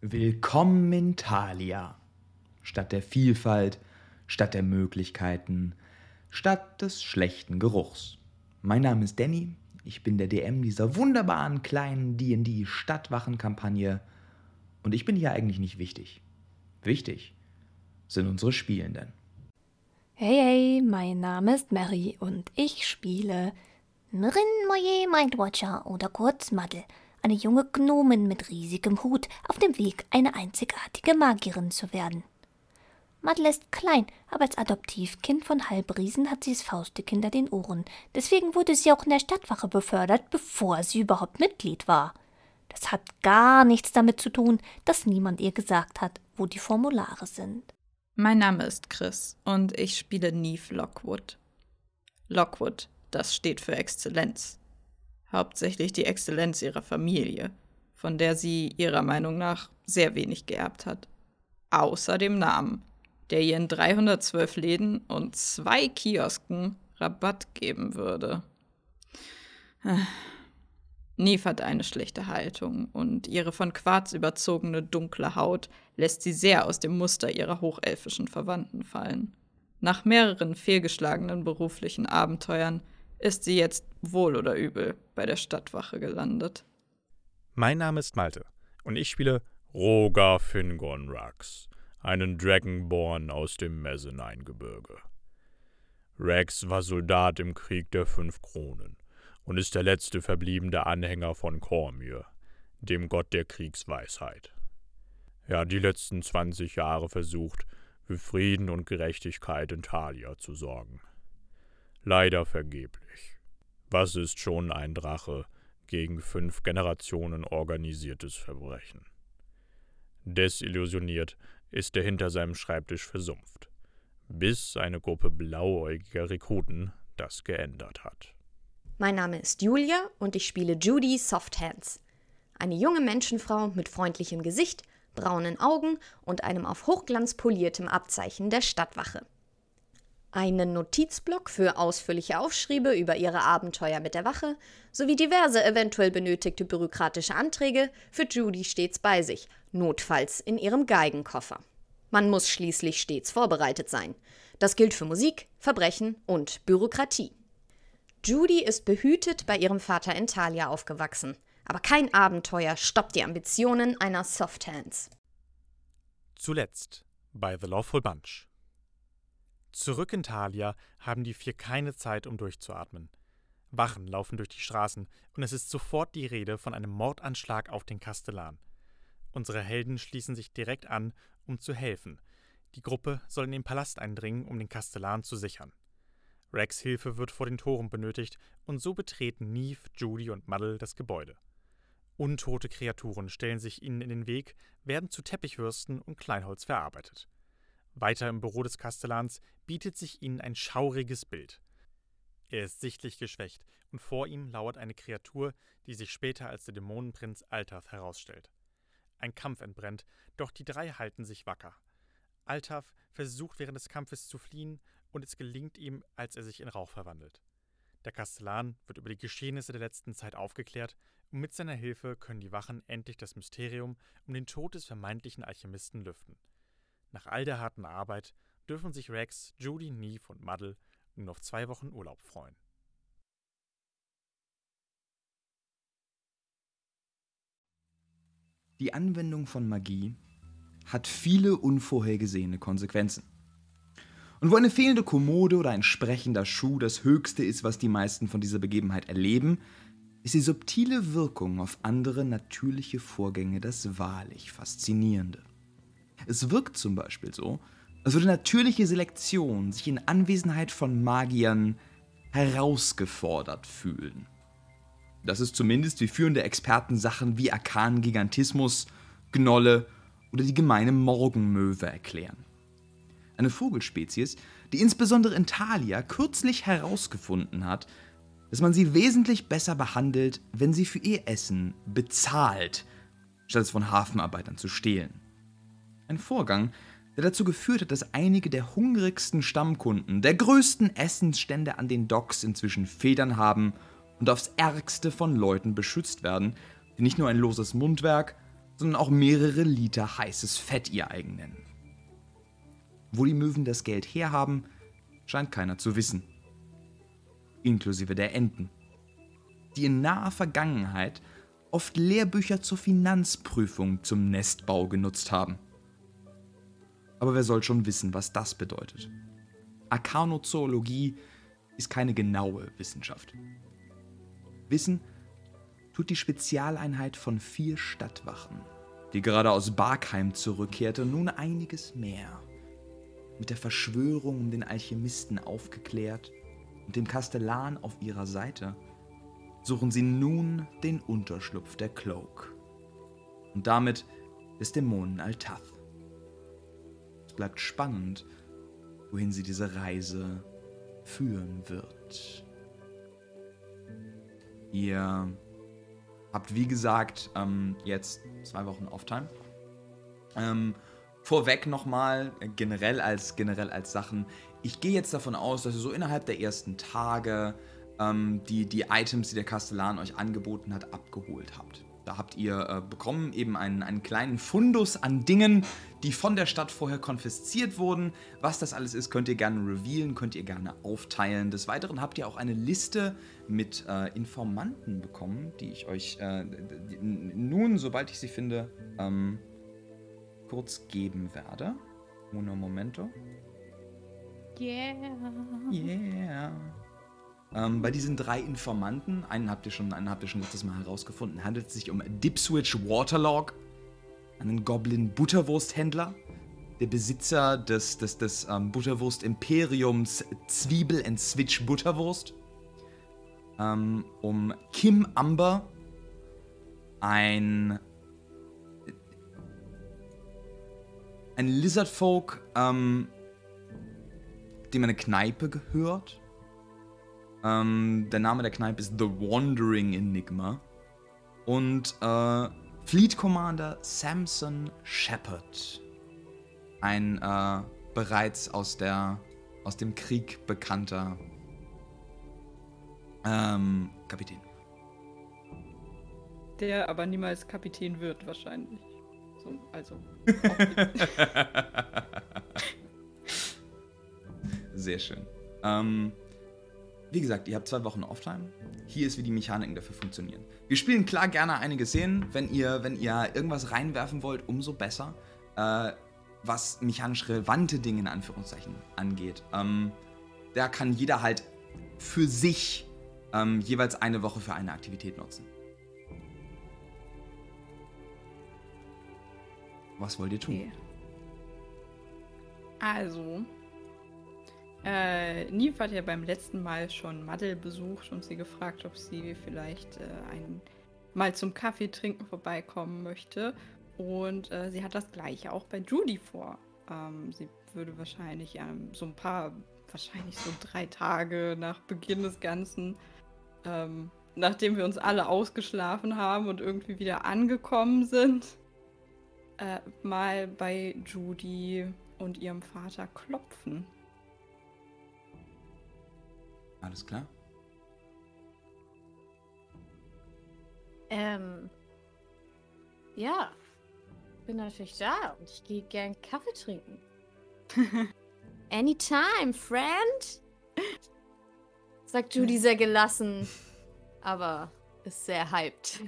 Willkommen in Thalia. Statt der Vielfalt, statt der Möglichkeiten, statt des schlechten Geruchs. Mein Name ist Danny, ich bin der DM dieser wunderbaren kleinen D&D Stadtwachenkampagne und ich bin hier eigentlich nicht wichtig. Wichtig sind unsere Spielenden. Hey, hey, mein Name ist Mary und ich spiele Mirin Moye Mindwatcher oder kurz Maddel, eine junge Gnomin mit riesigem Hut auf dem Weg, eine einzigartige Magierin zu werden. Madel ist klein, aber als Adoptivkind von Halbriesen hat sie es faustig hinter den Ohren. Deswegen wurde sie auch in der Stadtwache befördert, bevor sie überhaupt Mitglied war. Das hat gar nichts damit zu tun, dass niemand ihr gesagt hat, wo die Formulare sind. Mein Name ist Chris und ich spiele Neve Lockwood. Lockwood, das steht für Exzellenz. Hauptsächlich die Exzellenz ihrer Familie, von der sie ihrer Meinung nach sehr wenig geerbt hat. Außer dem Namen der ihr in 312 Läden und zwei Kiosken Rabatt geben würde. Neve hat eine schlechte Haltung und ihre von Quarz überzogene dunkle Haut lässt sie sehr aus dem Muster ihrer hochelfischen Verwandten fallen. Nach mehreren fehlgeschlagenen beruflichen Abenteuern ist sie jetzt wohl oder übel bei der Stadtwache gelandet. Mein Name ist Malte und ich spiele Roger Fingon Rux, einen Dragonborn aus dem Messeneingebirge. Rex war Soldat im Krieg der Fünf Kronen und ist der letzte verbliebene Anhänger von Cormir, dem Gott der Kriegsweisheit. Er hat die letzten 20 Jahre versucht, für Frieden und Gerechtigkeit in Thalia zu sorgen. Leider vergeblich. Was ist schon ein Drache gegen fünf Generationen organisiertes Verbrechen? Desillusioniert ist er hinter seinem Schreibtisch versumpft, bis eine Gruppe blauäugiger Rekruten das geändert hat. Mein Name ist Julia und ich spiele Judy Softhands. Eine junge Menschenfrau mit freundlichem Gesicht, braunen Augen und einem auf Hochglanz poliertem Abzeichen der Stadtwache. Einen Notizblock für ausführliche Aufschriebe über ihre Abenteuer mit der Wache sowie diverse eventuell benötigte bürokratische Anträge für Judy stets bei sich, notfalls in ihrem Geigenkoffer. Man muss schließlich stets vorbereitet sein. Das gilt für Musik, Verbrechen und Bürokratie. Judy ist behütet bei ihrem Vater in Thalia aufgewachsen. Aber kein Abenteuer stoppt die Ambitionen einer Softhands. Zuletzt bei The Lawful Bunch. Zurück in Thalia haben die vier keine Zeit, um durchzuatmen. Wachen laufen durch die Straßen und es ist sofort die Rede von einem Mordanschlag auf den Kastellan. Unsere Helden schließen sich direkt an, um zu helfen. Die Gruppe soll in den Palast eindringen, um den Kastellan zu sichern. Rex Hilfe wird vor den Toren benötigt und so betreten Neve, Judy und Muddle das Gebäude. Untote Kreaturen stellen sich ihnen in den Weg, werden zu Teppichwürsten und Kleinholz verarbeitet. Weiter im Büro des Kastellans bietet sich ihnen ein schauriges Bild. Er ist sichtlich geschwächt und vor ihm lauert eine Kreatur, die sich später als der Dämonenprinz Altaf herausstellt. Ein Kampf entbrennt, doch die drei halten sich wacker. Altaf versucht während des Kampfes zu fliehen und es gelingt ihm, als er sich in Rauch verwandelt. Der Kastellan wird über die Geschehnisse der letzten Zeit aufgeklärt und mit seiner Hilfe können die Wachen endlich das Mysterium um den Tod des vermeintlichen Alchemisten lüften. Nach all der harten Arbeit dürfen sich Rex, Judy, Neve und Muddle nun auf zwei Wochen Urlaub freuen. Die Anwendung von Magie hat viele unvorhergesehene Konsequenzen. Und wo eine fehlende Kommode oder ein sprechender Schuh das Höchste ist, was die meisten von dieser Begebenheit erleben, ist die subtile Wirkung auf andere natürliche Vorgänge das wahrlich Faszinierende. Es wirkt zum Beispiel so, als würde natürliche Selektion sich in Anwesenheit von Magiern herausgefordert fühlen. Das ist zumindest wie führende Experten Sachen wie Arkan-Gigantismus, Gnolle oder die gemeine Morgenmöwe erklären. Eine Vogelspezies, die insbesondere in Thalia kürzlich herausgefunden hat, dass man sie wesentlich besser behandelt, wenn sie für ihr Essen bezahlt, statt es von Hafenarbeitern zu stehlen. Ein Vorgang, der dazu geführt hat, dass einige der hungrigsten Stammkunden der größten Essensstände an den Docks inzwischen Federn haben und aufs Ärgste von Leuten beschützt werden, die nicht nur ein loses Mundwerk, sondern auch mehrere Liter heißes Fett ihr eigen nennen. Wo die Möwen das Geld herhaben, scheint keiner zu wissen. Inklusive der Enten, die in naher Vergangenheit oft Lehrbücher zur Finanzprüfung zum Nestbau genutzt haben. Aber wer soll schon wissen, was das bedeutet? Arkanozoologie ist keine genaue Wissenschaft. Wissen tut die Spezialeinheit von vier Stadtwachen, die gerade aus Barkheim zurückkehrte, nun einiges mehr. Mit der Verschwörung um den Alchemisten aufgeklärt und dem Kastellan auf ihrer Seite, suchen sie nun den Unterschlupf der Cloak und damit des Dämonen Altath. Bleibt spannend, wohin sie diese Reise führen wird. Ihr habt, wie gesagt, ähm, jetzt zwei Wochen Off-Time. Ähm, vorweg nochmal, generell als, generell als Sachen. Ich gehe jetzt davon aus, dass ihr so innerhalb der ersten Tage ähm, die, die Items, die der Kastellan euch angeboten hat, abgeholt habt. Da habt ihr äh, bekommen eben einen, einen kleinen Fundus an Dingen, die von der Stadt vorher konfisziert wurden. Was das alles ist, könnt ihr gerne revealen, könnt ihr gerne aufteilen. Des Weiteren habt ihr auch eine Liste mit äh, Informanten bekommen, die ich euch äh, nun, sobald ich sie finde, ähm, kurz geben werde. Uno momento. Yeah. Yeah. Ähm, bei diesen drei Informanten, einen habt ihr schon, einen habt ihr schon letztes Mal herausgefunden, handelt es sich um Dipswitch Waterlog, einen Goblin-Butterwursthändler, der Besitzer des, des, des ähm, Butterwurst-Imperiums Zwiebel and Switch Butterwurst, ähm, um Kim Amber, ein ein Lizardfolk, ähm, dem eine Kneipe gehört ähm, der Name der Kneipe ist The Wandering Enigma. Und äh, Fleet Commander Samson Shepard. Ein äh, bereits aus, der, aus dem Krieg bekannter ähm, Kapitän. Der aber niemals Kapitän wird, wahrscheinlich. So, also. Sehr schön. Ähm, wie gesagt, ihr habt zwei Wochen Off-Time. Hier ist, wie die Mechaniken dafür funktionieren. Wir spielen klar gerne einige Szenen. Wenn ihr, wenn ihr irgendwas reinwerfen wollt, umso besser. Äh, was mechanisch relevante Dinge in Anführungszeichen angeht. Ähm, da kann jeder halt für sich ähm, jeweils eine Woche für eine Aktivität nutzen. Was wollt ihr tun? Okay. Also, äh, Neve hat ja beim letzten Mal schon Madel besucht und sie gefragt, ob sie vielleicht äh, ein, mal zum Kaffee trinken vorbeikommen möchte. Und äh, sie hat das gleiche auch bei Judy vor. Ähm, sie würde wahrscheinlich ähm, so ein paar, wahrscheinlich so drei Tage nach Beginn des Ganzen, ähm, nachdem wir uns alle ausgeschlafen haben und irgendwie wieder angekommen sind, äh, mal bei Judy und ihrem Vater klopfen. Alles klar? Ähm. Ja. Bin natürlich da und ich gehe gern Kaffee trinken. Anytime, friend. Sagt Judy sehr gelassen, aber ist sehr hyped.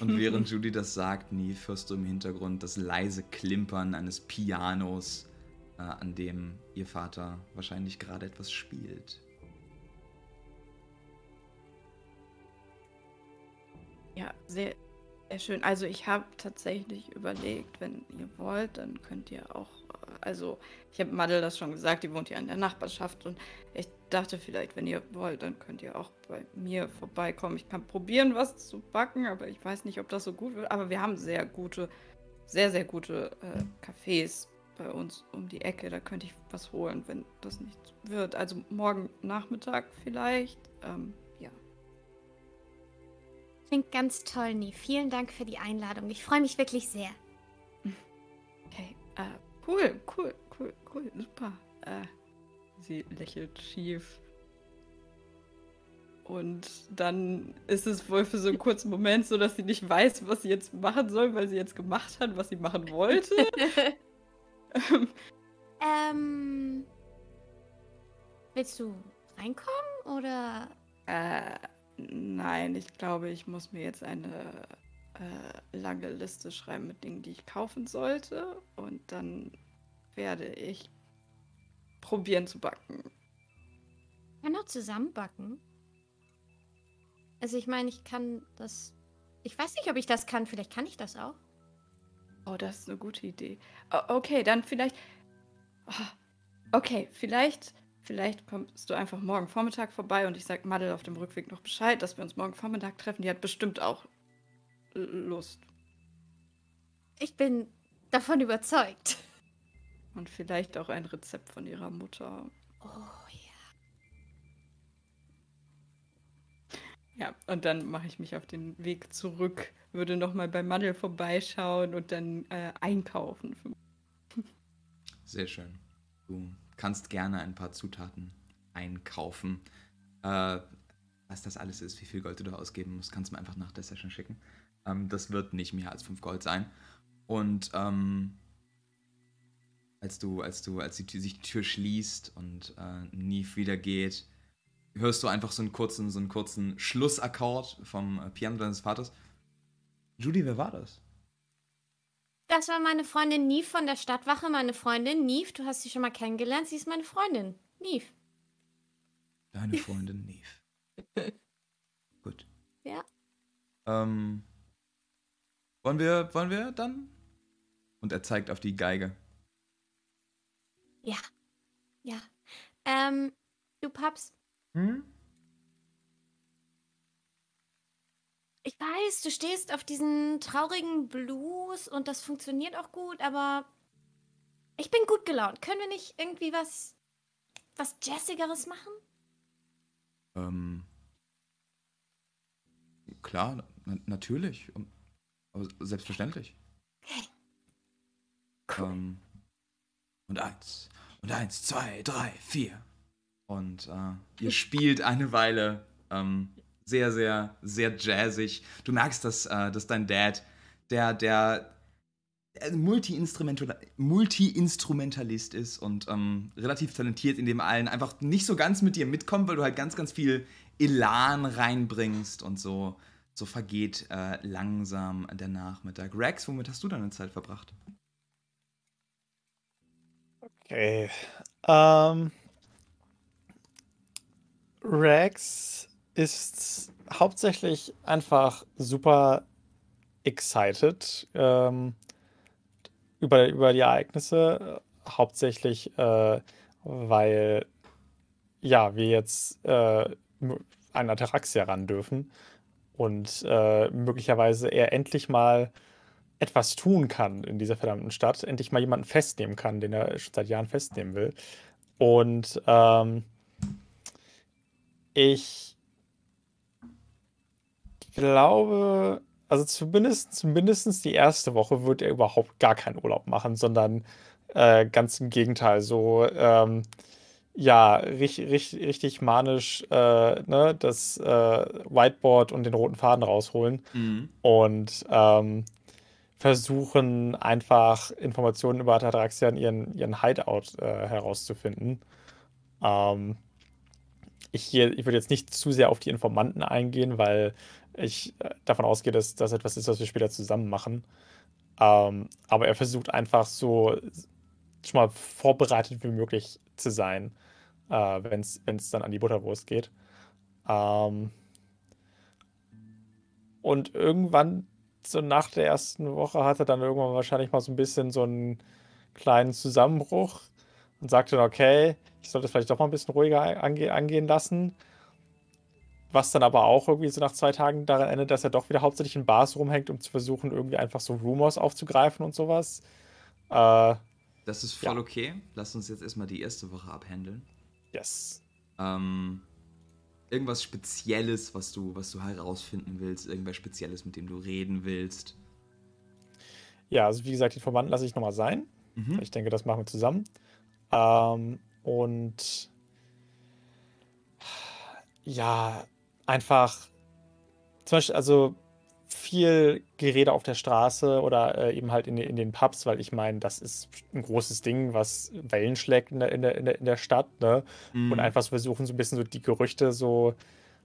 Und während Judy das sagt, nie hörst du im Hintergrund das leise Klimpern eines Pianos, äh, an dem ihr Vater wahrscheinlich gerade etwas spielt. Ja, sehr, sehr schön. Also ich habe tatsächlich überlegt, wenn ihr wollt, dann könnt ihr auch, äh, also ich habe Madel das schon gesagt, die wohnt ja in der Nachbarschaft und ich dachte vielleicht, wenn ihr wollt, dann könnt ihr auch bei mir vorbeikommen. Ich kann probieren, was zu backen, aber ich weiß nicht, ob das so gut wird. Aber wir haben sehr gute, sehr, sehr gute äh, Cafés bei uns um die Ecke. Da könnte ich was holen, wenn das nicht wird. Also morgen Nachmittag vielleicht. Ähm, Klingt ganz toll, Nie. Vielen Dank für die Einladung. Ich freue mich wirklich sehr. Okay, äh, cool, cool, cool, cool, super. Äh, sie lächelt schief. Und dann ist es wohl für so einen kurzen Moment so, dass sie nicht weiß, was sie jetzt machen soll, weil sie jetzt gemacht hat, was sie machen wollte. ähm. Willst du reinkommen oder? Äh, nein, ich glaube, ich muss mir jetzt eine äh, lange Liste schreiben mit Dingen, die ich kaufen sollte. Und dann werde ich probieren zu backen. Kann auch zusammen backen. Also ich meine, ich kann das. Ich weiß nicht, ob ich das kann. Vielleicht kann ich das auch. Oh, das ist eine gute Idee. Okay, dann vielleicht. Oh, okay, vielleicht. Vielleicht kommst du einfach morgen Vormittag vorbei und ich sag Madel auf dem Rückweg noch Bescheid, dass wir uns morgen Vormittag treffen. Die hat bestimmt auch Lust. Ich bin davon überzeugt. Und vielleicht auch ein Rezept von ihrer Mutter. Oh ja. Ja, und dann mache ich mich auf den Weg zurück, würde nochmal bei Mandel vorbeischauen und dann äh, einkaufen. Sehr schön. Du kannst gerne ein paar Zutaten einkaufen. Äh, was das alles ist, wie viel Gold du da ausgeben musst, kannst du mir einfach nach der Session schicken. Ähm, das wird nicht mehr als 5 Gold sein. Und ähm, als du, als du, als die Tür, sich die Tür schließt und äh, Neve wieder geht, hörst du einfach so einen kurzen, so einen kurzen Schlussakkord vom äh, Piano deines Vaters. Judy, wer war das? Das war meine Freundin Neve von der Stadtwache. Meine Freundin Neve, du hast sie schon mal kennengelernt. Sie ist meine Freundin. Neve. Deine Freundin Neve. Gut. Ja. Ähm, wollen wir, wollen wir dann? Und er zeigt auf die Geige. Ja. Ja. Ähm, du Paps, Hm? Ich weiß, du stehst auf diesen traurigen Blues und das funktioniert auch gut, aber ich bin gut gelaunt. Können wir nicht irgendwie was, was Jazzigeres machen? Ähm, klar, na natürlich. Aber selbstverständlich. Okay. Ähm, und eins, und eins, zwei, drei, vier. Und äh, ihr spielt eine Weile ähm, sehr, sehr, sehr jazzig. Du merkst, dass, äh, dass dein Dad, der, der Multi-Instrumental- Multi-Instrumentalist ist und ähm, relativ talentiert in dem allen, einfach nicht so ganz mit dir mitkommt, weil du halt ganz, ganz viel Elan reinbringst und so, so vergeht äh, langsam der Nachmittag. Rex, womit hast du deine Zeit verbracht? Okay. Ähm, Rex ist hauptsächlich einfach super excited ähm, über, über die Ereignisse. Hauptsächlich, äh, weil ja, wir jetzt äh, an Ataraxia ran dürfen und äh, möglicherweise er endlich mal etwas tun kann in dieser verdammten Stadt, endlich mal jemanden festnehmen kann, den er schon seit Jahren festnehmen will. Und ähm, ich glaube, also zumindest, zumindest die erste Woche wird er überhaupt gar keinen Urlaub machen, sondern äh, ganz im Gegenteil, so ähm, ja, richtig, richtig, richtig manisch äh, ne, das äh, Whiteboard und den roten Faden rausholen und ähm, versuchen einfach Informationen über Ataraxia in ihren, ihren Hideout äh, herauszufinden. Ähm, ich, ich würde jetzt nicht zu sehr auf die Informanten eingehen, weil ich äh, davon ausgehe, dass das etwas ist, was wir später zusammen machen. Ähm, aber er versucht einfach so schon mal vorbereitet wie möglich zu sein, äh, wenn es dann an die Butterwurst geht. Ähm, und irgendwann, so nach der ersten Woche, hat er dann irgendwann wahrscheinlich mal so ein bisschen so einen kleinen Zusammenbruch und sagte okay, ich sollte es vielleicht doch mal ein bisschen ruhiger ange angehen lassen. Was dann aber auch irgendwie so nach zwei Tagen daran endet, dass er doch wieder hauptsächlich in Bars rumhängt, um zu versuchen, irgendwie einfach so Rumors aufzugreifen und sowas. Äh, Das ist voll Ja. okay. Lass uns jetzt erstmal die erste Woche abhandeln. yes. Ähm, irgendwas Spezielles, was du, was du herausfinden willst, irgendwas Spezielles, mit dem du reden willst. Ja, also wie gesagt, die Informanten lasse ich nochmal sein. Mhm. Ich denke, das machen wir zusammen. Ähm, und ja, einfach zum Beispiel, also viel Gerede auf der Straße oder äh, eben halt in, in, den Pubs, weil ich meine, das ist ein großes Ding, was Wellen schlägt in der, in der, in der Stadt, ne? Mhm. Und einfach so versuchen, so ein bisschen so die Gerüchte so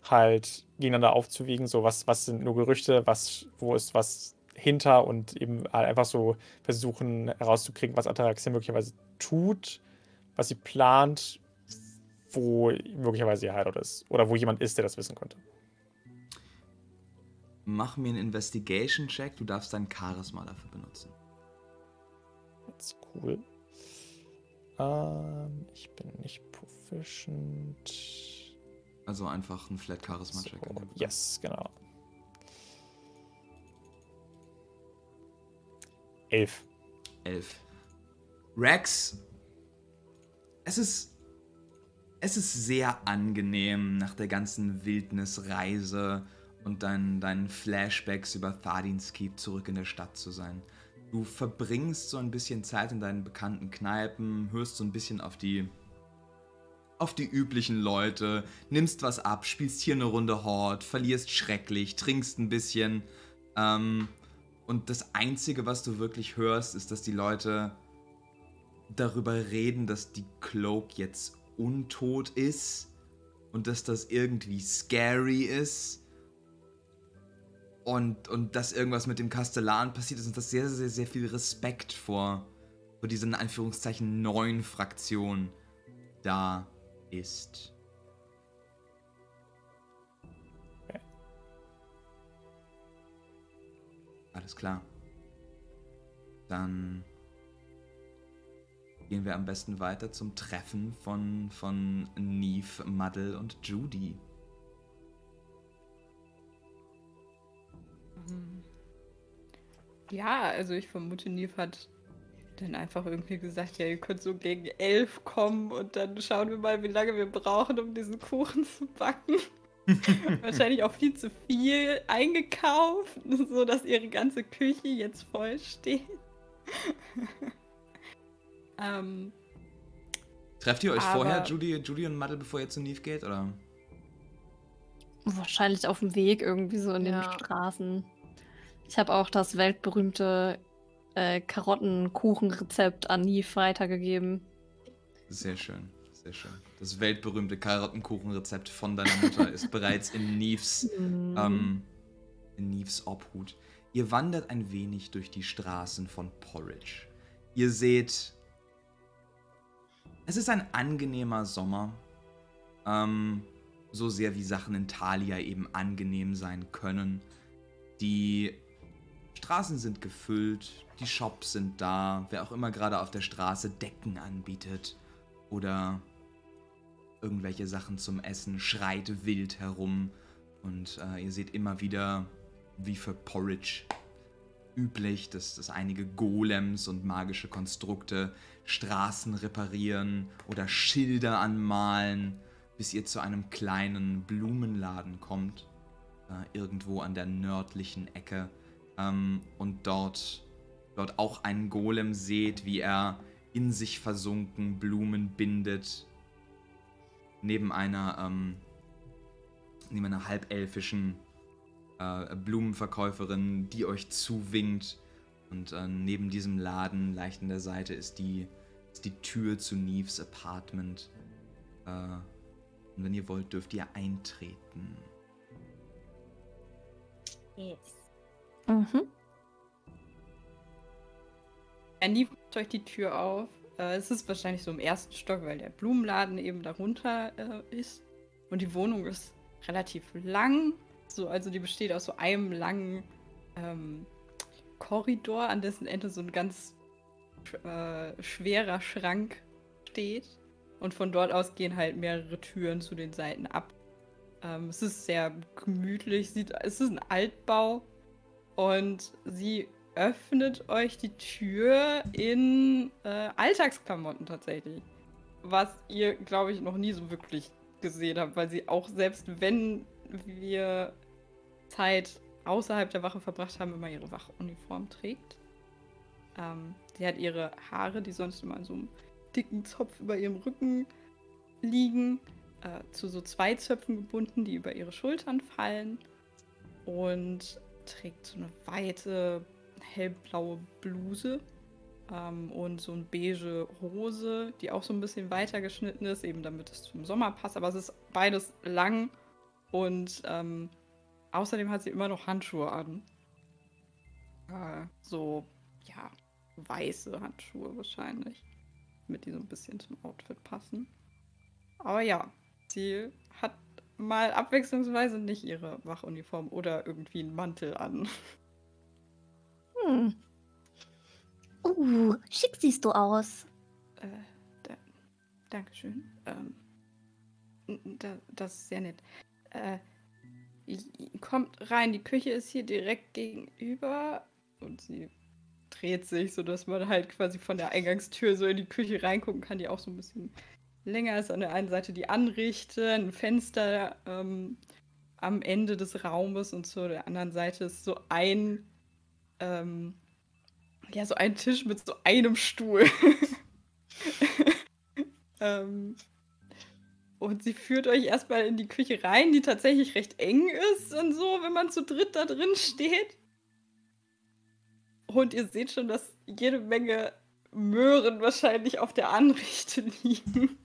halt gegeneinander aufzuwiegen, so was, was sind nur Gerüchte, was, wo ist was hinter und eben halt einfach so versuchen herauszukriegen, was Ataraxia möglicherweise tut, was sie plant, wo möglicherweise ihr Hideout ist oder wo jemand ist, der das wissen könnte. Mach mir einen Investigation-Check. Du darfst dein Charisma dafür benutzen. Das ist cool. Ähm, ich bin nicht proficient. Also einfach ein Flat Charisma-Check. So, yes, genau. Elf. Elf. Rex, es ist. Es ist sehr angenehm nach der ganzen Wildnisreise und deinen, deinen Flashbacks über Thardins Keep zurück in der Stadt zu sein. Du verbringst so ein bisschen Zeit in deinen bekannten Kneipen, hörst so ein bisschen auf die auf die üblichen Leute, nimmst was ab, spielst hier eine Runde Horde, verlierst schrecklich, trinkst ein bisschen. Ähm, und das Einzige, was du wirklich hörst, ist, dass die Leute darüber reden, dass die Cloak jetzt untot ist und dass das irgendwie scary ist und, und dass irgendwas mit dem Kastellan passiert ist und dass sehr, sehr, sehr viel Respekt vor, vor diesen Anführungszeichen neuen Fraktion da ist. Okay. Alles klar. Dann gehen wir am besten weiter zum Treffen von, von Neve, Muddle und Judy. Ja, also ich vermute, Neve hat dann einfach irgendwie gesagt, ja, ihr könnt so gegen elf kommen und dann schauen wir mal, wie lange wir brauchen, um diesen Kuchen zu backen. Wahrscheinlich auch viel zu viel eingekauft, so dass ihre ganze Küche jetzt voll steht. Ähm, Trefft ihr euch vorher, Judy, Judy und Muddle, bevor ihr zu Neve geht, oder? Wahrscheinlich auf dem Weg irgendwie so in ja. den Straßen. Ich habe auch das weltberühmte äh, Karottenkuchenrezept an Neve weitergegeben. Sehr schön, sehr schön. Das weltberühmte Karottenkuchenrezept von deiner Mutter ist bereits in Neves, mhm. ähm, in Neves Obhut. Ihr wandert ein wenig durch die Straßen von Porridge. Ihr seht, es ist ein angenehmer Sommer. Ähm, so sehr wie Sachen in Thalia eben angenehm sein können. Die Straßen sind gefüllt, die Shops sind da, wer auch immer gerade auf der Straße Decken anbietet oder irgendwelche Sachen zum Essen, schreit wild herum und äh, ihr seht immer wieder, wie für Porridge üblich, dass, dass einige Golems und magische Konstrukte Straßen reparieren oder Schilder anmalen, bis ihr zu einem kleinen Blumenladen kommt, äh, irgendwo an der nördlichen Ecke ähm, und dort, dort auch einen Golem seht, wie er in sich versunken Blumen bindet, neben einer, ähm, neben einer halbelfischen äh, Blumenverkäuferin, die euch zuwinkt. Und äh, neben diesem Laden, leicht an der Seite, ist die, ist die Tür zu Neves Apartment. Äh, und wenn ihr wollt, dürft ihr eintreten. Yes. Mhm. Er nimmt euch die Tür auf. Äh, es ist wahrscheinlich so im ersten Stock, weil der Blumenladen eben darunter äh, ist. Und die Wohnung ist relativ lang. So, also die besteht aus so einem langen ähm, Korridor, an dessen Ende so ein ganz äh, schwerer Schrank steht. Und von dort aus gehen halt mehrere Türen zu den Seiten ab. Ähm, es ist sehr gemütlich. Sieht, es ist ein Altbau. Und sie öffnet euch die Tür in äh, Alltagsklamotten tatsächlich. Was ihr, glaube ich, noch nie so wirklich gesehen habt, weil sie auch selbst wenn wir Zeit außerhalb der Wache verbracht haben, immer ihre Wachuniform trägt. Ähm, sie hat ihre Haare, die sonst immer in so einem dicken Zopf über ihrem Rücken liegen, äh, zu so zwei Zöpfen gebunden, die über ihre Schultern fallen. Und trägt so eine weite, hellblaue Bluse ähm, und so eine beige Hose, die auch so ein bisschen weiter geschnitten ist, eben damit es zum Sommer passt. Aber es ist beides lang und ähm, außerdem hat sie immer noch Handschuhe an. Äh, so, ja, weiße Handschuhe wahrscheinlich. Mit die so ein bisschen zum Outfit passen. Aber ja, sie hat mal abwechslungsweise nicht ihre Wachuniform oder irgendwie einen Mantel an. Hm. Uh, schick siehst du aus. Äh, da, Dankeschön. Ähm, da, das ist sehr nett. Äh, kommt rein, die Küche ist hier direkt gegenüber und sie dreht sich, sodass man halt quasi von der Eingangstür so in die Küche reingucken kann, die auch so ein bisschen länger ist. An der einen Seite die Anrichte, ein Fenster ähm, am Ende des Raumes und zu der anderen Seite ist so ein ähm, ja, so ein Tisch mit so einem Stuhl. ähm, und sie führt euch erstmal in die Küche rein, die tatsächlich recht eng ist und so, wenn man zu dritt da drin steht. Und ihr seht schon, dass jede Menge Möhren wahrscheinlich auf der Anrichte liegen.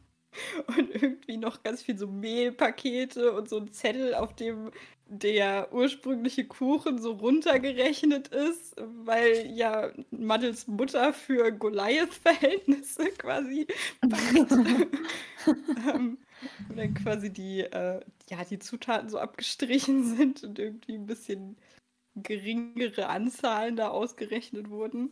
Und irgendwie noch ganz viel so Mehlpakete und so ein Zettel, auf dem der ursprüngliche Kuchen so runtergerechnet ist, weil ja Maddels Mutter für Goliath-Verhältnisse quasi ähm, und dann quasi die, äh, ja, die Zutaten so abgestrichen sind und irgendwie ein bisschen geringere Anzahlen da ausgerechnet wurden.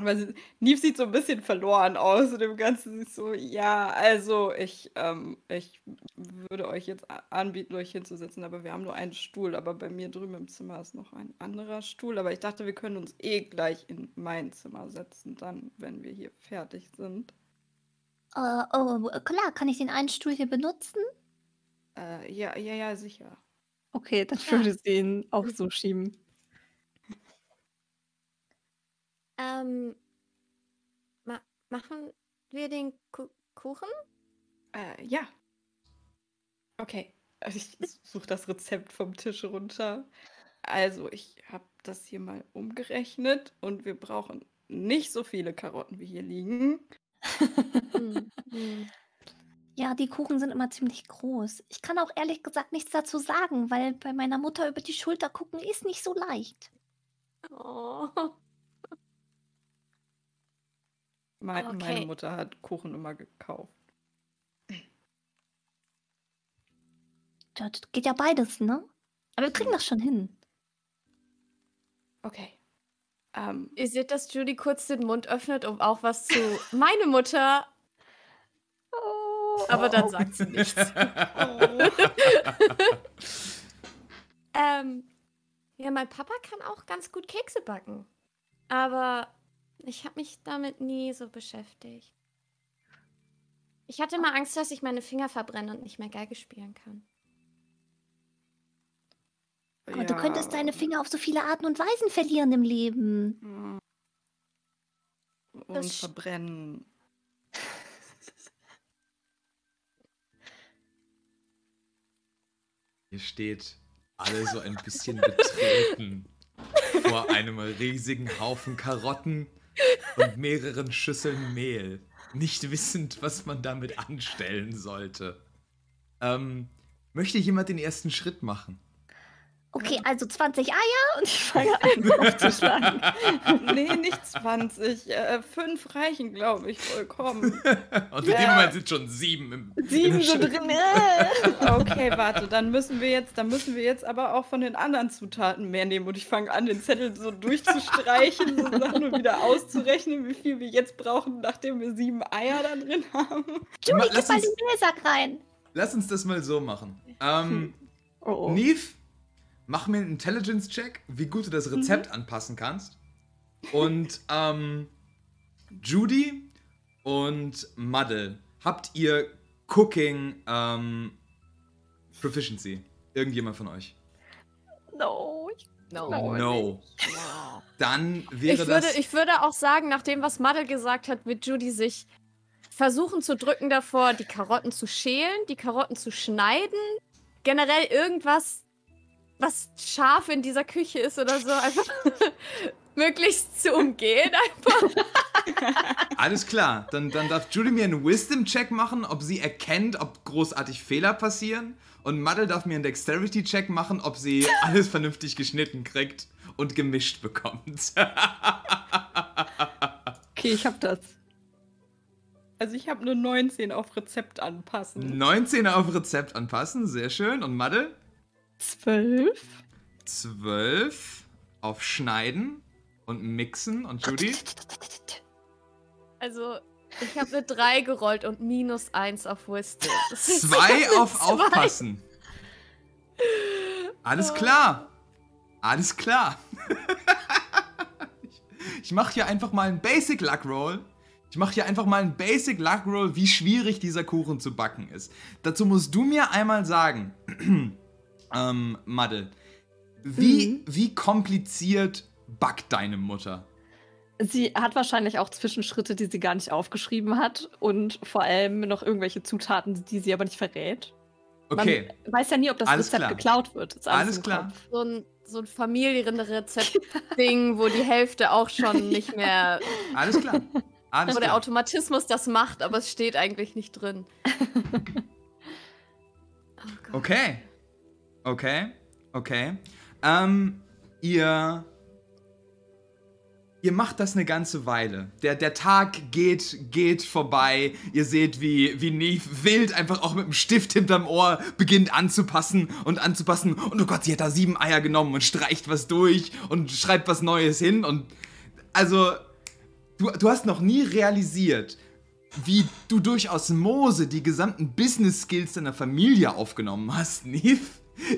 Aber Neve sieht so ein bisschen verloren aus und dem Ganzen. Sie ist so, ja, also ich, ähm, ich würde euch jetzt anbieten, euch hinzusetzen, aber wir haben nur einen Stuhl. Aber bei mir drüben im Zimmer ist noch ein anderer Stuhl. Aber ich dachte, wir können uns eh gleich in mein Zimmer setzen, dann, wenn wir hier fertig sind. Uh, oh, klar, kann ich den einen Stuhl hier benutzen? Äh, ja, ja, ja, sicher. Okay, dann würde sie ihn auch so schieben. Ähm, ma machen wir den Ku Kuchen? Äh, ja. Okay. Also ich suche das Rezept vom Tisch runter. Also, ich habe das hier mal umgerechnet und wir brauchen nicht so viele Karotten wie hier liegen. hm, hm. Ja, die Kuchen sind immer ziemlich groß. Ich kann auch ehrlich gesagt nichts dazu sagen, weil bei meiner Mutter über die Schulter gucken ist nicht so leicht. Oh. Mein, okay. Meine Mutter hat Kuchen immer gekauft. Das geht ja beides, ne? Aber wir kriegen das schon hin. Okay. Ähm, Ihr seht, dass Judy kurz den Mund öffnet, um auch was zu meine Mutter. Aber dann sagt sie nichts. ähm, ja, mein Papa kann auch ganz gut Kekse backen. Aber ich habe mich damit nie so beschäftigt. Ich hatte immer Angst, dass ich meine Finger verbrenne und nicht mehr Geige spielen kann. Aber ja. du könntest deine Finger auf so viele Arten und Weisen verlieren im Leben. Und das verbrennen. Ihr steht alle so ein bisschen betreten vor einem riesigen Haufen Karotten und mehreren Schüsseln Mehl, nicht wissend, was man damit anstellen sollte. Ähm, möchte jemand den ersten Schritt machen? Okay, also 20 Eier und ich fange an aufzuschlagen. nee, nicht 20. Äh, fünf reichen, glaube ich, vollkommen. und in ja. dem Moment sind schon sieben im Sieben so drin. okay, warte, dann müssen wir jetzt, dann müssen wir jetzt aber auch von den anderen Zutaten mehr nehmen. Und ich fange an, den Zettel so durchzustreichen so und wieder auszurechnen, wie viel wir jetzt brauchen, nachdem wir sieben Eier da drin haben. Julie, gib mal den Mehlsack rein. Lass uns das mal so machen. Ähm, oh, oh. Neve mach mir einen Intelligence-Check, wie gut du das Rezept mhm. anpassen kannst. Und ähm, Judy und Muddle, habt ihr Cooking ähm, Proficiency? Irgendjemand von euch? No. No. No. Dann wäre ich würde, das. Ich würde auch sagen, nach dem, was Muddle gesagt hat, wird Judy sich versuchen zu drücken davor, die Karotten zu schälen, die Karotten zu schneiden. Generell irgendwas, was scharf in dieser Küche ist oder so, einfach möglichst zu umgehen. Einfach. Alles klar, dann, dann darf Julie mir einen Wisdom-Check machen, ob sie erkennt, ob großartig Fehler passieren. Und Muddle darf mir einen Dexterity-Check machen, ob sie alles vernünftig geschnitten kriegt und gemischt bekommt. okay, ich hab das. Also ich habe nur 19 auf Rezept anpassen. 19 auf Rezept anpassen, sehr schön. Und Muddle? 12. 12 auf Schneiden und Mixen. Und Judy? Also, ich habe eine 3 gerollt und minus 1 auf Wisdom. Zwei auf zwei. Aufpassen. Alles klar. Alles klar. ich ich mache hier einfach mal einen Basic Luck Roll. Ich mache hier einfach mal einen Basic Luck Roll, wie schwierig dieser Kuchen zu backen ist. Dazu musst du mir einmal sagen, ähm, Madde, wie, mhm. wie kompliziert backt deine Mutter? Sie hat wahrscheinlich auch Zwischenschritte, die sie gar nicht aufgeschrieben hat und vor allem noch irgendwelche Zutaten, die sie aber nicht verrät. Okay. Man weiß ja nie, ob das alles Rezept klar. geklaut wird. alles, alles klar. So ein, so ein Familienrezept-Ding, wo die Hälfte auch schon nicht mehr. Alles klar. Alles wo klar. der Automatismus das macht, aber es steht eigentlich nicht drin. oh okay. Okay. Okay. Ähm, ihr Ihr macht das eine ganze Weile. Der, der Tag geht, geht vorbei. Ihr seht, wie, wie Neve wild einfach auch mit dem Stift hinterm Ohr beginnt anzupassen und anzupassen. Und oh Gott, sie hat da sieben Eier genommen und streicht was durch und schreibt was Neues hin. Und also, du, du hast noch nie realisiert, wie du durch Osmose die gesamten Business Skills deiner Familie aufgenommen hast, Neve.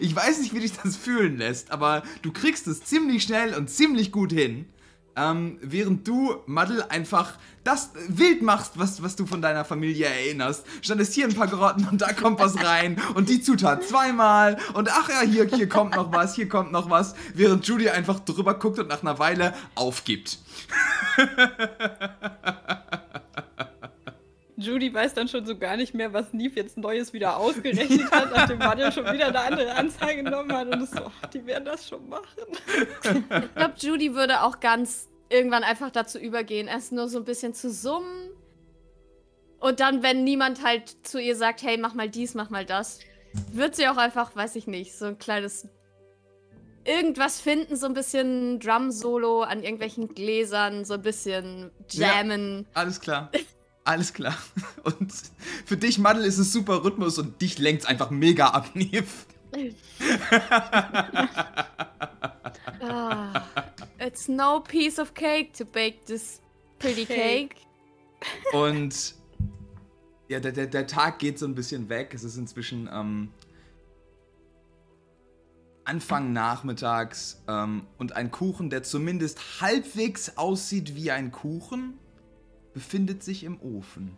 Ich weiß nicht, wie dich das fühlen lässt, aber du kriegst es ziemlich schnell und ziemlich gut hin ähm, während du, Madel, einfach das wild machst, was, was du von deiner Familie erinnerst. Standest hier ein paar Grotten und da kommt was rein und die Zutat zweimal und ach ja, hier, hier kommt noch was, hier kommt noch was, während Judy einfach drüber guckt und nach einer Weile aufgibt. Judy weiß dann schon so gar nicht mehr, was Neve jetzt Neues wieder ausgerechnet hat, nachdem Mario schon wieder eine andere Anzeige genommen hat und ist so, ach, die werden das schon machen. Ich glaube, Judy würde auch ganz irgendwann einfach dazu übergehen, erst nur so ein bisschen zu summen. Und dann, wenn niemand halt zu ihr sagt, hey, mach mal dies, mach mal das, wird sie auch einfach, weiß ich nicht, so ein kleines irgendwas finden, so ein bisschen Drum-Solo an irgendwelchen Gläsern, so ein bisschen jammen. Ja, alles klar. Alles klar. Und für dich, Madel, ist es super Rhythmus und dich lenkt es einfach mega ab, Neve. ah, it's no piece of cake to bake this pretty cake. Und ja, der, der, der Tag geht so ein bisschen weg. Es ist inzwischen ähm, Anfang nachmittags ähm, und ein Kuchen, der zumindest halbwegs aussieht wie ein Kuchen, befindet sich im Ofen.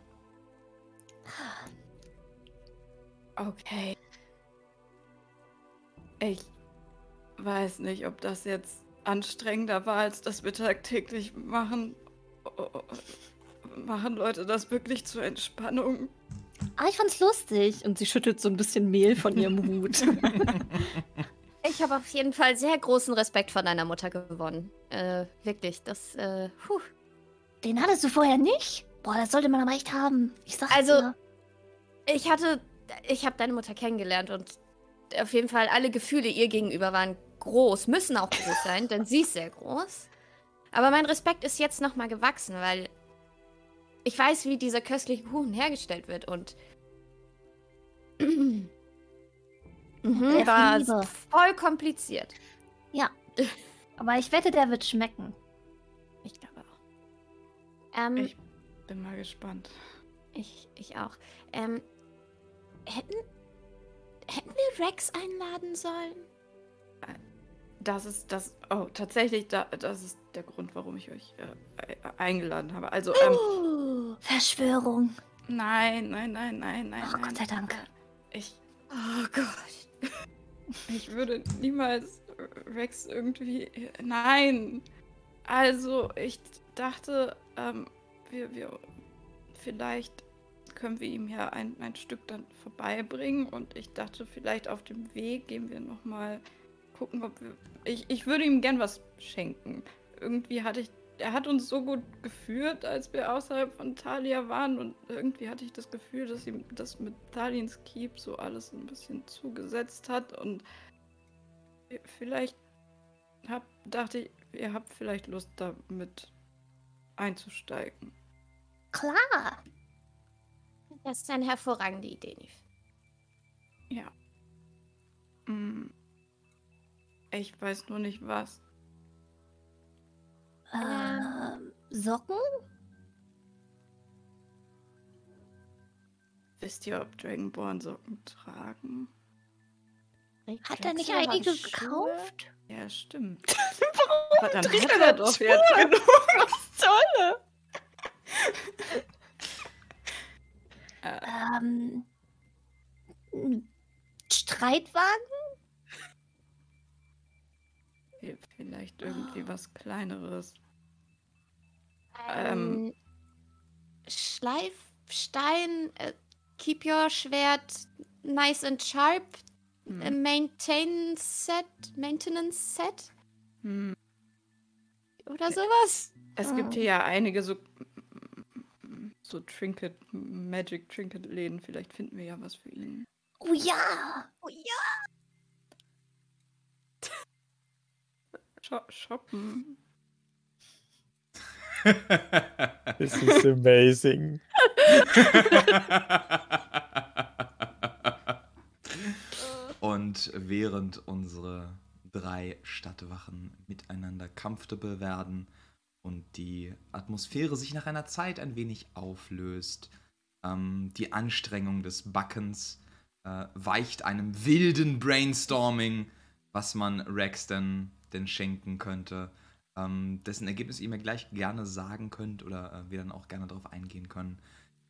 Okay. Ich weiß nicht, ob das jetzt anstrengender war, als das wir tagtäglich machen. Machen Leute das wirklich zur Entspannung? Ah, ich fand's lustig. Und sie schüttelt so ein bisschen Mehl von ihrem Hut. ich habe auf jeden Fall sehr großen Respekt vor deiner Mutter gewonnen. Äh, wirklich, das, äh, puh. Den hattest du vorher nicht? Boah, das sollte man aber echt haben. Ich sag's Also, dir. ich hatte, ich habe deine Mutter kennengelernt und auf jeden Fall alle Gefühle ihr gegenüber waren groß, müssen auch groß sein, denn sie ist sehr groß. Aber mein Respekt ist jetzt nochmal gewachsen, weil ich weiß, wie dieser köstliche Kuchen hergestellt wird und mhm, war voll kompliziert. Ja. Aber ich wette, der wird schmecken. Ähm, ich bin mal gespannt. Ich, ich auch. Ähm, hätten, hätten wir Rex einladen sollen? Äh, das ist das. Oh, tatsächlich, da, das ist der Grund, warum ich euch äh, eingeladen habe. Also, ähm, oh, Verschwörung. Nein, nein, nein, nein, nein. Oh, nein. Gott sei Dank. Ich. Oh Gott. Ich würde niemals Rex irgendwie. Nein. Also, ich dachte, ähm, wir, wir vielleicht können wir ihm ja ein, ein Stück dann vorbeibringen. Und ich dachte, vielleicht auf dem Weg gehen wir nochmal gucken, ob wir. Ich, ich würde ihm gern was schenken. Irgendwie hatte ich. Er hat uns so gut geführt, als wir außerhalb von Thalia waren. Und irgendwie hatte ich das Gefühl, dass ihm das mit Thaliens Keep so alles ein bisschen zugesetzt hat. Und vielleicht hab, dachte ich, ihr habt vielleicht Lust, damit einzusteigen. Klar. Das ist eine hervorragende Idee, Nif. Ja. Hm. Ich weiß nur nicht was. Ähm, Socken? Wisst ihr, ob Dragonborn Socken tragen? Hat er nicht einige gekauft? Ja, stimmt. Warum Aber dann hat er das doch jetzt genug. Was Tolle! Äh, Ähm, Streitwagen? vielleicht irgendwie was Kleineres. Ähm, Schleifstein, äh, keep your Schwert nice and sharp, Hm. maintain set, maintenance set Hm. oder sowas. Es gibt hier ja einige so, so Trinket, Magic Trinket-Läden. Vielleicht finden wir ja was für ihn. Oh ja! Oh ja! Sho shoppen. This is amazing. Während unsere drei Stadtwachen miteinander comfortable werden und die Atmosphäre sich nach einer Zeit ein wenig auflöst, ähm, die Anstrengung des Backens äh, weicht einem wilden Brainstorming, was man Rex denn, denn schenken könnte, ähm, dessen Ergebnis ihr mir gleich gerne sagen könnt oder äh, wir dann auch gerne darauf eingehen können.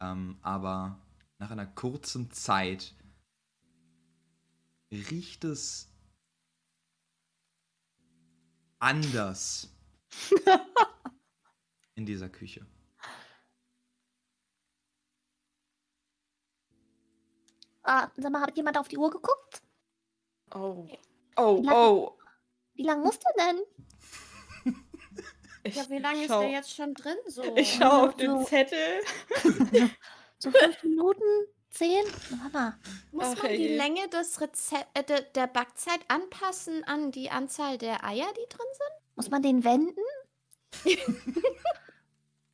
Ähm, aber nach einer kurzen Zeit riecht es anders in dieser Küche. Ah, sag mal, hat jemand auf die Uhr geguckt? Oh. Oh, Wie oh. Wie lange muss der denn? Ich Ja, wie lange ist der jetzt schon drin? So. Ich schaue auf den So. Zettel. So fünf Minuten? Zehn? Mal. Muss Ach, man die. Länge des Rezep äh, de, der Backzeit anpassen an die Anzahl der Eier, die drin sind? Muss man den wenden?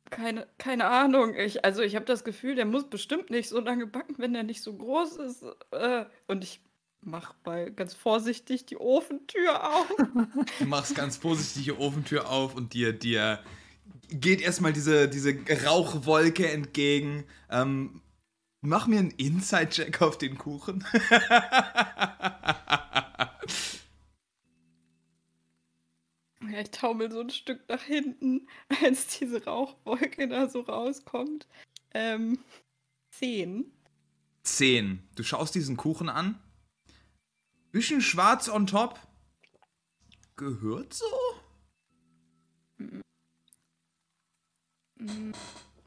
Keine, keine Ahnung. Ich, also ich habe das Gefühl, der muss bestimmt nicht so lange backen, wenn der nicht so groß ist. Äh, und ich mache mal ganz vorsichtig die Ofentür auf. Du machst ganz vorsichtig die Ofentür auf und dir, dir geht erstmal diese, diese Rauchwolke entgegen. Ähm, mach mir einen Inside-Check auf den Kuchen. Ja, ich taumel so ein Stück nach hinten, als diese Rauchwolke da so rauskommt. Ähm, zehn. 10. Du schaust diesen Kuchen an. Bisschen schwarz on top. Gehört so?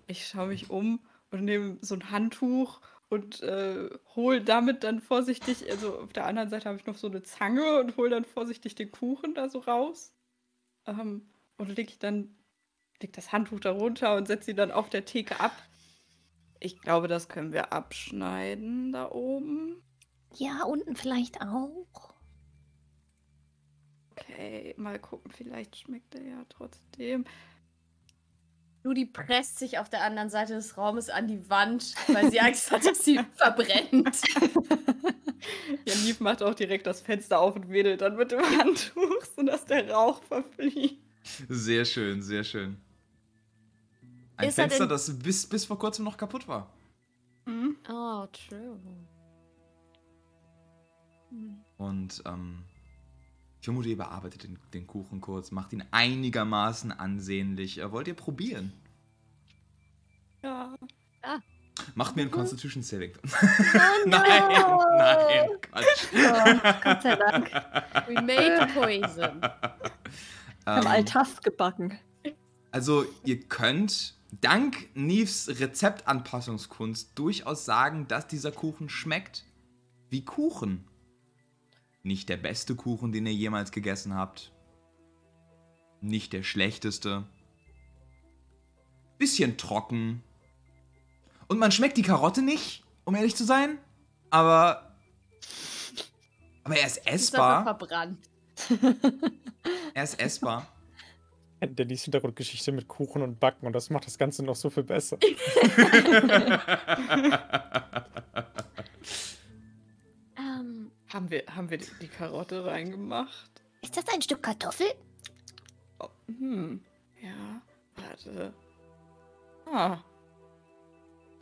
Ich schaue mich um und nehme so ein Handtuch und äh, hole damit dann vorsichtig, also auf der anderen Seite habe ich noch so eine Zange und hole dann vorsichtig den Kuchen da so raus. Ähm, und leg ich dann, leg das Handtuch da runter und setze sie dann auf der Theke ab. Ich glaube, das können wir abschneiden da oben. Ja, unten vielleicht auch. Okay, mal gucken, vielleicht schmeckt er ja trotzdem. Judy presst sich auf der anderen Seite des Raumes an die Wand, weil sie Angst hat, dass sie verbrennt. Ja, Nief macht auch direkt das Fenster auf und wedelt dann mit dem Handtuch, sodass der Rauch verfliegt. Sehr schön, sehr schön. Ein Ist er Fenster, das bis, bis vor kurzem noch kaputt war. Mhm. Oh, true. Und ähm, ich vermute, ihr bearbeitet den, den Kuchen kurz, macht ihn einigermaßen ansehnlich. Äh, wollt ihr probieren? Ja. Macht mir ein Constitution Saving. Oh, nein, nein, Quatsch. Oh, Gott sei Dank. We made poison. Ich Ähm, Altast gebacken. Also, ihr könnt dank Neves Rezeptanpassungskunst durchaus sagen, dass dieser Kuchen schmeckt wie Kuchen. Nicht der beste Kuchen, den ihr jemals gegessen habt. Nicht der schlechteste. Bisschen trocken. Und man schmeckt die Karotte nicht, um ehrlich zu sein. Aber. Aber er ist Ist essbar. verbrannt. Er ist essbar. Dennis Hintergrundgeschichte mit Kuchen und Backen und das macht das Ganze noch so viel besser. Haben wir, haben wir die, Karotte reingemacht? Ist das ein Stück Kartoffel? Hm. Ja, warte. Ah.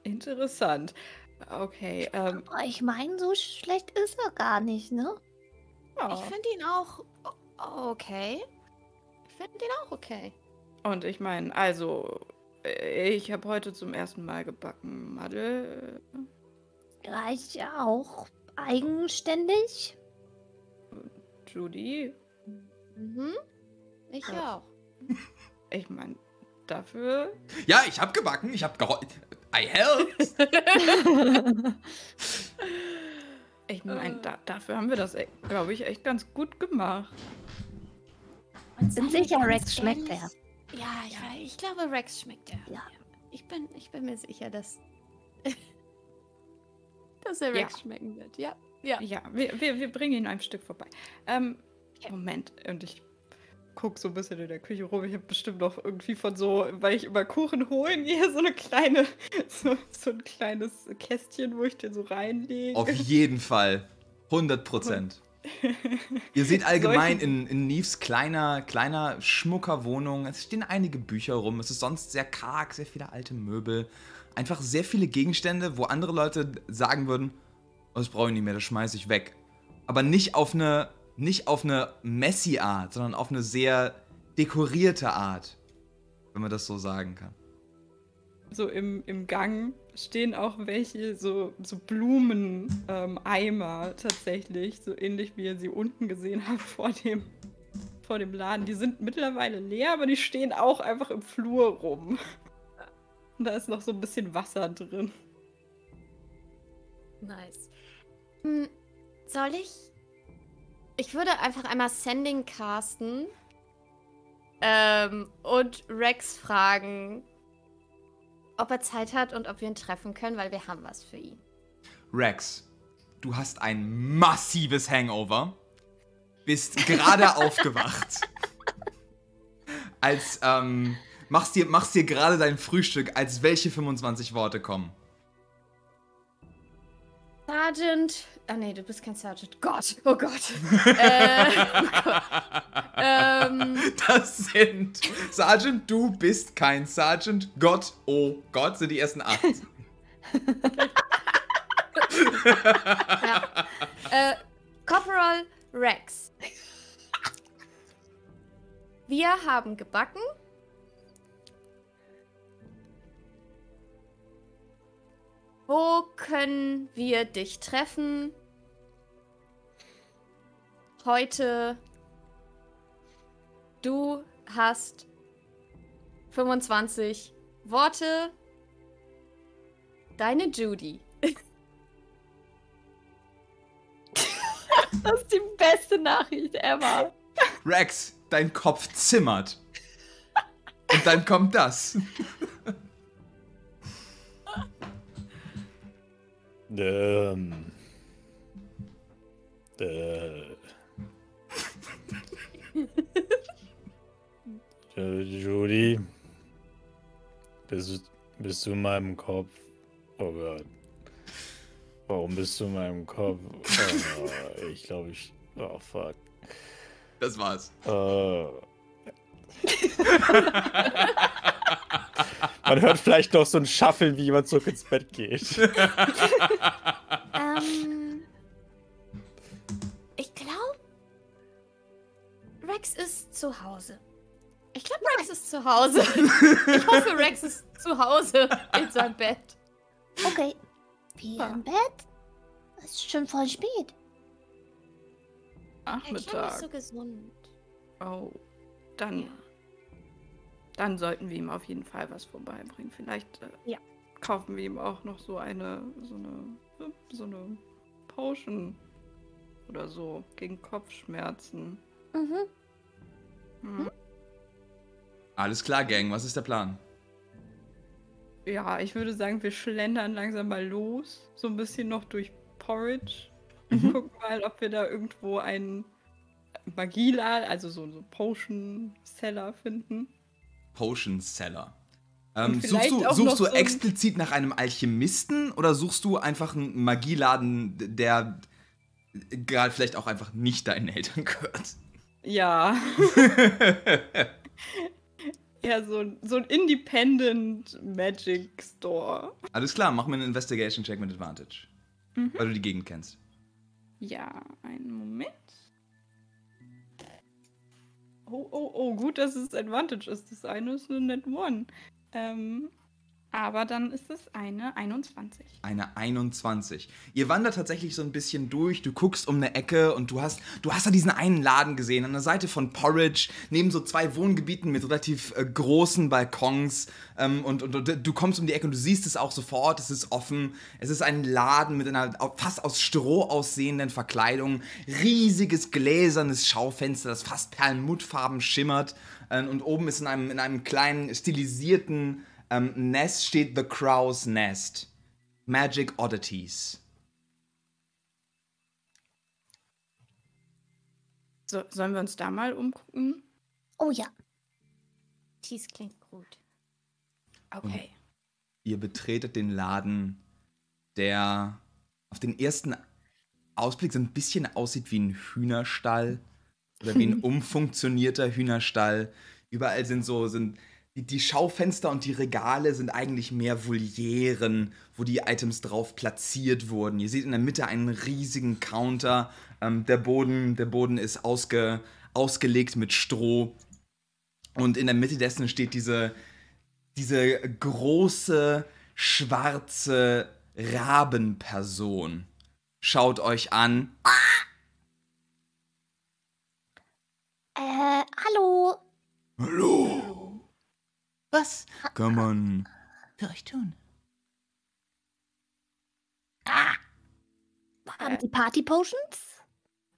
Interessant. Okay, ähm. Aber ich meine, so schlecht ist er gar nicht, ne? Ja. ich finde ihn auch okay. Ich finde ihn auch okay. Und ich meine, also, äh, ich habe heute zum ersten Mal gebacken. Madel, Ja, ich ja auch eigenständig. äh, Judy, Mhm. Ich Ja. auch. ich meine, dafür. Ja, ich hab gebacken, ich hab geholfen. I help. Ich meine, Äh. da, dafür haben wir das, glaube ich, echt ganz gut gemacht. Und sind sicher, Rex schmeckt er. Ja, ich, wei- ich glaube, Rex schmeckt er. Ja. Ich bin, ich bin mir sicher, dass, dass er Ja. Rex schmecken wird. Ja. Ja. Ja, wir, wir, wir bringen ihn ein Stück vorbei. Ähm, Moment, und ich guck so ein bisschen in der Küche rum. Ich habe bestimmt noch irgendwie von so, weil ich immer Kuchen holen gehe, so eine kleine, so, so ein kleines Kästchen, wo ich den so reinlege. Auf jeden Fall. 100 Prozent. Ihr seht allgemein in, in Neves kleiner, kleiner, schmucker Wohnung, es stehen einige Bücher rum. Es ist sonst sehr karg, sehr viele alte Möbel. Einfach sehr viele Gegenstände, wo andere Leute sagen würden, oh, das brauche ich nicht mehr, das schmeiße ich weg. Aber nicht auf eine, nicht auf eine messy Art, sondern auf eine sehr dekorierte Art. Wenn man das so sagen kann. so im, im Gang stehen auch welche, so, so Blumeneimer ähm, tatsächlich, so ähnlich wie ihr sie unten gesehen habt vor dem, vor dem Laden. Die sind mittlerweile leer, aber die stehen auch einfach im Flur rum. Und da ist noch so ein bisschen Wasser drin. Nice. Hm, soll ich? Ich würde einfach einmal Sending casten ähm, und Rex fragen, ob er Zeit hat und ob wir ihn treffen können, weil wir haben was für ihn. Rex, du hast ein massives Hangover. Bist gerade aufgewacht. Als, ähm, machst dir, machst dir gerade dein Frühstück, als welche 25 Worte kommen. Sergeant. Ah nee, du bist kein Sergeant. Gott, oh Gott. äh, oh Gott. Ähm, Das sind Sergeant, du bist kein Sergeant. Gott, oh Gott, sind die ersten acht. ja. äh, Corporal Rex. Wir haben gebacken. Wo können wir dich treffen? Heute. Du hast 25 Worte. Deine Judy. Das ist die beste Nachricht ever. Rex, dein Kopf zimmert. Und dann kommt das. Ähm. Äh. Judy. Bist, bist du in meinem Kopf? Oh Gott. Warum bist du in meinem Kopf? Oh, ich glaube, ich. Oh fuck. Das war's. Äh. Man hört vielleicht noch so ein Schaffeln, wie jemand zurück ins Bett geht. Ähm. Ich glaube, Rex ist zu Hause. Ich glaube, Rex ist zu Hause. Ich hoffe, Rex ist zu Hause in seinem Bett. Okay. Wir im Bett? Es ist schon voll spät. Er klang nicht Nachmittag. so gesund. Oh. Dann, Ja. Dann sollten wir ihm auf jeden Fall was vorbeibringen. Vielleicht äh, Ja. kaufen wir ihm auch noch so eine, so eine, so eine Potion oder so gegen Kopfschmerzen. Mhm. Hm. Alles klar, Gang, was ist der Plan? Ja, ich würde sagen, wir schlendern langsam mal los. So ein bisschen noch durch Porridge. Mhm. Gucken mal, ob wir da irgendwo einen Magieladen, also so so Potion Seller finden. Potion Seller. Ähm, suchst du, suchst du so explizit nach einem Alchemisten oder suchst du einfach einen Magieladen, der gerade vielleicht auch einfach nicht deinen Eltern gehört? Ja. ja, so, ein- so ein Independent Magic Store. Alles klar, mach mir einen Investigation-Check mit Advantage. Mhm. Weil du die Gegend kennst. Ja, einen Moment. Oh, oh, oh, gut, dass es Advantage ist. Das eine ist eine Net One. Ähm, aber dann ist es eine 21. Eine 21. Ihr wandert tatsächlich so ein bisschen durch, du guckst um eine Ecke und du hast, du hast da diesen einen Laden gesehen, an der Seite von Porridge, neben so zwei Wohngebieten mit relativ äh, großen Balkons. Ähm, und, und, und du kommst um die Ecke und du siehst es auch sofort, es ist offen. Es ist ein Laden mit einer fast aus Stroh aussehenden Verkleidung, riesiges gläsernes Schaufenster, das fast perlmuttfarben schimmert. Ähm, und oben ist in einem, in einem kleinen stilisierten ähm, Nest steht The Crow's Nest. Magic Oddities. So, sollen wir uns da mal umgucken? Oh ja. Dies klingt gut. Okay. Ihr betretet den Laden, der auf den ersten Ausblick so ein bisschen aussieht wie ein Hühnerstall oder wie ein umfunktionierter Hühnerstall. Überall sind so sind die, die Schaufenster und die Regale sind eigentlich mehr Volieren, wo die Items drauf platziert wurden. Ihr seht in der Mitte einen riesigen Counter. Ähm, der, Boden, der Boden ist ausge, ausgelegt mit Stroh. Und in der Mitte dessen steht diese, diese große, schwarze Rabenperson. Schaut euch an. Äh, hallo. Hallo. Was kann man für euch tun? Haben Sie Party Potions?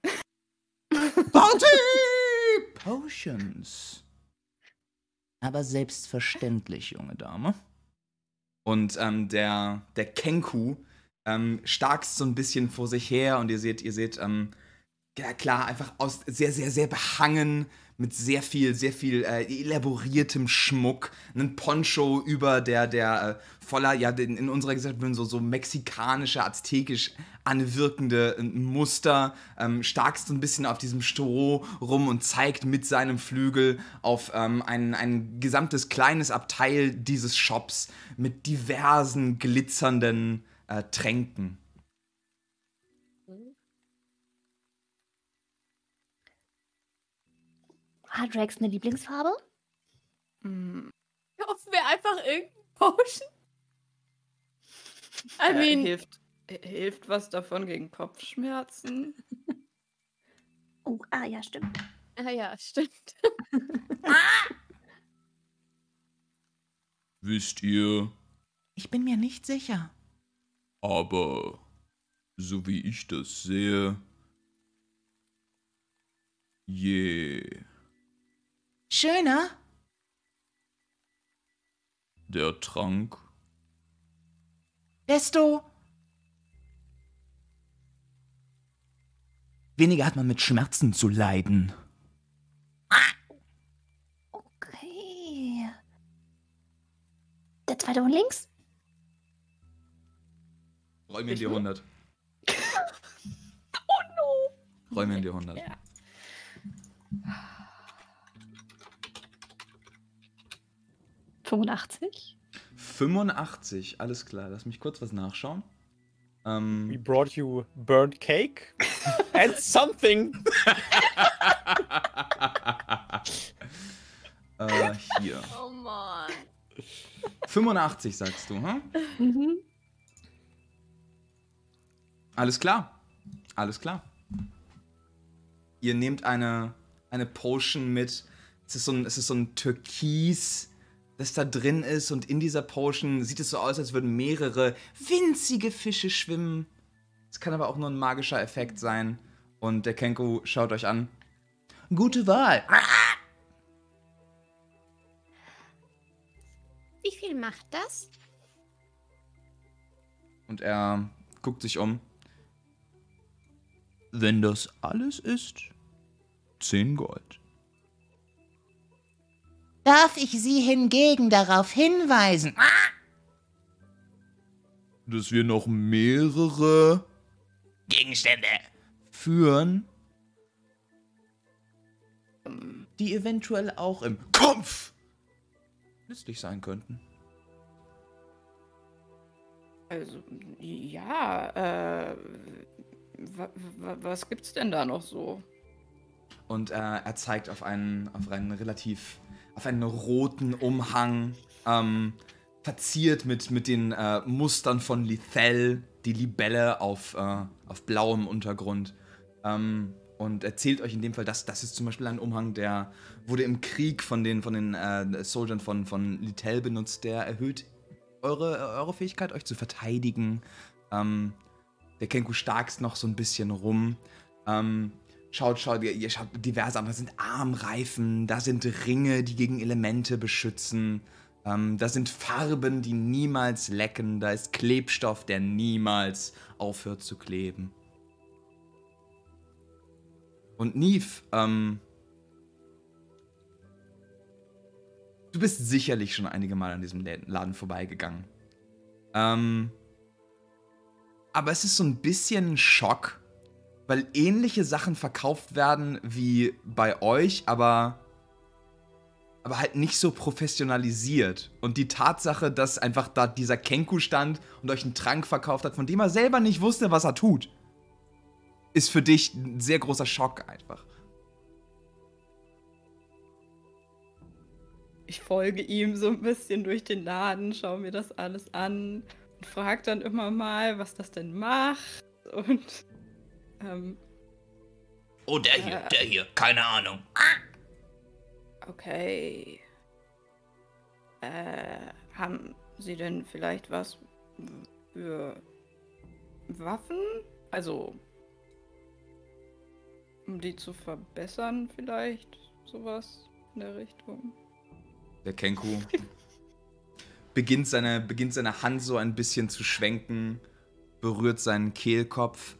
Party Potions. Aber selbstverständlich, junge Dame. Und ähm, der, der Kenku ähm, starkst so ein bisschen vor sich her und ihr seht, ihr seht, ähm, ja klar, einfach aus sehr, sehr, sehr behangen mit sehr viel, sehr viel äh, elaboriertem Schmuck, einen Poncho über der, der äh, voller, ja, in, in unserer Gesellschaft so, so mexikanische, aztekisch anwirkende äh, Muster, ähm, starkst ein bisschen auf diesem Stroh rum und zeigt mit seinem Flügel auf ähm, ein, ein gesamtes kleines Abteil dieses Shops mit diversen glitzernden äh, Tränken. Hat Rex eine Lieblingsfarbe? Hm. Kaufen wir einfach irgendeine Potion? I Äh, mean, hilft, hilft was davon gegen Kopfschmerzen? Oh, ah ja, stimmt. ah ja, stimmt. Wisst ihr? Ich bin mir nicht sicher. Aber so wie ich das sehe, je schöner der Trank, desto weniger hat man mit Schmerzen zu leiden. Okay. Der zweite von links? Räum in die 100. Oh no! Räum in die 100. Ja. Fünfundachtzig? 85, alles klar. Lass mich kurz was nachschauen. Ähm, We brought you burnt cake and something. äh, hier. Oh Mann. 85 sagst du, hm? Mhm. Alles klar. Alles klar. Ihr nehmt eine, eine Potion mit. Es ist so ein, es ist so ein Türkis, das da drin ist und in dieser Potion sieht es so aus, als würden mehrere winzige Fische schwimmen. Es kann aber auch nur ein magischer Effekt sein. Und der Kenku schaut euch an. Gute Wahl. Wie viel macht das? Und er guckt sich um. Wenn das alles ist, 10 Gold. Darf ich Sie hingegen darauf hinweisen, Dass wir noch mehrere Gegenstände führen, die eventuell auch im Kampf nützlich sein könnten. Also, ja, äh. wa- wa- Was gibt's denn da noch so? Und äh, er zeigt auf einen, auf einen relativ, auf einen roten Umhang, ähm, verziert mit, mit den äh, Mustern von Lithel, die Libelle auf, äh, auf blauem Untergrund. Ähm, und erzählt euch in dem Fall, dass das ist zum Beispiel ein Umhang, der wurde im Krieg von den, von den äh, Soldiern von, von Lithel benutzt, der erhöht eure, eure Fähigkeit, euch zu verteidigen. Ähm, der Kenku starkst noch so ein bisschen rum. Ähm, schaut, schaut, ihr, ihr schaut diverse andere. Da sind Armreifen, da sind Ringe, die gegen Elemente beschützen. Ähm, da sind Farben, die niemals lecken. Da ist Klebstoff, der niemals aufhört zu kleben. Und Neve, ähm, du bist sicherlich schon einige Mal an diesem Laden vorbeigegangen. Ähm, aber es ist so ein bisschen ein Schock, weil ähnliche Sachen verkauft werden wie bei euch, aber aber halt nicht so professionalisiert. Und die Tatsache, dass einfach da dieser Kenku stand und euch einen Trank verkauft hat, von dem er selber nicht wusste, was er tut, ist für dich ein sehr großer Schock einfach. Ich folge ihm so ein bisschen durch den Laden, schaue mir das alles an und frage dann immer mal, was das denn macht. Und ähm, Oh, der hier, Äh. der hier, keine Ahnung. okay. Äh, haben Sie denn vielleicht was für Waffen? Also, um die zu verbessern vielleicht? Sowas in der Richtung. Der Kenku beginnt seine, beginnt seine Hand so ein bisschen zu schwenken, berührt seinen Kehlkopf.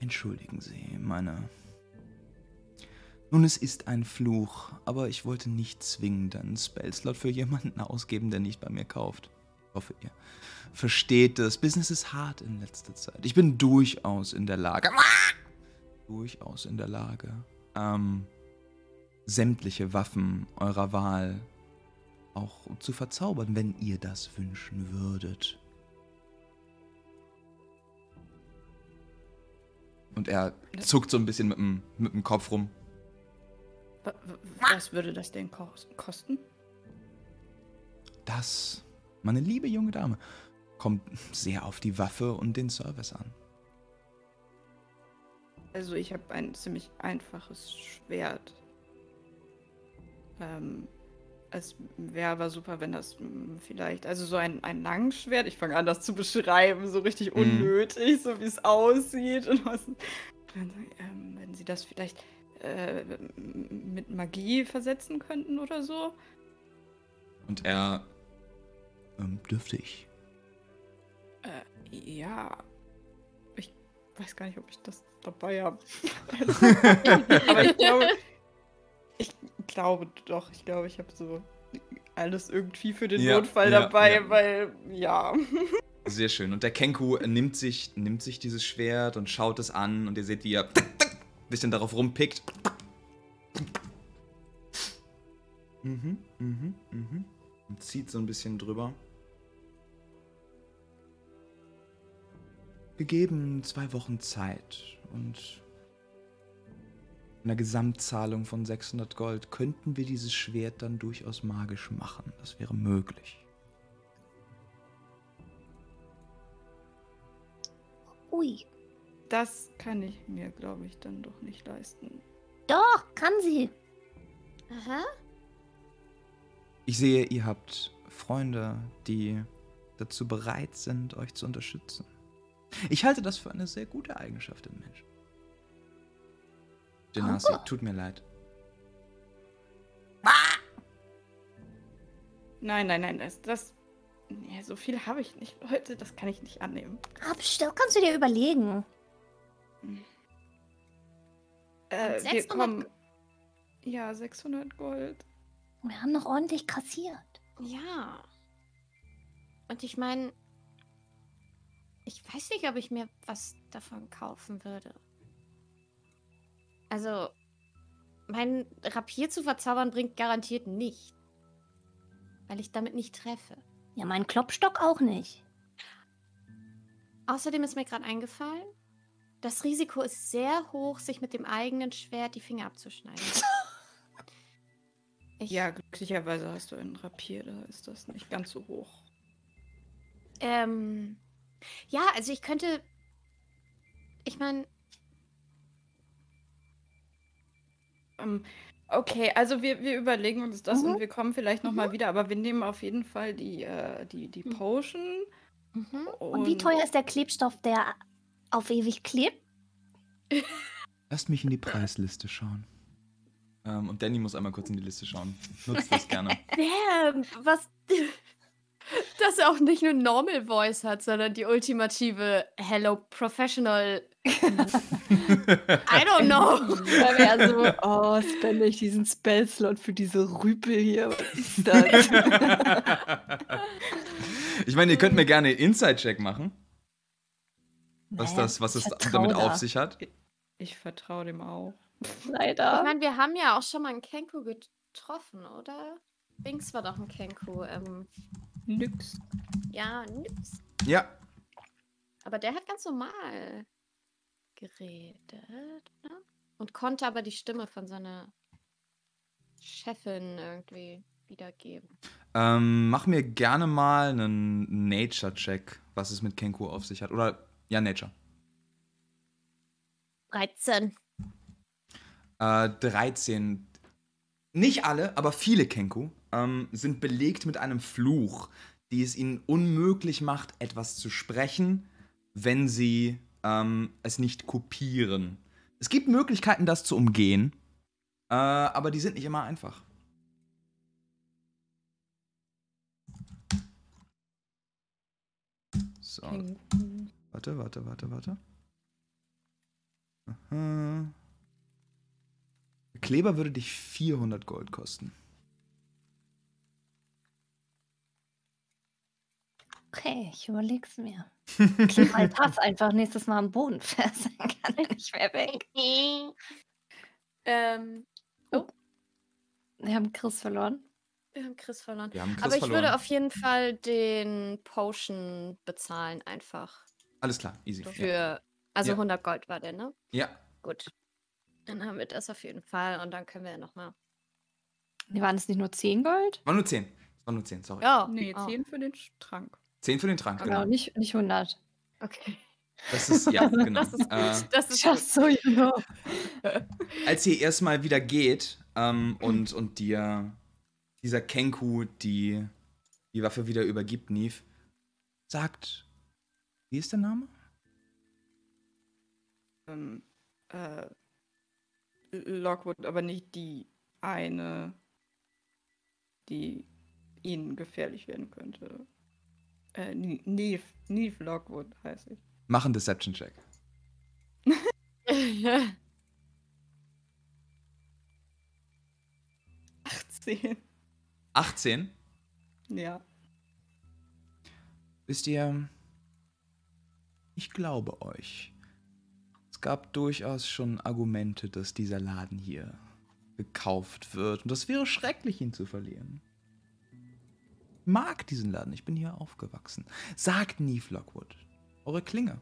Entschuldigen Sie, meine. Nun, es ist ein Fluch, aber ich wollte nicht zwingend einen Spellslot für jemanden ausgeben, der nicht bei mir kauft. Ich hoffe, ihr versteht das. Business ist hart in letzter Zeit. Ich bin durchaus in der Lage. Durchaus in der Lage. Ähm, sämtliche Waffen eurer Wahl auch zu verzaubern, wenn ihr das wünschen würdet. Und er zuckt so ein bisschen mit dem, mit dem Kopf rum. Wa- wa- Was würde das denn kos- kosten? Das, meine liebe junge Dame, kommt sehr auf die Waffe und den Service an. Also ich habe ein ziemlich einfaches Schwert. Ähm, es wäre aber super, wenn das mm, vielleicht, also so ein, ein Langschwert, ich fange an, das zu beschreiben, so richtig Mhm. unnötig, so wie es aussieht und was. Ähm, wenn sie das vielleicht äh, mit Magie versetzen könnten oder so. Und er. Ähm, dürfte ich. Äh, ja. Ich weiß gar nicht, ob ich das dabei habe. Aber ich glaube, ich glaube doch, ich glaube, ich habe so alles irgendwie für den Ja, Notfall ja, dabei, ja. weil, ja. Sehr schön. Und der Kenku nimmt sich, nimmt sich dieses Schwert und schaut es an und ihr seht, wie er ein bisschen darauf rumpickt. Mhm, mhm, mhm. Und zieht so ein bisschen drüber. Wir geben zwei Wochen Zeit und einer Gesamtzahlung von 600 Gold könnten wir dieses Schwert dann durchaus magisch machen. Das wäre möglich. Ui. Das kann ich mir, glaube ich, dann doch nicht leisten. Doch, kann sie. Aha. Ich sehe, ihr habt Freunde, die dazu bereit sind, euch zu unterstützen. Ich halte das für eine sehr gute Eigenschaft im Menschen. Genasi, Oh. tut mir leid. Nein, nein, nein, das, das. Nee, so viel habe ich nicht, Leute. Das kann ich nicht annehmen. Abstell, kannst du dir überlegen. Äh, wir 600 kommen. Ja, 600 Gold. Wir haben noch ordentlich kassiert. Ja. Und ich meine, ich weiß nicht, ob ich mir was davon kaufen würde. Also, mein Rapier zu verzaubern bringt garantiert nicht. Weil ich damit nicht treffe. Ja, mein Klopstock auch nicht. Außerdem ist mir gerade eingefallen, das Risiko ist sehr hoch, sich mit dem eigenen Schwert die Finger abzuschneiden. Ich, Ja, glücklicherweise hast du einen Rapier, da ist das nicht ganz so hoch. Ähm, ja, also ich könnte. Ich meine, Ähm, okay, also wir, wir überlegen uns das Mhm. und wir kommen vielleicht nochmal wieder, aber wir nehmen auf jeden Fall die, äh, die, die Mhm. Potion. mhm. Und wie teuer ist der Klebstoff, der auf ewig klebt? Lasst mich in die Preisliste schauen. Ähm, und Danny muss einmal kurz in die Liste schauen. Nutzt das gerne. Damn, was. Dass er auch nicht nur Normal Voice hat, sondern die ultimative Hello Professional. I don't know. Weil er so, oh, spende ich diesen Spellslot für diese Rüpel hier. Was ist das? ich meine, ihr könnt mir gerne Inside-Check machen, was, Naja, das, was ich es damit da. auf sich hat. Ich vertraue dem auch. Ich Leider. meine, wir haben ja auch schon mal einen Kenku getroffen, oder? Binks war doch ein Kenku. Ähm, Nix. ja, nix. Ja, Aber der hat ganz normal geredet, ne? Und konnte aber die Stimme von seiner Chefin irgendwie wiedergeben. ähm, mach mir gerne mal einen Nature-Check, was es mit Kenku auf sich hat. Oder, ja, Nature. 13. Äh, 13. Nicht alle, aber viele Kenku ähm, sind belegt mit einem Fluch, die es ihnen unmöglich macht, etwas zu sprechen, wenn sie ähm, es nicht kopieren. Es gibt Möglichkeiten, das zu umgehen, äh, aber die sind nicht immer einfach. So, warte, warte, warte, warte. Aha. Kleber würde dich 400 Gold kosten. Okay, ich überleg's mir. Kleb mein Pass einfach nächstes Mal am Boden fest, dann kann er nicht mehr weg. ähm, Wir haben Chris verloren. wir haben Chris verloren. Haben Chris Aber ich verloren. würde auf jeden Fall den Potion bezahlen, einfach. Alles klar, easy. Für, Ja. also Ja. 100 Gold war der, ne? ja. Gut. Dann haben wir das auf jeden Fall und dann können wir ja nochmal. Nee, waren es nicht nur 10 Gold? War nur 10. Es war nur 10, sorry. Ja. Nee, oh, 10 für den Trank. 10 für den Trank, Genau, genau. nicht, nicht 100. Okay. Das ist, ja, genau. Das ist gut. Äh, das ist Just so you know. als ihr erstmal wieder geht ähm, und, und dir dieser Kenku die, die Waffe wieder übergibt, Neve, sagt, wie ist der Name? Ähm, äh, Lockwood, aber nicht die eine, die ihnen gefährlich werden könnte. Äh, Neve, Neve Lockwood heiße ich. Mach einen Deception-Check. gut. 18. 18. Ja. Wisst ihr, ich glaube euch. Es gab durchaus schon Argumente, dass dieser Laden hier gekauft wird. Und das wäre schrecklich, ihn zu verlieren. Ich mag diesen Laden, ich bin hier aufgewachsen. Sagt Neve Lockwood, eure Klinge.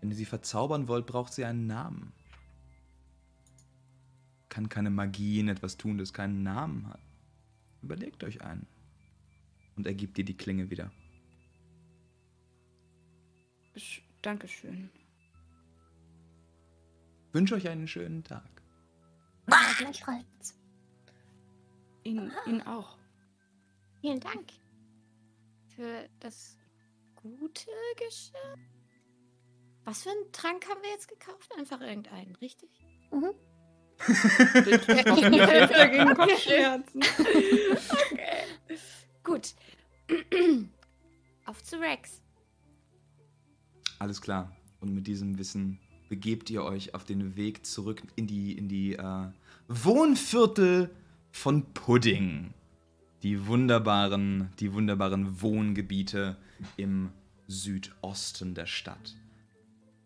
Wenn ihr sie verzaubern wollt, braucht sie einen Namen. Kann keine Magie in etwas tun, das keinen Namen hat. Überlegt euch einen. Und er gibt dir die Klinge wieder. Sch- Dankeschön. wünsche euch einen schönen Tag. Ja, gleichfalls. Ihnen, Ihnen auch. Vielen Dank für das gute Geschirr. Was für einen Trank haben wir jetzt gekauft? Einfach irgendeinen, richtig? Mhm. Gegen Kopfschmerzen. Okay. Gut. Auf zu Rex. Alles klar. Und mit diesem Wissen begebt ihr euch auf den Weg zurück in die, in die äh, Wohnviertel von Pudding. Die wunderbaren, die wunderbaren Wohngebiete im Südosten der Stadt.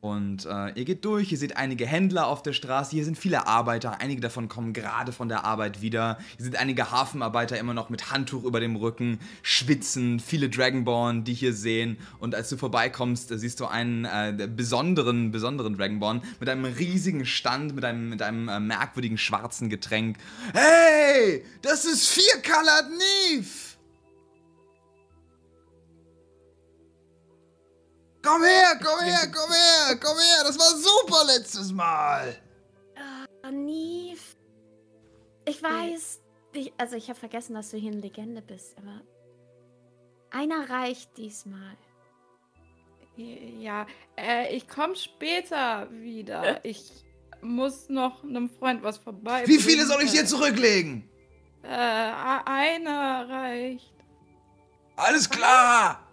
Und äh, ihr geht durch, ihr seht einige Händler auf der Straße, hier sind viele Arbeiter, einige davon kommen gerade von der Arbeit wieder. Hier sind einige Hafenarbeiter immer noch mit Handtuch über dem Rücken, schwitzen, viele Dragonborn, die hier sehen. Und als du vorbeikommst, siehst du einen äh, besonderen, besonderen Dragonborn mit einem riesigen Stand, mit einem, mit einem äh, merkwürdigen schwarzen Getränk. Hey, das ist vier Colored Neve! Komm her, komm her, komm her, komm her. Das war super letztes Mal. Ah, Neve. Ich weiß, ich, also ich habe vergessen, dass du hier eine Legende bist, aber einer reicht diesmal. Ja, äh, ich komme später wieder. Ich muss noch einem Freund was vorbei. Wie viele soll ich dir zurücklegen? Äh, einer reicht. Alles klar.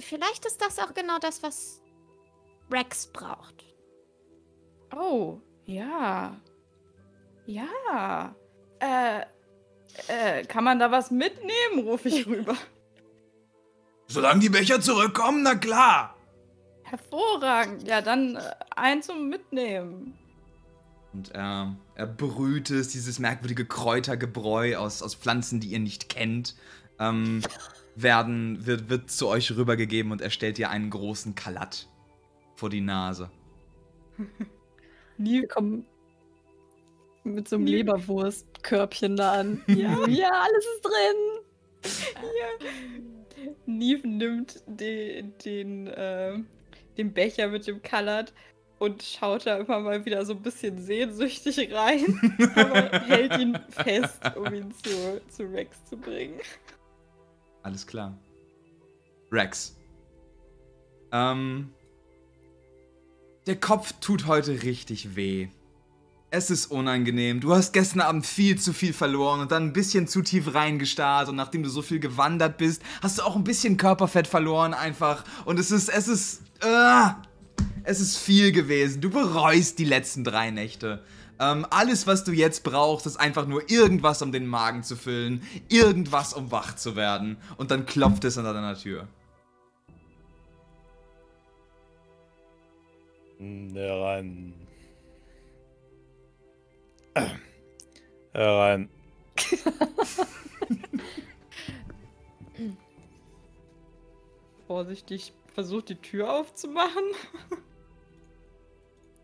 Vielleicht ist das auch genau das, was Rex braucht. Oh, ja. Ja. Äh, äh, kann man da was mitnehmen, rufe ich rüber. Solange die Becher zurückkommen, na klar. Hervorragend. Ja, dann äh, ein zum Mitnehmen. Und er, er brüht es, dieses merkwürdige Kräutergebräu aus, aus Pflanzen, die ihr nicht kennt, ähm, werden, wird, wird zu euch rübergegeben und er stellt dir einen großen Kalat vor die Nase. Wir kommen mit so einem Leberwurstkörbchen da an. Ja, ja, alles ist drin. Neve nimmt den, den, äh, den Becher mit dem Colored und schaut da immer mal wieder so ein bisschen sehnsüchtig rein, aber hält ihn fest, um ihn zu, zu Rex zu bringen. Alles klar. Rex. Ähm. Der Kopf tut heute richtig weh. Es ist unangenehm. Du hast gestern Abend viel zu viel verloren und dann ein bisschen zu tief reingestarrt und nachdem du so viel gewandert bist, hast du auch ein bisschen Körperfett verloren einfach. Und es ist, es ist, äh, es ist viel gewesen. Du bereust die letzten drei Nächte. Ähm, alles, was du jetzt brauchst, ist einfach nur irgendwas, um den Magen zu füllen, irgendwas, um wach zu werden. Und dann klopft es an deiner Tür. Herein. Herein. Vorsichtig versucht die Tür aufzumachen.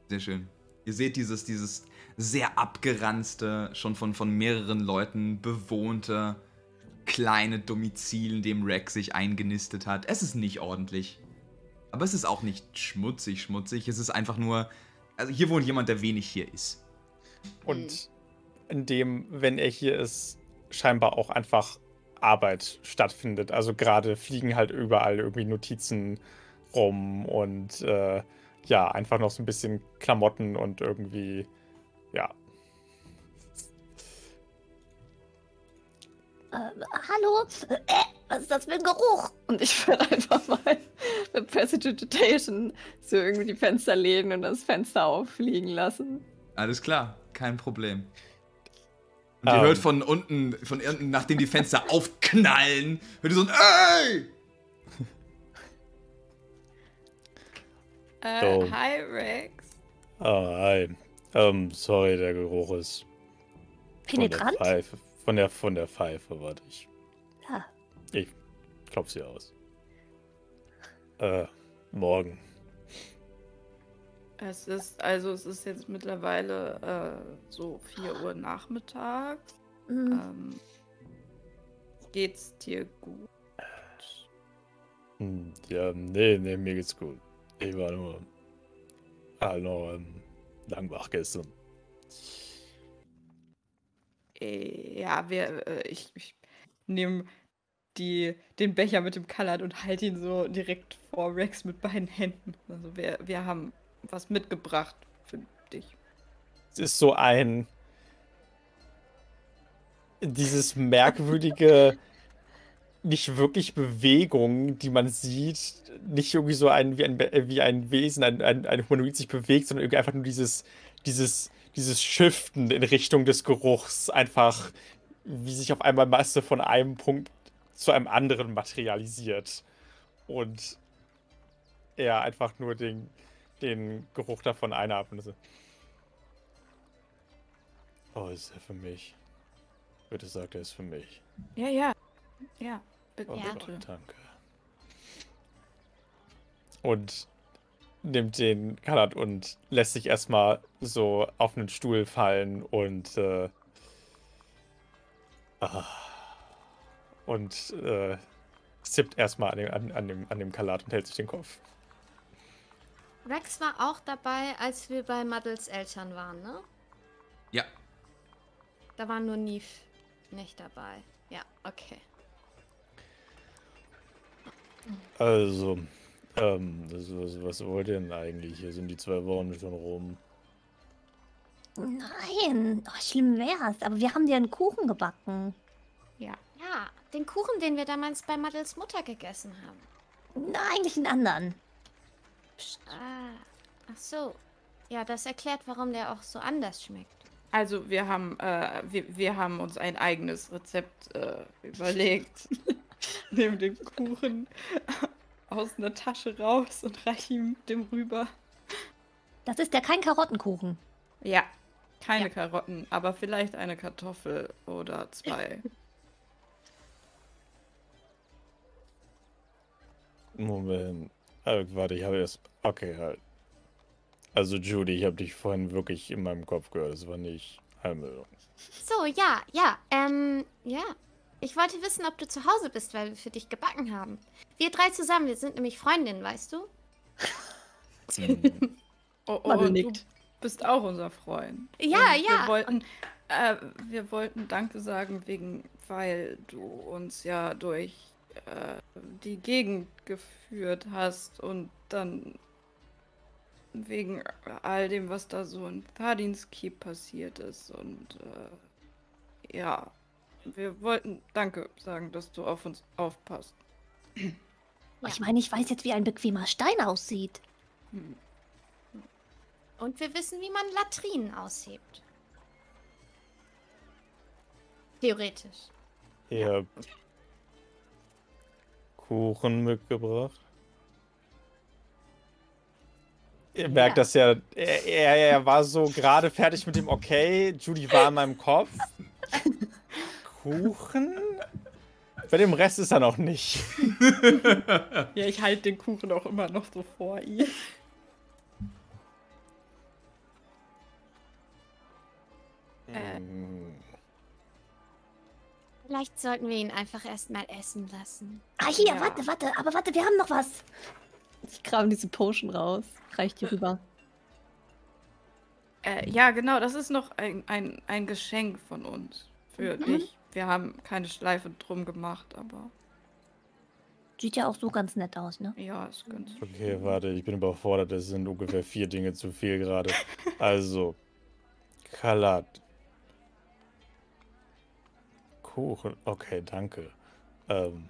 Sehr schön. Ihr seht dieses, dieses sehr abgeranzte, schon von, von mehreren Leuten bewohnte kleine Domizil, in dem Rex sich eingenistet hat. Es ist nicht ordentlich. Aber es ist auch nicht schmutzig, schmutzig. Es ist einfach nur. Also hier wohnt jemand, der wenig hier ist. Und in dem, wenn er hier ist, scheinbar auch einfach Arbeit stattfindet. Also gerade fliegen halt überall irgendwie Notizen rum und äh, ja, einfach noch so ein bisschen Klamotten und irgendwie, ja. Äh, hallo? Äh, was ist das für ein Geruch? Und ich werde einfach mal mit Prestidigitation so irgendwie die Fensterläden und das Fenster auffliegen lassen. Alles klar, kein Problem. Und ihr Ähm. hört von unten, von unten, nachdem die Fenster aufknallen, hört ihr so ein Ey! Äh, So. hi Rex. Ah, hi. Ähm, sorry, der Geruch ist von der Penetrant? Pfeife. Von der, von der Pfeife, warte ich. Ja. Ich klopf sie aus. Äh, morgen. Es ist, also es ist jetzt mittlerweile äh, so 4 Uhr nachmittags. Hm, Ähm, geht's dir gut? Hm, ja, nee, nee, mir geht's gut. Ich war nur halt noch ähm, lang wach gestern. Äh, ja, wir, äh, ich, ich nehme den Becher mit dem Colored und halte ihn so direkt vor Rex mit beiden Händen. Also wir, wir haben was mitgebracht für dich. Es ist so ein dieses merkwürdige, nicht wirklich Bewegung, die man sieht, nicht irgendwie so ein, wie, ein, wie ein Wesen, ein, ein, ein Humanoid sich bewegt, sondern irgendwie einfach nur dieses, dieses, dieses Shiften in Richtung des Geruchs, einfach wie sich auf einmal Masse von einem Punkt zu einem anderen materialisiert. Und er einfach nur den, den Geruch davon einatmet. Oh, ist er für mich. Bitte sagt er ist für mich. Ja, ja. Ja, bitte. Oh, ja. danke. Und nimmt den Kalat und lässt sich erstmal so auf einen Stuhl fallen und äh, ah, und äh, zippt erstmal an dem, an, an, dem, an dem Kalat und hält sich den Kopf. Rex war auch dabei, als wir bei Muddles Eltern waren, ne? Ja. Da war nur Neve nicht dabei. Ja, okay. Also, ähm, das, was, was wollt ihr denn eigentlich? Hier sind die zwei Wochen schon rum. Nein, oh, schlimm wär's. Aber wir haben dir einen Kuchen gebacken. Ja. Ja, den Kuchen, den wir damals bei Maddels Mutter gegessen haben. Na, eigentlich einen anderen. Psst. Ah, ach so. Ja, das erklärt, warum der auch so anders schmeckt. Also wir haben, äh, wir, wir haben uns ein eigenes Rezept äh, überlegt. Nehmen den Kuchen aus einer Tasche raus und reichen ihm dem rüber. Das ist ja kein Karottenkuchen. Ja, keine ja. Karotten, aber vielleicht eine Kartoffel oder zwei. Moment. Also, warte, ich habe erst. Okay, halt. Also Judy, ich habe dich vorhin wirklich in meinem Kopf gehört. Das war nicht Einbildung. So, ja, ja, ähm, ja. Ich wollte wissen, ob du zu Hause bist, weil wir für dich gebacken haben. Wir drei zusammen, wir sind nämlich Freundinnen, weißt du? Oh, oh, du bist auch unser Freund. Ja, Und ja. Wir wollten, äh, wir wollten Danke sagen, wegen, weil du uns ja durch äh, die Gegend geführt hast und dann wegen all dem, was da so in Thadins Keep passiert ist. Und äh, ja, wir wollten Danke sagen, dass du auf uns aufpasst. Ja. Ich meine, ich weiß jetzt, wie ein bequemer Stein aussieht. Hm. Und wir wissen, wie man Latrinen aushebt. Theoretisch. Ihr habt Kuchen mitgebracht. Ihr merkt ja. das ja, er, er, er war so gerade fertig mit dem Okay, Judy war in meinem Kopf. Kuchen? Bei dem Rest ist er noch nicht. ja, ich halte den Kuchen auch immer noch so vor ihm. Äh, vielleicht sollten wir ihn einfach erstmal essen lassen. Ah, hier, ja. warte, warte, aber warte, wir haben noch was. Ich kram diese Potion raus. Reicht hier rüber. Äh, ja, genau, das ist noch ein, ein, ein Geschenk von uns. Für mhm. dich. Wir haben keine Schleife drum gemacht, aber. Sieht ja auch so ganz nett aus, ne? Ja, ist ganz. Okay, warte, ich bin überfordert. Das sind ungefähr vier Dinge zu viel gerade. Also, Kalat. Kuchen. Okay, danke. Ähm,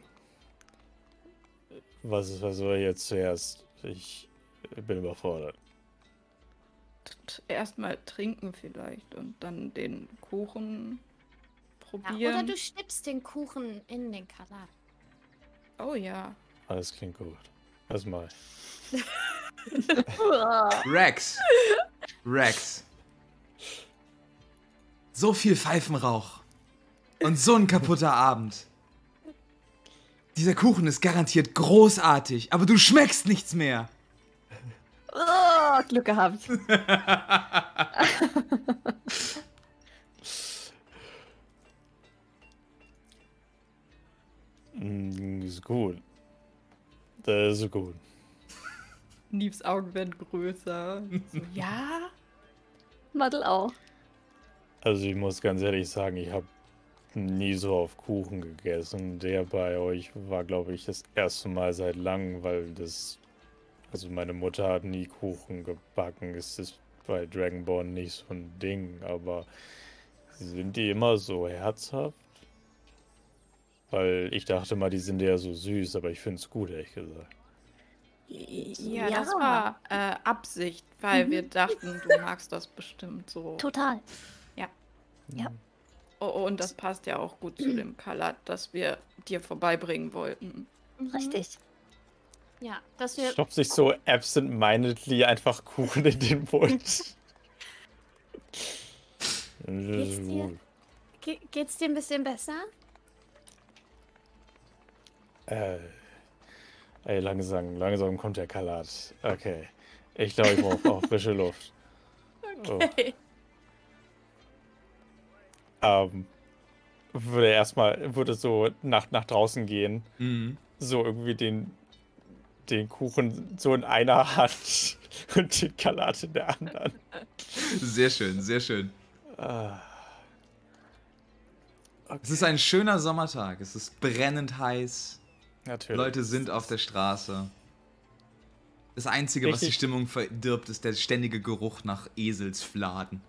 was, was soll jetzt zuerst? Ich bin überfordert. Erstmal trinken vielleicht und dann den Kuchen probieren. Ja, oder du schnippst den Kuchen in den Kalat. Oh ja. Alles klingt gut. Das mal. Rex. Rex. So viel Pfeifenrauch. Und so ein kaputter Abend. Dieser Kuchen ist garantiert großartig, aber du schmeckst nichts mehr. Oh, Glück gehabt. ist gut. Das ist gut. Nives Augen werden größer. So, ja? Madel auch. Also ich muss ganz ehrlich sagen, ich habe nie so auf Kuchen gegessen. Der bei euch war, glaube ich, das erste Mal seit langem, weil das. Also meine Mutter hat nie Kuchen gebacken. Es ist bei Dragonborn nicht so ein Ding, aber sind die immer so herzhaft? Weil ich dachte mal, die sind ja so süß, aber ich finde es gut, ehrlich gesagt. Ja, das war äh, Absicht, weil wir dachten, du magst das bestimmt so. Total. Ja. Oh, oh, und das passt ja auch gut zu dem Kalat, das wir dir vorbeibringen wollten. Richtig. Ja, dass wir. Stopft sich so absent-mindedly einfach Kuchen in den Mund. Geht's dir, ge geht's dir ein bisschen besser? Äh, ey, langsam, langsam kommt der Kalat. Okay. Ich glaube, ich brauche auch frische Luft. Okay. Ähm, würde erstmal, würde so nach, nach draußen gehen. Mhm. So irgendwie den, den Kuchen so in einer Hand und den Kalat in der anderen. Sehr schön, sehr schön. Ah. Es ist ein schöner Sommertag. Es ist brennend heiß. Natürlich. Leute sind auf der Straße. Das Einzige, was die Richtig. Stimmung verdirbt, ist der ständige Geruch nach Eselsfladen.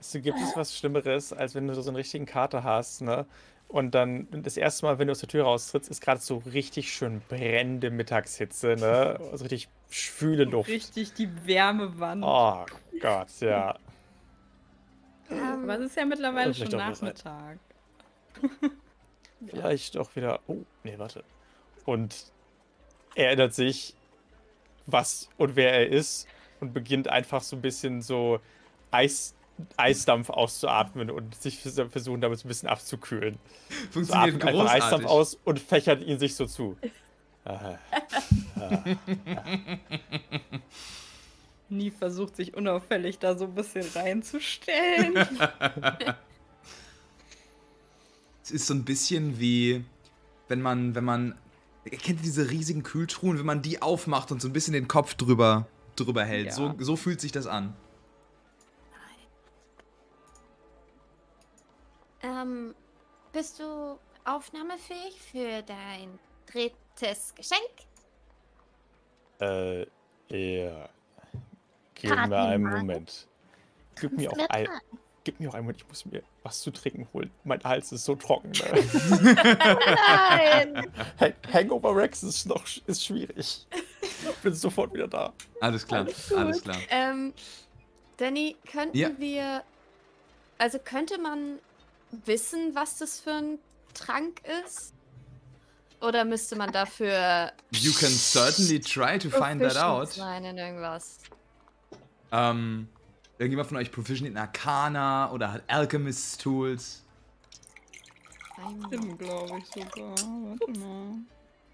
So, gibt es was Schlimmeres, als wenn du so einen richtigen Kater hast, ne? Und dann das erste Mal, wenn du aus der Tür raustrittst, ist gerade so richtig schön brennende Mittagshitze, ne? Also richtig schwüle Luft. Richtig die Wärmewand. Oh Gott, ja. Ähm, Aber es ist ja mittlerweile schon Nachmittag. Vielleicht doch wieder. Oh, nee, warte. Und er erinnert sich, was und wer er ist und beginnt einfach so ein bisschen so Eis, Eisdampf auszuatmen und sich vers- versuchen, damit so ein bisschen abzukühlen. So Funktioniert atmet einfach Eisdampf aus und fächert ihn sich so zu. Nie versucht sich unauffällig da so ein bisschen reinzustellen. Es ist so ein bisschen wie, wenn man, wenn man, ihr kennt diese riesigen Kühltruhen, wenn man die aufmacht und so ein bisschen den Kopf drüber, drüber hält. Ja. So, so fühlt sich das an. ähm, bist du aufnahmefähig für dein drittes Geschenk? Äh, ja. Gib mir Karten einen. Moment. Gib mir, auch ein, tragen? Gib mir auch einen Moment, ich muss mir was zu trinken holen. Mein Hals ist so trocken. Ne? Nein! Hang Hangover Rex ist noch ist schwierig. Ich bin sofort wieder da. Alles klar, alles klar. Ähm, Danny, könnten Ja. wir. Also könnte man wissen, was das für ein Trank ist? Oder müsste man dafür You can certainly try to find that out. sein in irgendwas? Ähm, irgendjemand von euch proficient in Arcana oder hat Alchemist Tools? Stimmt, glaube ich sogar. Warte mal.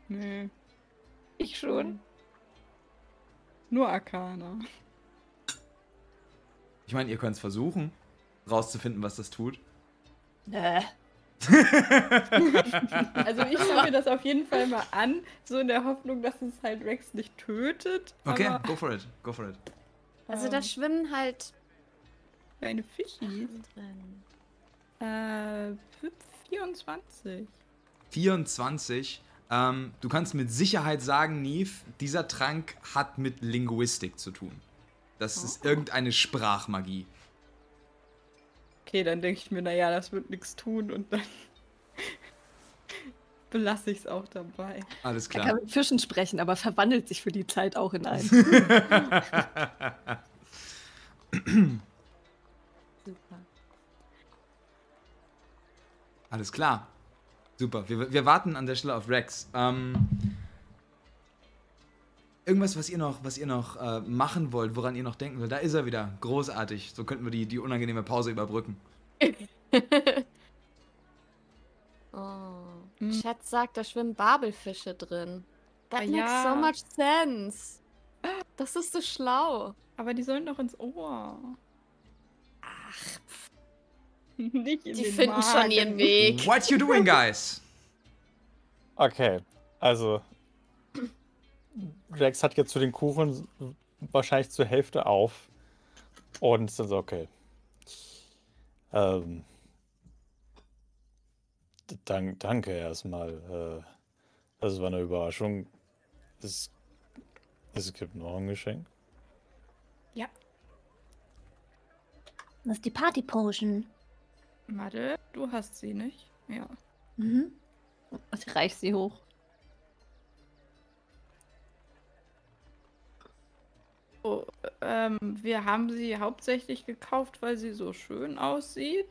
Nee, Ich schon. nur Arcana. Ich meine, ihr könnt es versuchen, rauszufinden, was das tut. Äh. Also ich schaue mir das auf jeden Fall mal an, so in der Hoffnung, dass es halt Rex nicht tötet. Okay, go for it, go for it. Also da schwimmen halt kleine Fischis. drin. Äh, 24. 24. Ähm, du kannst mit Sicherheit sagen, Neve, dieser Trank hat mit Linguistik zu tun. Das ist irgendeine Sprachmagie. Okay, dann denke ich mir, naja, das wird nichts tun und dann belasse ich es auch dabei. Alles Er kann klar. mit Fischen sprechen, aber verwandelt sich für die Zeit auch in einen. Super. Alles klar. Super. Wir, wir warten an der Stelle auf Rex. Ähm, irgendwas, was ihr noch, was ihr noch äh, machen wollt, woran ihr noch denken wollt. Da ist er wieder. Großartig. So könnten wir die, die unangenehme Pause überbrücken. Oh. Hm. Chat sagt, da schwimmen Babelfische drin. That Ah, makes ja. so much sense. Das ist so schlau. Aber die sollen doch ins Ohr. Ach. Nicht in Die den finden schon Magen. ihren Weg. What you doing, guys? Okay, also. Rex hat jetzt zu den Kuchen wahrscheinlich zur Hälfte auf. Und ist dann so, okay. Ähm, dank, danke erstmal. Äh, das war eine Überraschung. Es, es gibt noch ein Geschenk. Ja. Das ist die Party Potion. Madel, du hast sie nicht? Ja. Mhm. Ich reich sie hoch. Oh, ähm, wir haben sie hauptsächlich gekauft, weil sie so schön aussieht.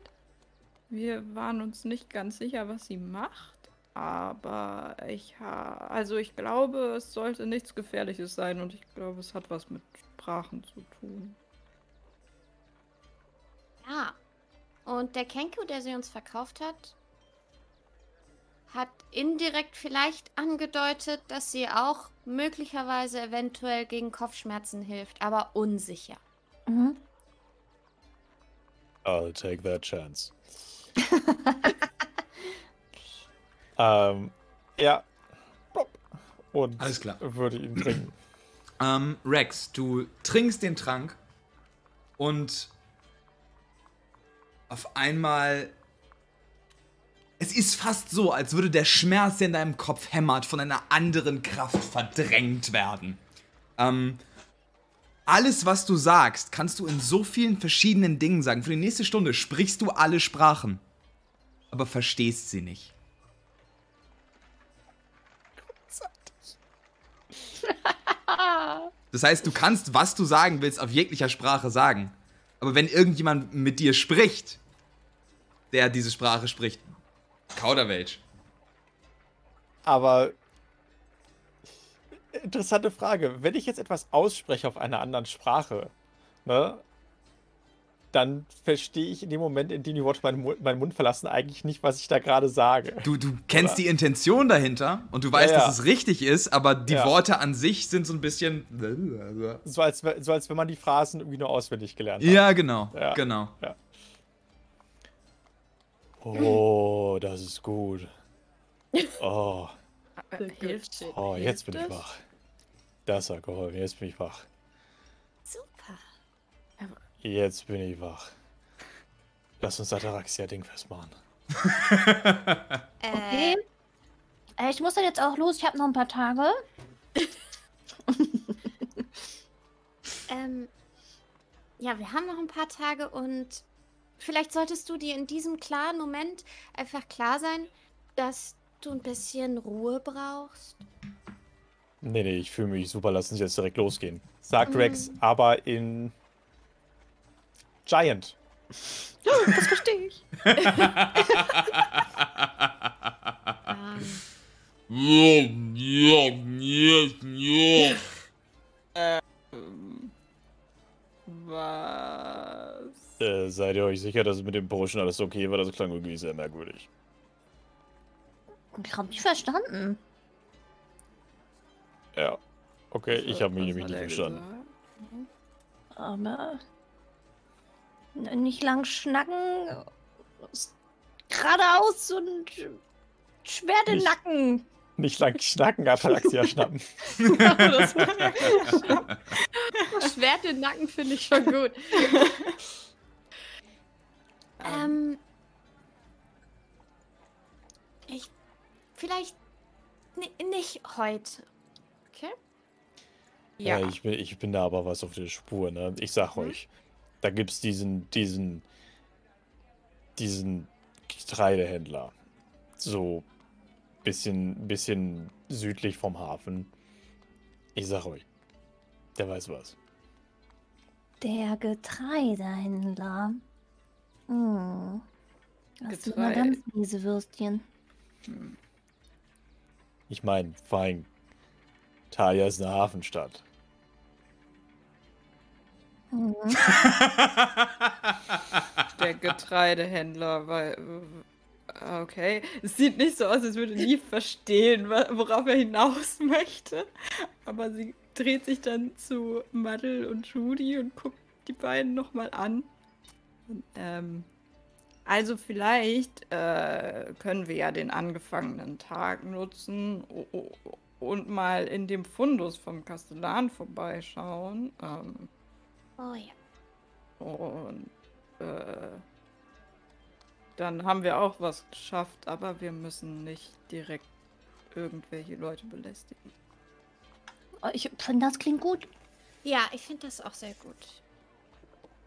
Wir waren uns nicht ganz sicher, was sie macht. Aber ich ha also ich glaube, es sollte nichts Gefährliches sein und ich glaube, es hat was mit Sprachen zu tun. Ja. Und der Kenku, der sie uns verkauft hat, hat indirekt vielleicht angedeutet, dass sie auch möglicherweise eventuell gegen Kopfschmerzen hilft, aber unsicher. Mhm. I'll take that chance. Ähm, ja. Und Alles klar. würde ihn trinken. Ähm, Rex, du trinkst den Trank und auf einmal. Es ist fast so, als würde der Schmerz, der in deinem Kopf hämmert, von einer anderen Kraft verdrängt werden. Ähm, alles, was du sagst, kannst du in so vielen verschiedenen Dingen sagen. Für die nächste Stunde sprichst du alle Sprachen, aber verstehst sie nicht. Das heißt, du kannst, was du sagen willst, auf jeglicher Sprache sagen. Aber wenn irgendjemand mit dir spricht, der diese Sprache spricht, Kauderwelsch. Aber interessante Frage. Wenn ich jetzt etwas ausspreche auf einer anderen Sprache, ne, dann verstehe ich in dem Moment, in dem die Worte meinen, Mund, meinen Mund verlassen, eigentlich nicht, was ich da gerade sage. Du, du kennst Oder? die Intention dahinter und du weißt, Ja, ja. dass es richtig ist, aber die Ja. Worte an sich sind so ein bisschen. So als, so als wenn man die Phrasen irgendwie nur auswendig gelernt hat. Ja, genau. Ja. Genau. Oh, das ist gut. Oh, Hilft oh jetzt bin ich wach. Das hat geholfen, jetzt bin ich wach. Super. Jetzt bin ich wach. Lass uns Ataraxia-Ding festmachen. Okay. Äh, ich muss dann jetzt auch los. Ich habe noch ein paar Tage. Ähm, ja, wir haben noch ein paar Tage und vielleicht solltest du dir in diesem klaren Moment einfach klar sein, dass du ein bisschen Ruhe brauchst. Nee, nee, ich fühle mich super. Lass uns jetzt direkt losgehen. Sagt Mhm. Rex, aber in Giant. Das verstehe ich. Was? Äh, seid ihr euch sicher, dass es mit dem Potion alles okay war? Das klang irgendwie sehr merkwürdig. Ich habe nicht verstanden. Ja. Okay, ich habe mich nämlich nicht er verstanden. Aber nicht lang schnacken. Geradeaus und Schwert im Nicht- Nacken. Nicht lang schnacken, Ataraxia schnappen. Das Schwert im Nacken finde ich schon gut. ähm. Ich. Vielleicht. ni- nicht heute. Okay? Ja, ja. ich, bin, ich bin da aber was auf der Spur, ne? Ich sag Mhm. euch, da gibt's diesen, diesen, diesen Getreidehändler. So bisschen, bisschen südlich vom Hafen. Ich sag euch, der weiß was. Der Getreidehändler. Hm. Das sind mal Getreide. ganz miese Würstchen. Ich meine, fein. Talia ist eine Hafenstadt. Hm. Der Getreidehändler, weil. Okay. Es sieht nicht so aus, als würde nie verstehen, worauf er hinaus möchte. Aber sie dreht sich dann zu Maddel und Judy und guckt die beiden nochmal an. Und, ähm, also vielleicht äh, können wir ja den angefangenen Tag nutzen und mal in dem Fundus vom Kastellan vorbeischauen. Ähm, Oh ja. und äh, dann haben wir auch was geschafft, aber wir müssen nicht direkt irgendwelche Leute belästigen. Oh, ich finde, das klingt gut. Ja, ich finde das auch sehr gut.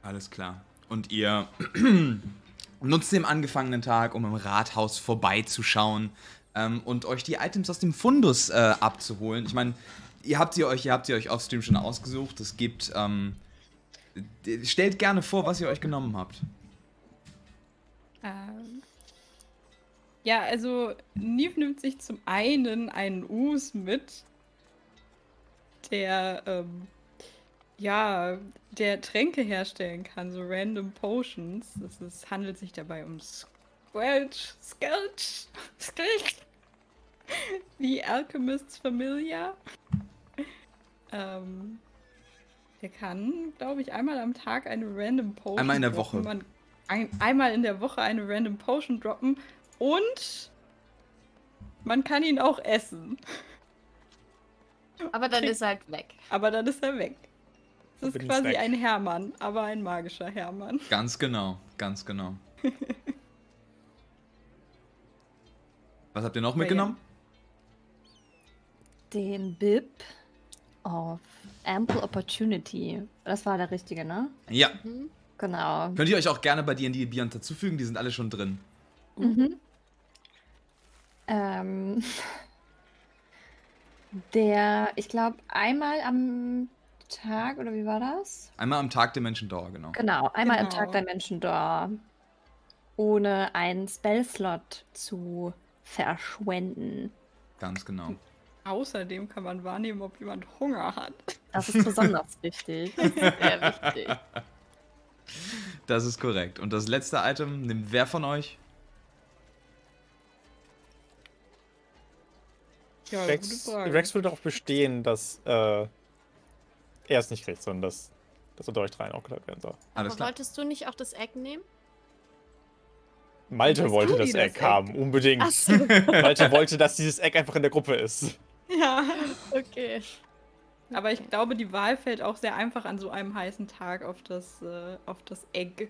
Alles klar. Und ihr nutzt den angefangenen Tag, um im Rathaus vorbeizuschauen ähm, und euch die Items aus dem Fundus äh, abzuholen. Ich meine, ihr habt sie euch, ihr habt sie euch offstream schon ausgesucht. Es gibt, ähm, stellt gerne vor, was ihr euch genommen habt. Ähm, ja, also Neve nimmt sich zum einen einen Us mit, der ähm, ja, der Tränke herstellen kann, so random Potions. Es ist, handelt sich dabei um Squelch, Skelch, Skelch, wie Alchemist's Familiar. ähm, der kann, glaube ich, einmal am Tag eine random Potion Einmal in der droppen. Woche. Man, ein, einmal in der Woche eine random Potion droppen und man kann ihn auch essen. Aber dann ist er halt weg. Aber dann ist er weg. Das ist quasi weg. ein Hermann, aber ein magischer Hermann. Ganz genau, ganz genau. Was habt ihr noch mitgenommen? Den Bib of Ample Opportunity. Das war der richtige, ne? Ja. Genau. Könnt ihr euch auch gerne bei D&D Beyond dazufügen, die sind alle schon drin. Mhm. Ähm, der, ich glaube, einmal am Tag, oder wie war das? Einmal am Tag der Menschendauer, genau. Genau, einmal am Genau. Tag der Menschendor. Ohne einen Spellslot zu verschwenden. Ganz genau. Außerdem kann man wahrnehmen, ob jemand Hunger hat. Das ist besonders wichtig. Das ist sehr wichtig. Das ist korrekt. Und das letzte Item nimmt wer von euch? Ja, Rex, Rex würde darauf bestehen, dass äh, er es nicht kriegt, sondern dass das unter euch dreien auch geteilt werden soll. Alles Aber klar. wolltest du nicht auch das Egg nehmen? Malte wollte das die Eck das haben, unbedingt. Ach so, Malte wollte, dass dieses Eck einfach in der Gruppe ist. Ja, okay. aber ich glaube, die Wahl fällt auch sehr einfach an so einem heißen Tag auf das, äh, auf das Egg.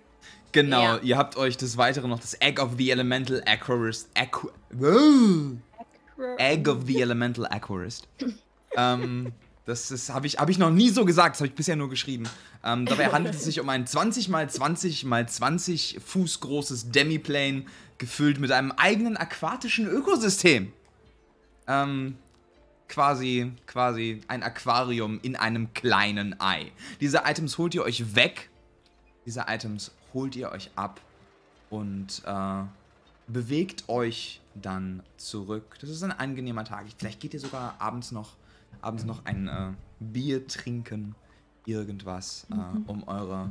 Genau, Ja. ihr habt euch des Weiteren noch das Egg of the Elemental Aquarist. Aqu. Egg of the Elemental Aquarist. ähm, das ist, habe ich, hab ich noch nie so gesagt, das habe ich bisher nur geschrieben. Ähm, dabei handelt es sich um ein 20 mal 20 mal 20 Fuß großes Demiplane, gefüllt mit einem eigenen aquatischen Ökosystem. Ähm, quasi, quasi ein Aquarium in einem kleinen Ei. Diese Items holt ihr euch weg. Diese Items holt ihr euch ab und äh, bewegt euch dann zurück. Das ist ein angenehmer Tag. Vielleicht geht ihr sogar abends noch, abends noch ein äh, Bier trinken, irgendwas, äh, um eure,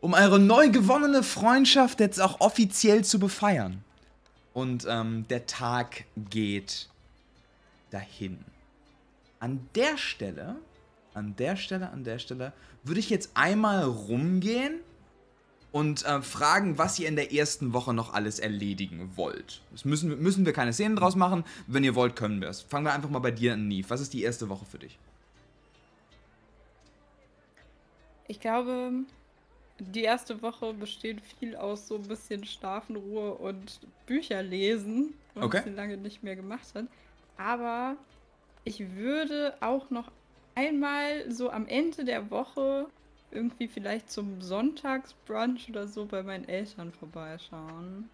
um eure neu gewonnene Freundschaft jetzt auch offiziell zu befeiern. Und ähm, der Tag geht dahin. An der Stelle, an der Stelle, an der Stelle würde ich jetzt einmal rumgehen und äh, fragen, was ihr in der ersten Woche noch alles erledigen wollt. Das müssen, müssen wir keine Szenen draus machen. Wenn ihr wollt, können wir es. Fangen wir einfach mal bei dir an, Neve. Was ist die erste Woche für dich? Ich glaube, die erste Woche besteht viel aus so ein bisschen Schlafen, Ruhe und Bücher lesen, was Okay. sie lange nicht mehr gemacht hat. Aber ich würde auch noch einmal so am Ende der Woche irgendwie vielleicht zum Sonntagsbrunch oder so bei meinen Eltern vorbeischauen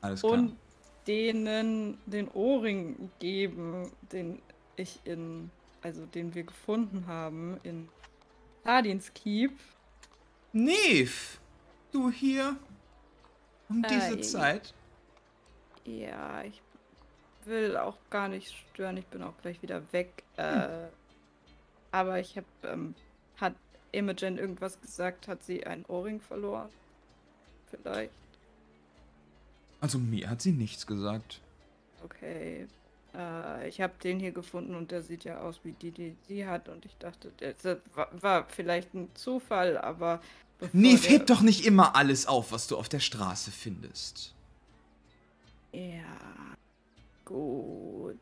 Alles klar. und denen den Ohrring geben, den ich in, also den wir gefunden haben in Sardins Keep. Neve, du hier um diese Äh, Zeit? Ja, ich will auch gar nicht stören, ich bin auch gleich wieder weg. Äh, aber ich habe, ähm, hat Imogen irgendwas gesagt, hat sie einen Ohrring verloren? Vielleicht. Also mir hat sie nichts gesagt. Okay. Äh, ich habe den hier gefunden und der sieht ja aus wie die, die sie hat. Und ich dachte, das war, war vielleicht ein Zufall, aber. der- heb doch nicht immer alles auf, was du auf der Straße findest. Ja, gut.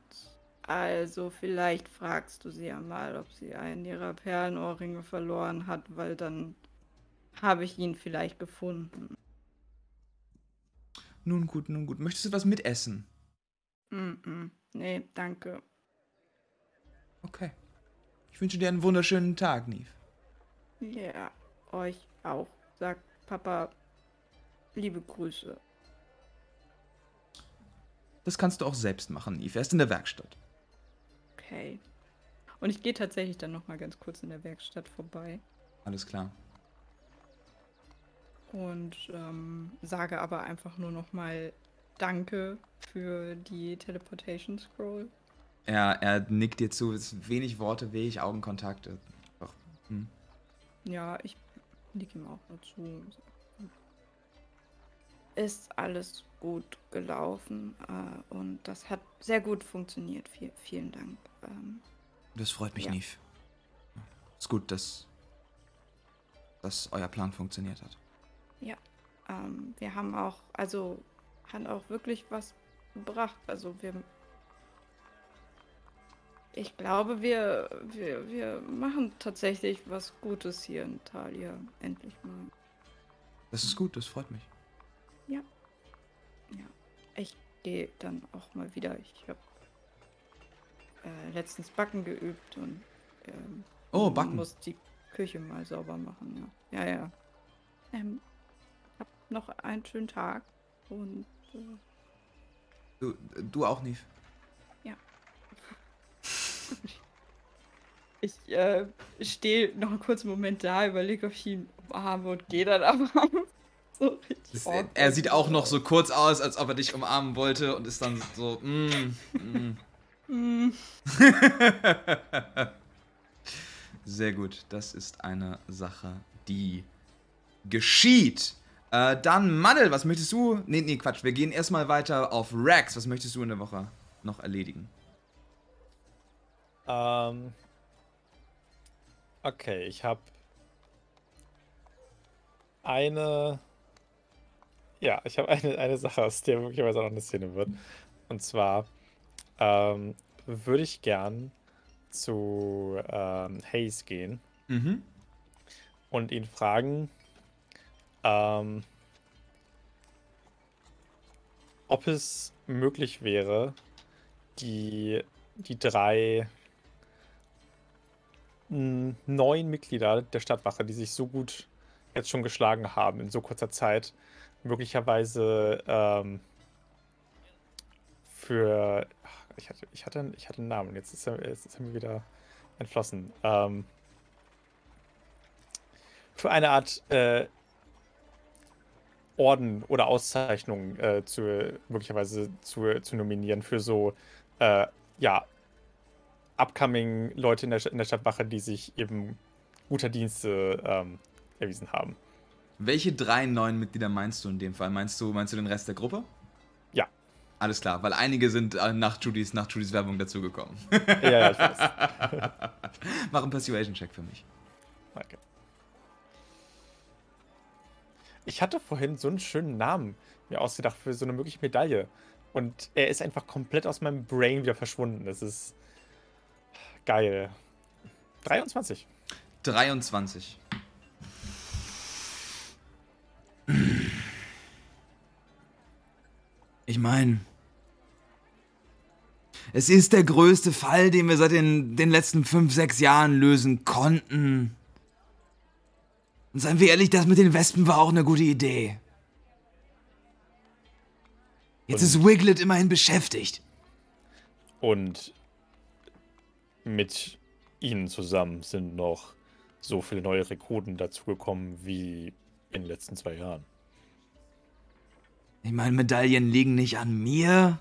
Also vielleicht fragst du sie ja mal, ob sie einen ihrer Perlenohrringe verloren hat, weil dann habe ich ihn vielleicht gefunden. Nun gut, nun gut. Möchtest du was mitessen? Mm -mm. Nee, danke. Okay. Ich wünsche dir einen wunderschönen Tag, Neve. Ja, euch auch. Sagt Papa liebe Grüße. Das kannst du auch selbst machen, Neve. Er ist in der Werkstatt. Okay. Und ich gehe tatsächlich dann noch mal ganz kurz in der Werkstatt vorbei. Alles klar. Und ähm, sage aber einfach nur noch mal Danke für die Teleportation Scroll. Er, er nickt dir zu. Es ist wenig Worte, wenig Augenkontakt. Hm. Ja, ich nick ihm auch dazu. Ist alles gut gelaufen äh, und das hat sehr gut funktioniert. Viel, vielen Dank. Ähm, Das freut mich, Ja. Neve. Ist gut, dass, dass euer Plan funktioniert hat. ja, ähm, wir haben auch, also hat auch wirklich was gebracht. Also wir, ich glaube, wir, wir, wir machen tatsächlich was Gutes hier in Thalia. Endlich mal. Das ist gut, das freut mich. Ja. Ja. Ich gehe dann auch mal wieder. Ich habe äh, letztens Backen geübt und ähm, Oh, Backen. muss die Küche mal sauber machen. Ja, ja. ja. Ähm, hab noch einen schönen Tag und äh, Du, du auch, Neve. ich äh, stehe noch einen kurzen Moment da, überlege, ob ich ihn umarme und gehe dann aber so richtig. Das, er, sieht auch noch so kurz aus, als ob er dich umarmen wollte und ist dann so, mm, mm. Sehr gut, das ist eine Sache, die geschieht. Äh, dann, Maddel, was möchtest du? Nee, nee, Quatsch, wir gehen erstmal weiter auf Rex. Was möchtest du in der Woche noch erledigen? Ähm. Okay, ich habe eine. Ja, ich habe eine, eine Sache, aus der möglicherweise auch noch eine Szene wird. Und zwar ähm, würde ich gern zu ähm, Hayes gehen Mhm. und ihn fragen, ähm, ob es möglich wäre, die, die drei neuen Mitglieder der Stadtwache, die sich so gut jetzt schon geschlagen haben in so kurzer Zeit, möglicherweise ähm, für. Ich hatte, ich, hatte, ich hatte einen Namen, jetzt ist er, jetzt ist er mir wieder entflossen. Ähm, für eine Art äh, Orden oder Auszeichnung äh, zu, möglicherweise zu, zu nominieren für so, äh, ja, upcoming Leute in der, in der Stadtwache, die sich eben guter Dienste ähm, erwiesen haben. Welche drei neuen Mitglieder meinst du in dem Fall? Meinst du, meinst du den Rest der Gruppe? Ja. Alles klar, weil einige sind äh, nach Judys, nach Judys Werbung dazugekommen. Ja, ja, ich weiß. Mach einen Persuasion-Check für mich. Danke. Ich hatte vorhin so einen schönen Namen mir ausgedacht für so eine mögliche Medaille. Und er ist einfach komplett aus meinem Brain wieder verschwunden. Das ist geil. 23. 23. Ich meine, es ist der größte Fall, den wir seit den, den letzten fünf, sechs Jahren lösen konnten. Und seien wir ehrlich, das mit den Wespen war auch eine gute Idee. Jetzt Und- ist Wiglet immerhin beschäftigt. Und mit ihnen zusammen sind noch so viele neue Rekruten dazugekommen wie in den letzten zwei Jahren. Ich meine, Medaillen liegen nicht an mir.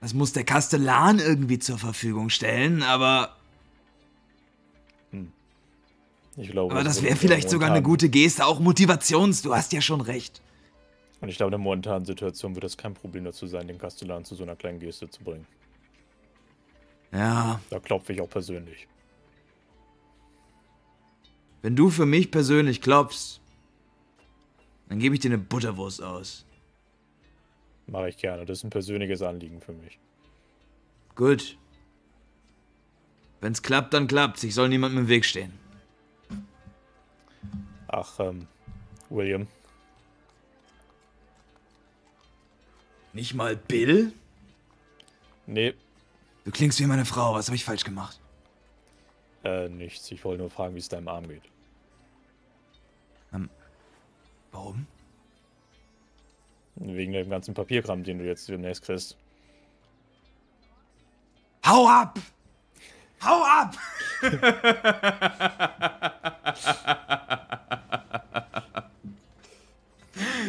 Das muss der Kastellan irgendwie zur Verfügung stellen, aber, Ich glaube, aber das wäre vielleicht sogar eine gute Geste, auch Motivations. Du hast ja schon recht. Und ich glaube, in der momentanen Situation wird es kein Problem dazu sein, den Kastellan zu so einer kleinen Geste zu bringen. Ja, Da klopfe ich auch persönlich. wenn du für mich persönlich klopfst, dann gebe ich dir eine Butterwurst aus. Mache ich gerne. Das ist ein persönliches Anliegen für mich. Gut. Wenn's klappt, dann klappt's. Ich soll niemandem im Weg stehen. Ach, ähm, William. Nicht mal Bill? Nee, Du klingst wie meine Frau. Was habe ich falsch gemacht? äh, nichts. Ich wollte nur fragen, wie es deinem Arm geht. Warum? Wegen dem ganzen Papierkram, den du jetzt demnächst kriegst. Hau ab! Hau ab!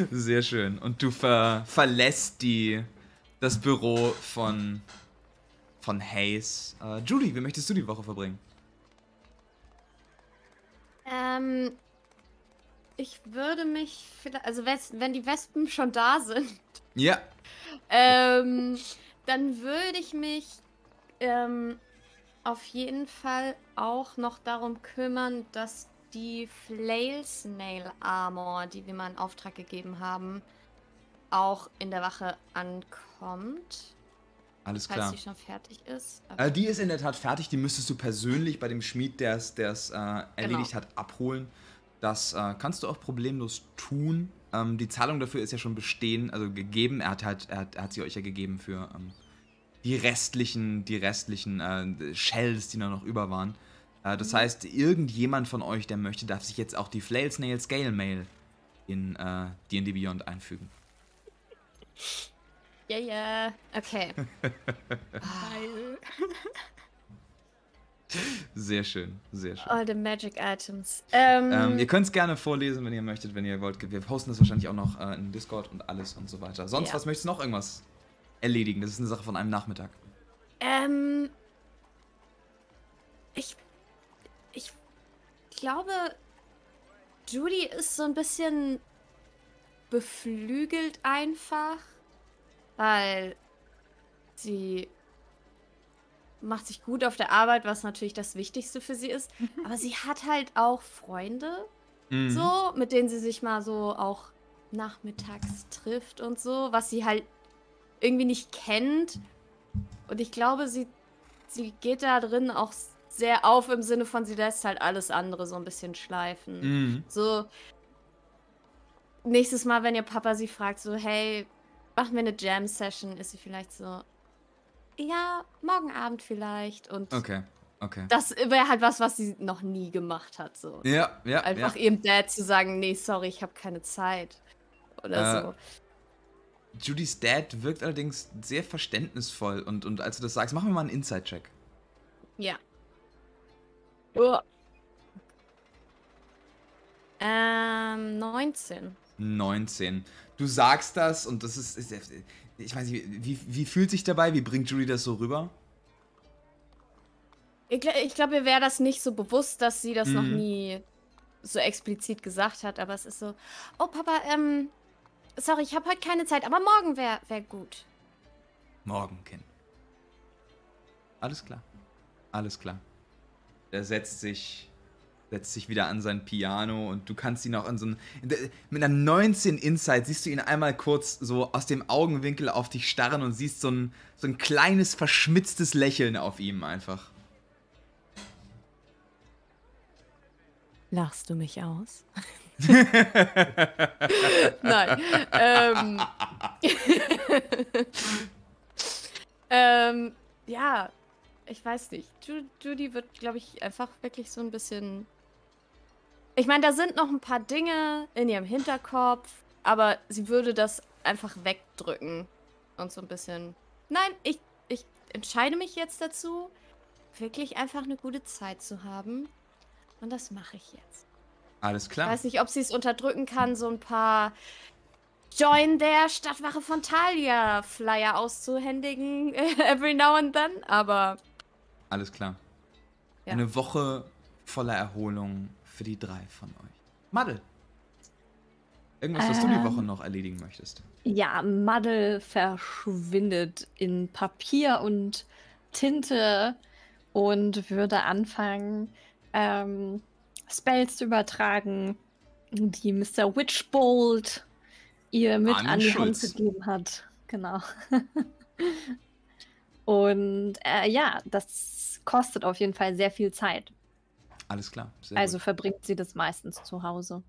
Sehr schön. Und du ver verlässt die, das Büro von, von Hayes. Äh, Judy, wie möchtest du die Woche verbringen? Ähm, ich würde mich vielleicht, also wenn die Wespen schon da sind, Ja. ähm, dann würde ich mich ähm, auf jeden Fall auch noch darum kümmern, dass die Flail Snail Armor, die wir mal in Auftrag gegeben haben, auch in der Wache ankommt. Alles Falls klar. sie schon fertig ist. Äh, die ist in der Tat fertig. Die müsstest du persönlich bei dem Schmied, der es Genau. äh, erledigt hat, abholen. Das äh, kannst du auch problemlos tun. Ähm, die Zahlung dafür ist ja schon bestehen, also gegeben. Er hat halt, er hat, er hat sie euch ja gegeben für ähm, die restlichen, die restlichen äh, Shells, die da noch über waren. Äh, Mhm. das heißt, irgendjemand von euch, der möchte, darf sich jetzt auch die Flail Snail Scale Mail in äh, D&D Beyond einfügen. Ja, ja. Okay. Sehr schön, sehr schön. All the magic items. Ähm, Ähm, ihr könnt es gerne vorlesen, wenn ihr möchtet, wenn ihr wollt. Wir posten das wahrscheinlich auch noch äh, in Discord und alles und so weiter. Sonst, Ja. was möchtest du noch irgendwas erledigen? Das ist eine Sache von einem Nachmittag. Ähm. Ich. Ich glaube, Judy ist so ein bisschen beflügelt einfach, weil sie macht sich gut auf der Arbeit, was natürlich das Wichtigste für sie ist. Aber sie hat halt auch Freunde, Mhm. so, mit denen sie sich mal so auch nachmittags trifft und so, was sie halt irgendwie nicht kennt. Und ich glaube, sie, sie geht da drin auch sehr auf im Sinne von, sie lässt halt alles andere so ein bisschen schleifen. Mhm. So, nächstes Mal, wenn ihr Papa sie fragt, so, hey, machen wir eine Jam-Session, ist sie vielleicht so, ja, morgen Abend vielleicht. Und Okay, okay. das wäre halt was, was sie noch nie gemacht hat. So. Ja, ja, Einfach ja. ihrem Dad zu sagen, nee, sorry, ich habe keine Zeit. Oder Äh, so. Judys Dad wirkt allerdings sehr verständnisvoll und, und als du das sagst, machen wir mal einen Inside-Check. Ja. Oh. Ähm, 19. 19. Du sagst das und das ist. ist ich weiß nicht, wie, wie fühlt sich dabei? Wie bringt Judy das so rüber? Ich, ich glaube, mir wäre das nicht so bewusst, dass sie das noch Mhm. nie so explizit gesagt hat, aber es ist so, oh Papa, ähm, sorry, ich habe heute keine Zeit, aber morgen wäre wär gut. Morgen, Kind. Alles klar. Alles klar. Er setzt sich, setzt sich wieder an sein Piano und du kannst ihn auch an so ein. Mit einer 19 Insight siehst du ihn einmal kurz so aus dem Augenwinkel auf dich starren und siehst so ein, so ein kleines, verschmitztes Lächeln auf ihm einfach. Lachst du mich aus? Nein. ähm, ähm, ja, ich weiß nicht. Ju Judy wird, glaube ich, einfach wirklich so ein bisschen. Ich meine, da sind noch ein paar Dinge in ihrem Hinterkopf, aber sie würde das einfach wegdrücken und so ein bisschen. Nein, ich, ich entscheide mich jetzt dazu, wirklich einfach eine gute Zeit zu haben. Und das mache ich jetzt. Alles Ich klar. weiß nicht, ob sie es unterdrücken kann, so ein paar Join der Stadtwache von Talia Flyer auszuhändigen, every now and then, aber Alles klar. Ja. Eine Woche voller Erholung für die drei von euch. Madel. Irgendwas, was du die Ähm. Woche noch erledigen möchtest. Ja, Maddel verschwindet in Papier und Tinte und würde anfangen, ähm, Spells zu übertragen, die Mr. Witchbolt ihr mit Armin an die Hand gegeben hat. Genau. und äh, ja, das kostet auf jeden Fall sehr viel Zeit. Alles klar. Also gut. verbringt sie das meistens zu Hause.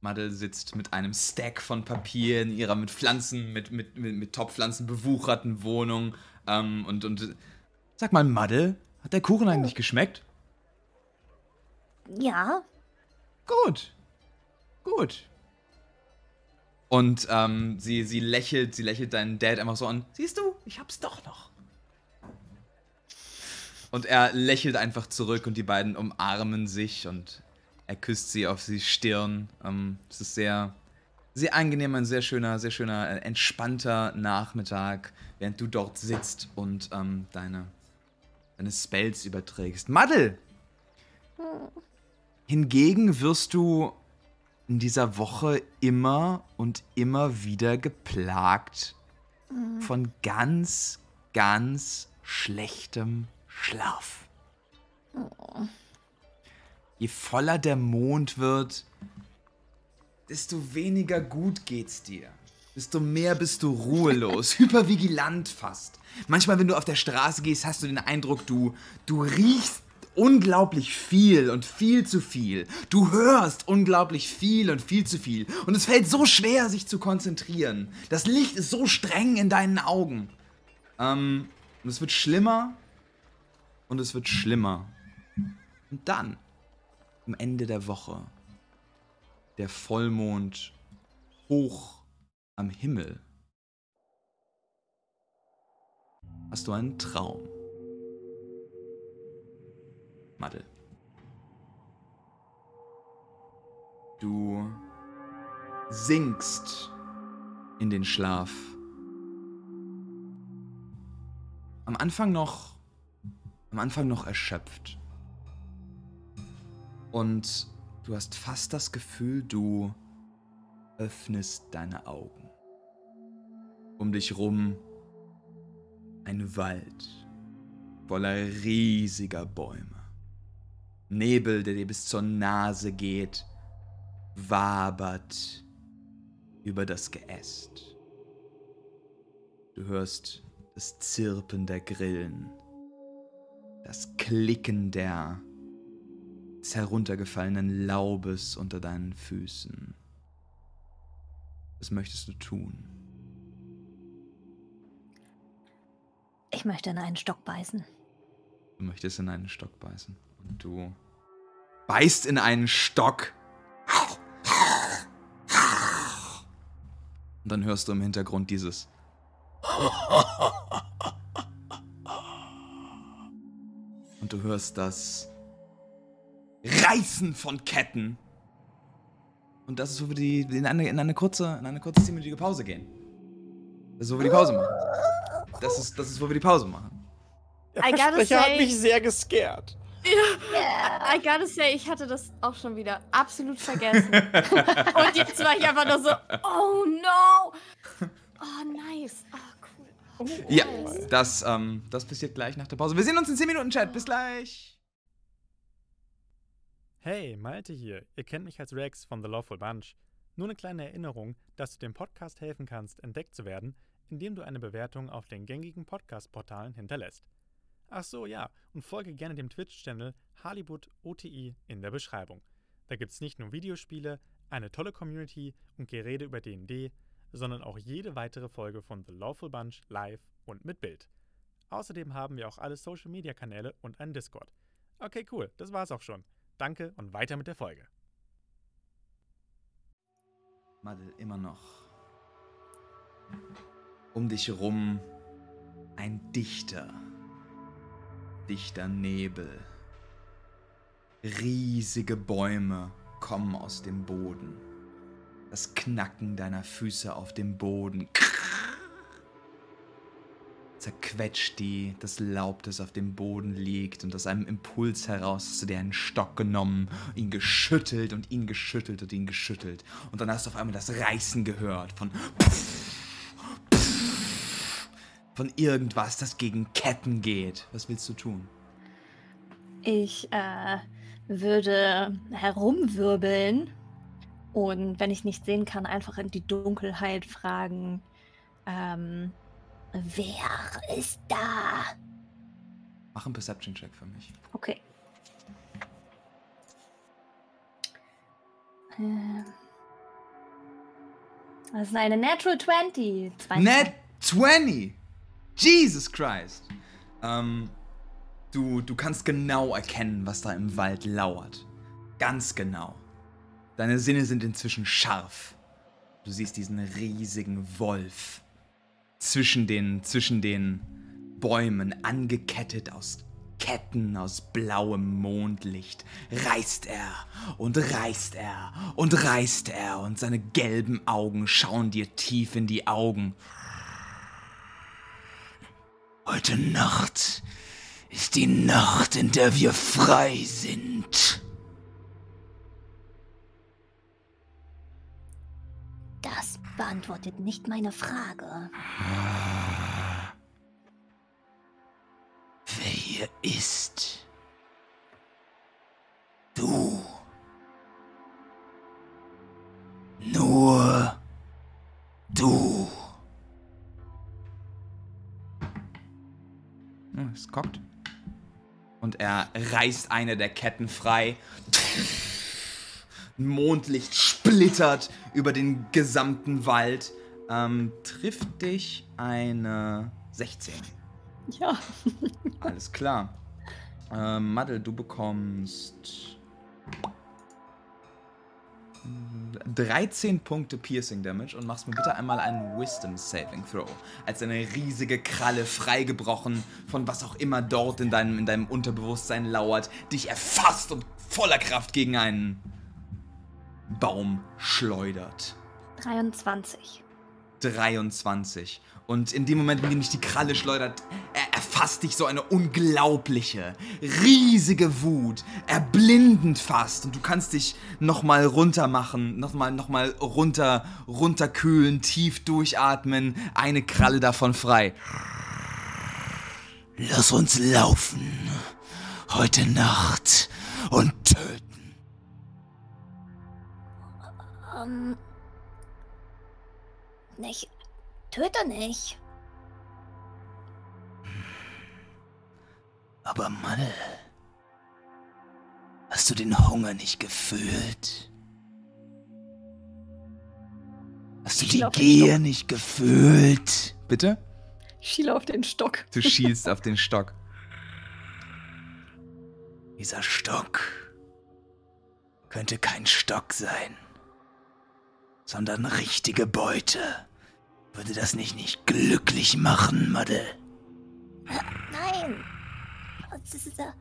Madel sitzt mit einem Stack von Papier in ihrer mit Pflanzen, mit, mit, mit, mit Topfpflanzen bewucherten Wohnung. Ähm, und, und sag mal, Madel, hat der Kuchen eigentlich geschmeckt? Ja, Gut. Gut. Und ähm, sie, sie lächelt, sie lächelt deinen Dad einfach so an. Siehst du, ich hab's doch noch. Und er lächelt einfach zurück und die beiden umarmen sich und er küsst sie auf die Stirn. Ähm, es ist sehr, sehr angenehm, ein sehr schöner, sehr schöner, äh, entspannter Nachmittag, während du dort sitzt und ähm, deine, deine Spells überträgst. Maddel! Hingegen wirst du in dieser Woche immer und immer wieder geplagt von ganz, ganz schlechtem Schlaf. Je voller der Mond wird, desto weniger gut geht's dir. Desto mehr bist du ruhelos, hypervigilant fast. Manchmal, wenn du auf der Straße gehst, hast du den Eindruck, du, du riechst unglaublich viel und viel zu viel. Du hörst unglaublich viel und viel zu viel. Und es fällt so schwer, sich zu konzentrieren. Das Licht ist so streng in deinen Augen. Ähm, und es wird schlimmer und es wird schlimmer. Und dann, am Ende der Woche, der Vollmond hoch am Himmel, hast du einen Traum. Madel. Du sinkst in den Schlaf. Am Anfang noch, am Anfang noch erschöpft. Und du hast fast das Gefühl, du öffnest deine Augen. Um dich rum ein Wald voller riesiger Bäume. Nebel, der dir bis zur Nase geht, wabert über das Geäst. Du hörst das Zirpen der Grillen, das Klicken der des heruntergefallenen Laubes unter deinen Füßen. Was möchtest du tun? ich möchte in einen Stock beißen. Du möchtest in einen Stock beißen. Und du beißt in einen Stock. Und dann hörst du im Hintergrund dieses. Und du hörst das Reißen von Ketten. Und das ist, wo wir die, in, eine, in eine kurze, in eine kurze zehnminütige Pause gehen. Das ist, wo wir die Pause machen. Das ist, das ist, wo wir die Pause machen. Der Versprecher hat say- mich sehr gescared. I gotta say, ich hatte das auch schon wieder absolut vergessen. Und jetzt war ich einfach nur so, oh no. Oh, nice. Oh, cool. Ja, das, ähm, das passiert gleich nach der Pause. Wir sehen uns in 10 Minuten, Chat. Bis gleich. Hey, Malte hier. Ihr kennt mich als Rex von The Lawful Bunch. Nur eine kleine Erinnerung, dass du dem Podcast helfen kannst, entdeckt zu werden, indem du eine Bewertung auf den gängigen Podcast-Portalen hinterlässt. Ach so, ja, und folge gerne dem Twitch-Channel Hollywood OTI in der Beschreibung. Da gibt's nicht nur Videospiele, eine tolle Community und Gerede über D&D, sondern auch jede weitere Folge von The Lawful Bunch live und mit Bild. Außerdem haben wir auch alle Social-Media-Kanäle und einen Discord. Okay, cool, das war's auch schon. Danke und weiter mit der Folge. Madel, immer noch. Um dich rum ein dichter, dichter Nebel. Riesige Bäume kommen aus dem Boden. Das Knacken deiner Füße auf dem Boden. Zerquetscht die, das Laub, das auf dem Boden liegt. Und aus einem Impuls heraus hast du dir einen Stock genommen, ihn geschüttelt und ihn geschüttelt und ihn geschüttelt. Und dann hast du auf einmal das Reißen gehört von von irgendwas, das gegen Ketten geht. Was willst du tun? Ich äh, würde herumwirbeln und wenn ich nicht sehen kann, einfach in die Dunkelheit fragen, ähm, wer ist da? Mach einen Perception-Check für mich. Okay. Ähm, Das ist eine Natural 20. 20. Net 20! Jesus Christ! Ähm, du, du kannst genau erkennen, was da im Wald lauert. Ganz genau. Deine Sinne sind inzwischen scharf. Du siehst diesen riesigen Wolf zwischen den, zwischen den Bäumen, angekettet aus Ketten aus blauem Mondlicht, reißt er und reißt er und reißt er und seine gelben Augen schauen dir tief in die Augen. Heute Nacht ist die Nacht, in der wir frei sind. Das beantwortet nicht meine Frage. Wer hier ist? Du. Nur du. Es kockt. Und er reißt eine der Ketten frei. Mondlicht splittert über den gesamten Wald. Ähm, trifft dich eine 16. Ja. Alles klar. Ähm, Madel, du bekommst 13 Punkte Piercing Damage und machst mir bitte einmal einen Wisdom Saving Throw. Als eine riesige Kralle freigebrochen von was auch immer dort in deinem, in deinem Unterbewusstsein lauert, dich erfasst und voller Kraft gegen einen Baum schleudert. 23. 23. Und in dem Moment, in dem dich die Kralle schleudert, er erfasst dich so eine unglaubliche, riesige Wut, erblindend fast. Und du kannst dich nochmal runter machen, nochmal noch mal runter, runterkühlen, tief durchatmen, eine Kralle davon frei. Lass uns laufen. Heute Nacht. Und töten. Ähm. Nicht. Töte nicht. Aber Mann, hast du den Hunger nicht gefühlt? Hast du die Gier nicht gefühlt? Bitte? Ich schiele auf den Stock. Du schielst auf den Stock. Dieser Stock könnte kein Stock sein, sondern richtige Beute. Würde das nicht nicht glücklich machen, Madde? Nein. Was ist da?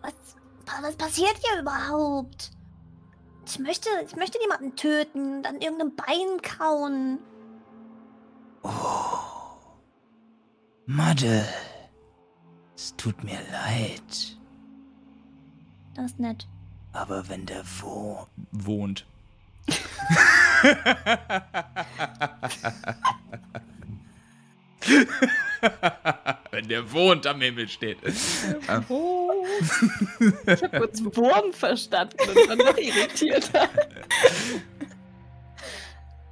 Was, was passiert hier überhaupt? Ich möchte, ich möchte niemanden töten, dann irgendein Bein kauen. Madde, es tut mir leid, Das ist nett. aber wenn der wo wohnt. wenn der wohnt am Himmel steht. Oh. Ich habe kurz Wurm verstanden und war noch irritierter.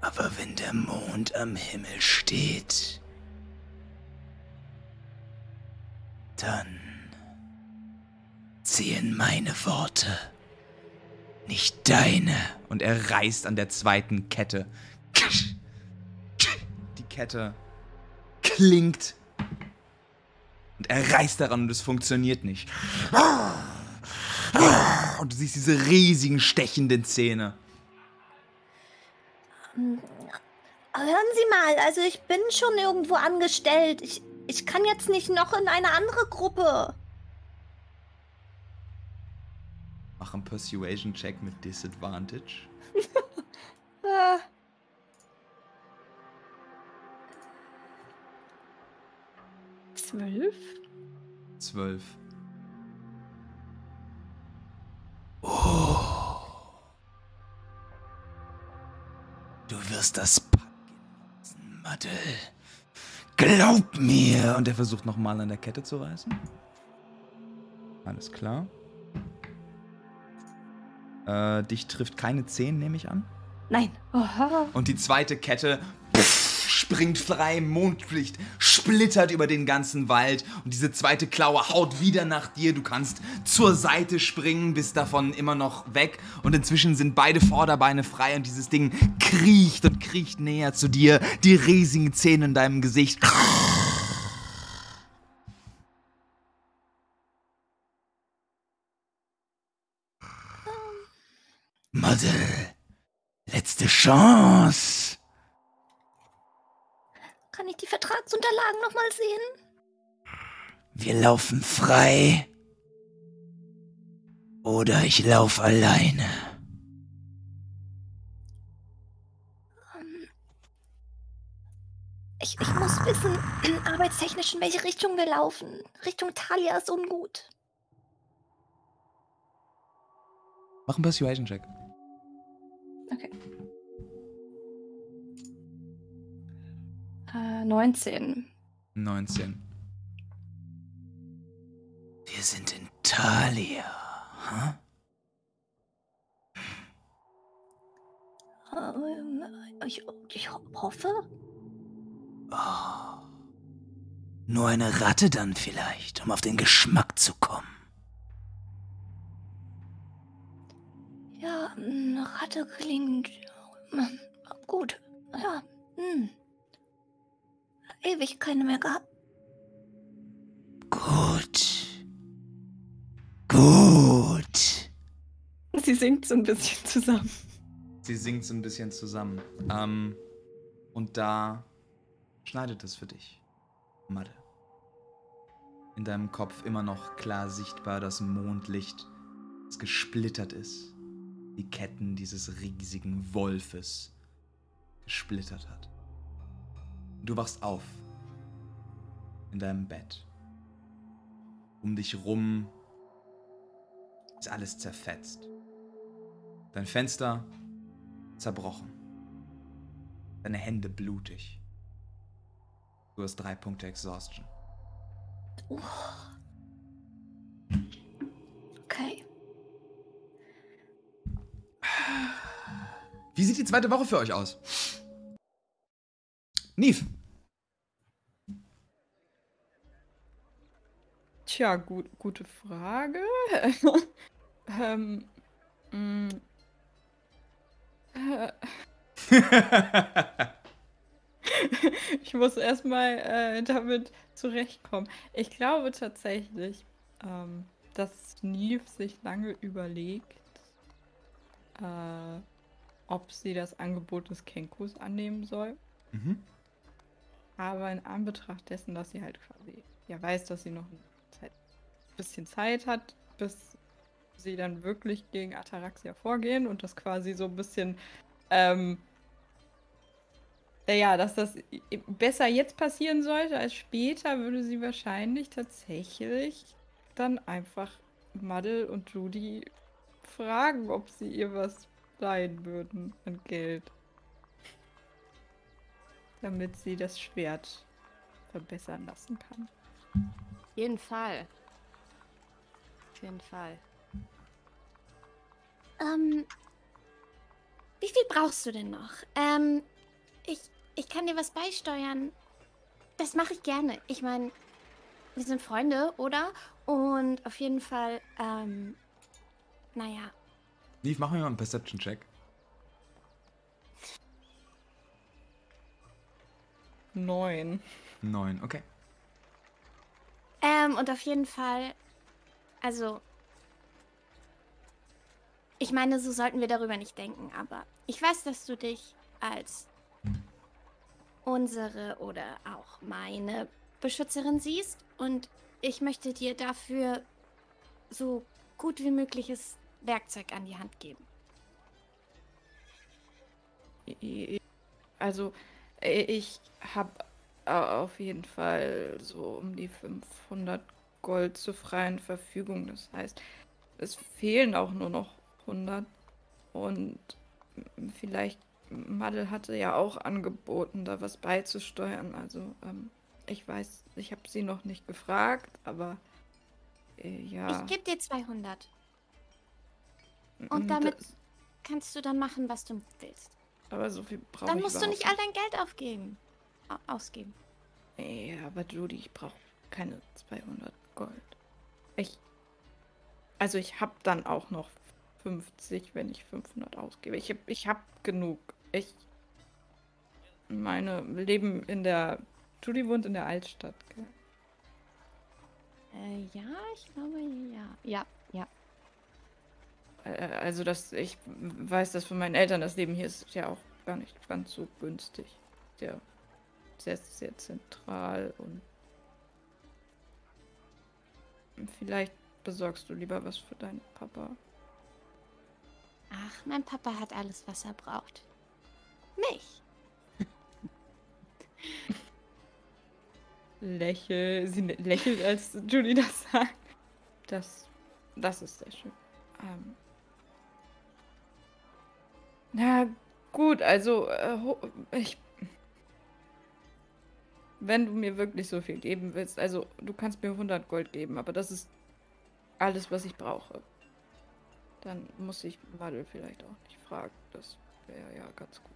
Aber wenn der Mond am Himmel steht, dann zählen meine Worte, nicht deine. Und er reißt an der zweiten Kette. Die Kette klingt. Und er reißt daran und es funktioniert nicht. Und du siehst diese riesigen stechenden Zähne. Hören Sie mal, also ich bin schon irgendwo angestellt. Ich, ich kann jetzt nicht noch in eine andere Gruppe. Mach einen Persuasion-Check mit Disadvantage. Ah. Zwölf? Zwölf. Oh. Du wirst das packen Madel. Glaub mir! Und er versucht nochmal an der Kette zu reißen. Alles klar. Äh, dich trifft keine 10, nehme ich an. Nein. Oha. Und die zweite Kette pff, springt frei, Mondlicht splittert über den ganzen Wald und diese zweite Klaue haut wieder nach dir. Du kannst zur Seite springen, bist davon immer noch weg und inzwischen sind beide Vorderbeine frei und dieses Ding kriecht und kriecht näher zu dir, die riesigen Zähne in deinem Gesicht. Muddle, letzte Chance. Kann ich die Vertragsunterlagen nochmal sehen? Wir laufen frei. Oder ich lauf alleine. Ähm, Ich, ich muss wissen, arbeitstechnisch, in welche Richtung wir laufen. Richtung Talia ist ungut. Mach einen Persuasion-Check. Okay. Äh, 19. 19. Wir sind in Thalia. Huh? Ähm, ich, ich ho- hoffe. Oh. Nur eine Ratte dann vielleicht, um auf den Geschmack zu kommen. Ja, eine Ratte klingt ähm, gut. Ja, hm. Ewig keine mehr gehabt. Gut. Gut. Sie singt so ein bisschen zusammen. Sie singt so ein bisschen zusammen. Ähm, und da schneidet es für dich. Madde. In deinem Kopf immer noch klar sichtbar das Mondlicht, das gesplittert ist. Die Ketten dieses riesigen Wolfes gesplittert hat. Du wachst auf. In deinem Bett. Um dich rum ist alles zerfetzt. Dein Fenster zerbrochen. Deine Hände blutig. Du hast drei Punkte Exhaustion. Okay. Wie sieht die zweite Woche für euch aus? Neve, Tja, gut, gute Frage. ähm, äh, ich muss erstmal äh, damit zurechtkommen. Ich glaube tatsächlich, ähm, dass Neve sich lange überlegt, äh, ob sie das Angebot des Kenkus annehmen soll. Mhm. Aber in Anbetracht dessen, dass sie halt quasi ja weiß, dass sie noch ein Zeit, bisschen Zeit hat, bis sie dann wirklich gegen Ataraxia vorgehen und das quasi so ein bisschen, ähm, äh, ja, dass das besser jetzt passieren sollte als später, würde sie wahrscheinlich tatsächlich dann einfach Muddle und Judy fragen, ob sie ihr was leihen würden an Geld. Damit sie das Schwert verbessern lassen kann. Auf jeden Fall. Auf jeden Fall. Ähm, wie viel brauchst du denn noch? Ähm, ich, ich kann dir was beisteuern. Das mache ich gerne. Ich meine, wir sind Freunde, oder? Und auf jeden Fall, ähm, naja, Neve, mach mir mal einen Perception-Check. Neun. Neun, okay. Ähm, und auf jeden Fall, also, ich meine, so sollten wir darüber nicht denken, aber ich weiß, dass du dich als unsere oder auch meine Beschützerin siehst und ich möchte dir dafür so gut wie mögliches Werkzeug an die Hand geben. Also, ich habe auf jeden Fall so um die 500 Gold zur freien Verfügung. Das heißt, es fehlen auch nur noch 100. Und vielleicht, Madel hatte ja auch angeboten, da was beizusteuern. Also, ähm, ich weiß, ich habe sie noch nicht gefragt, aber äh, ja. Ich gebe dir 200 mm, und damit das- kannst du dann machen, was du willst. Aber so viel brauche Dann ich musst du nicht all dein Geld aufgeben. ausgeben. Ja, aber Judy, ich brauche keine 200 Gold. Ich. Also, ich habe dann auch noch 50, wenn ich 500 ausgebe. Ich, ich habe genug. Ich. Meine Leben in der. Judy wohnt in der Altstadt, gell? Äh, ja, ich glaube, ja. Ja, Also, dass ich weiß, dass für meine Eltern das Leben hier ist ja auch gar nicht ganz so günstig. Sehr, sehr, sehr zentral und vielleicht besorgst du lieber was für deinen Papa. Ach, mein Papa hat alles, was er braucht. Mich. Lächel, sie lächelt, als Julie das sagt. Das, das ist sehr schön. Ähm. Na gut, also äh, ich. Wenn du mir wirklich so viel geben willst, also du kannst mir 100 Gold geben, aber das ist alles, was ich brauche. Dann muss ich Madel vielleicht auch nicht fragen. Das wäre ja ganz gut.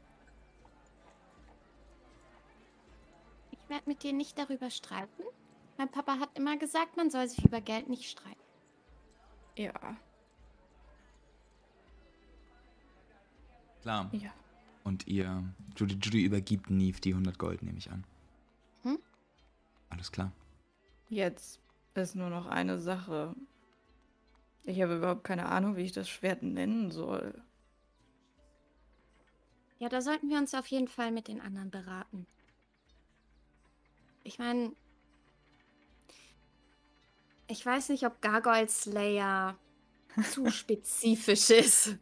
Ich werde mit dir nicht darüber streiten. Mein Papa hat immer gesagt, man soll sich über Geld nicht streiten. Ja, Klar. ja. Und ihr, Judy, Judy übergibt Neve die 100 Gold, nehme ich an. Hm? Alles klar. Jetzt ist nur noch eine Sache. Ich habe überhaupt keine Ahnung, wie ich das Schwert nennen soll. Ja, da sollten wir uns auf jeden Fall mit den anderen beraten. Ich meine, ich weiß nicht, ob Gargoyle Slayer zu spezifisch ist.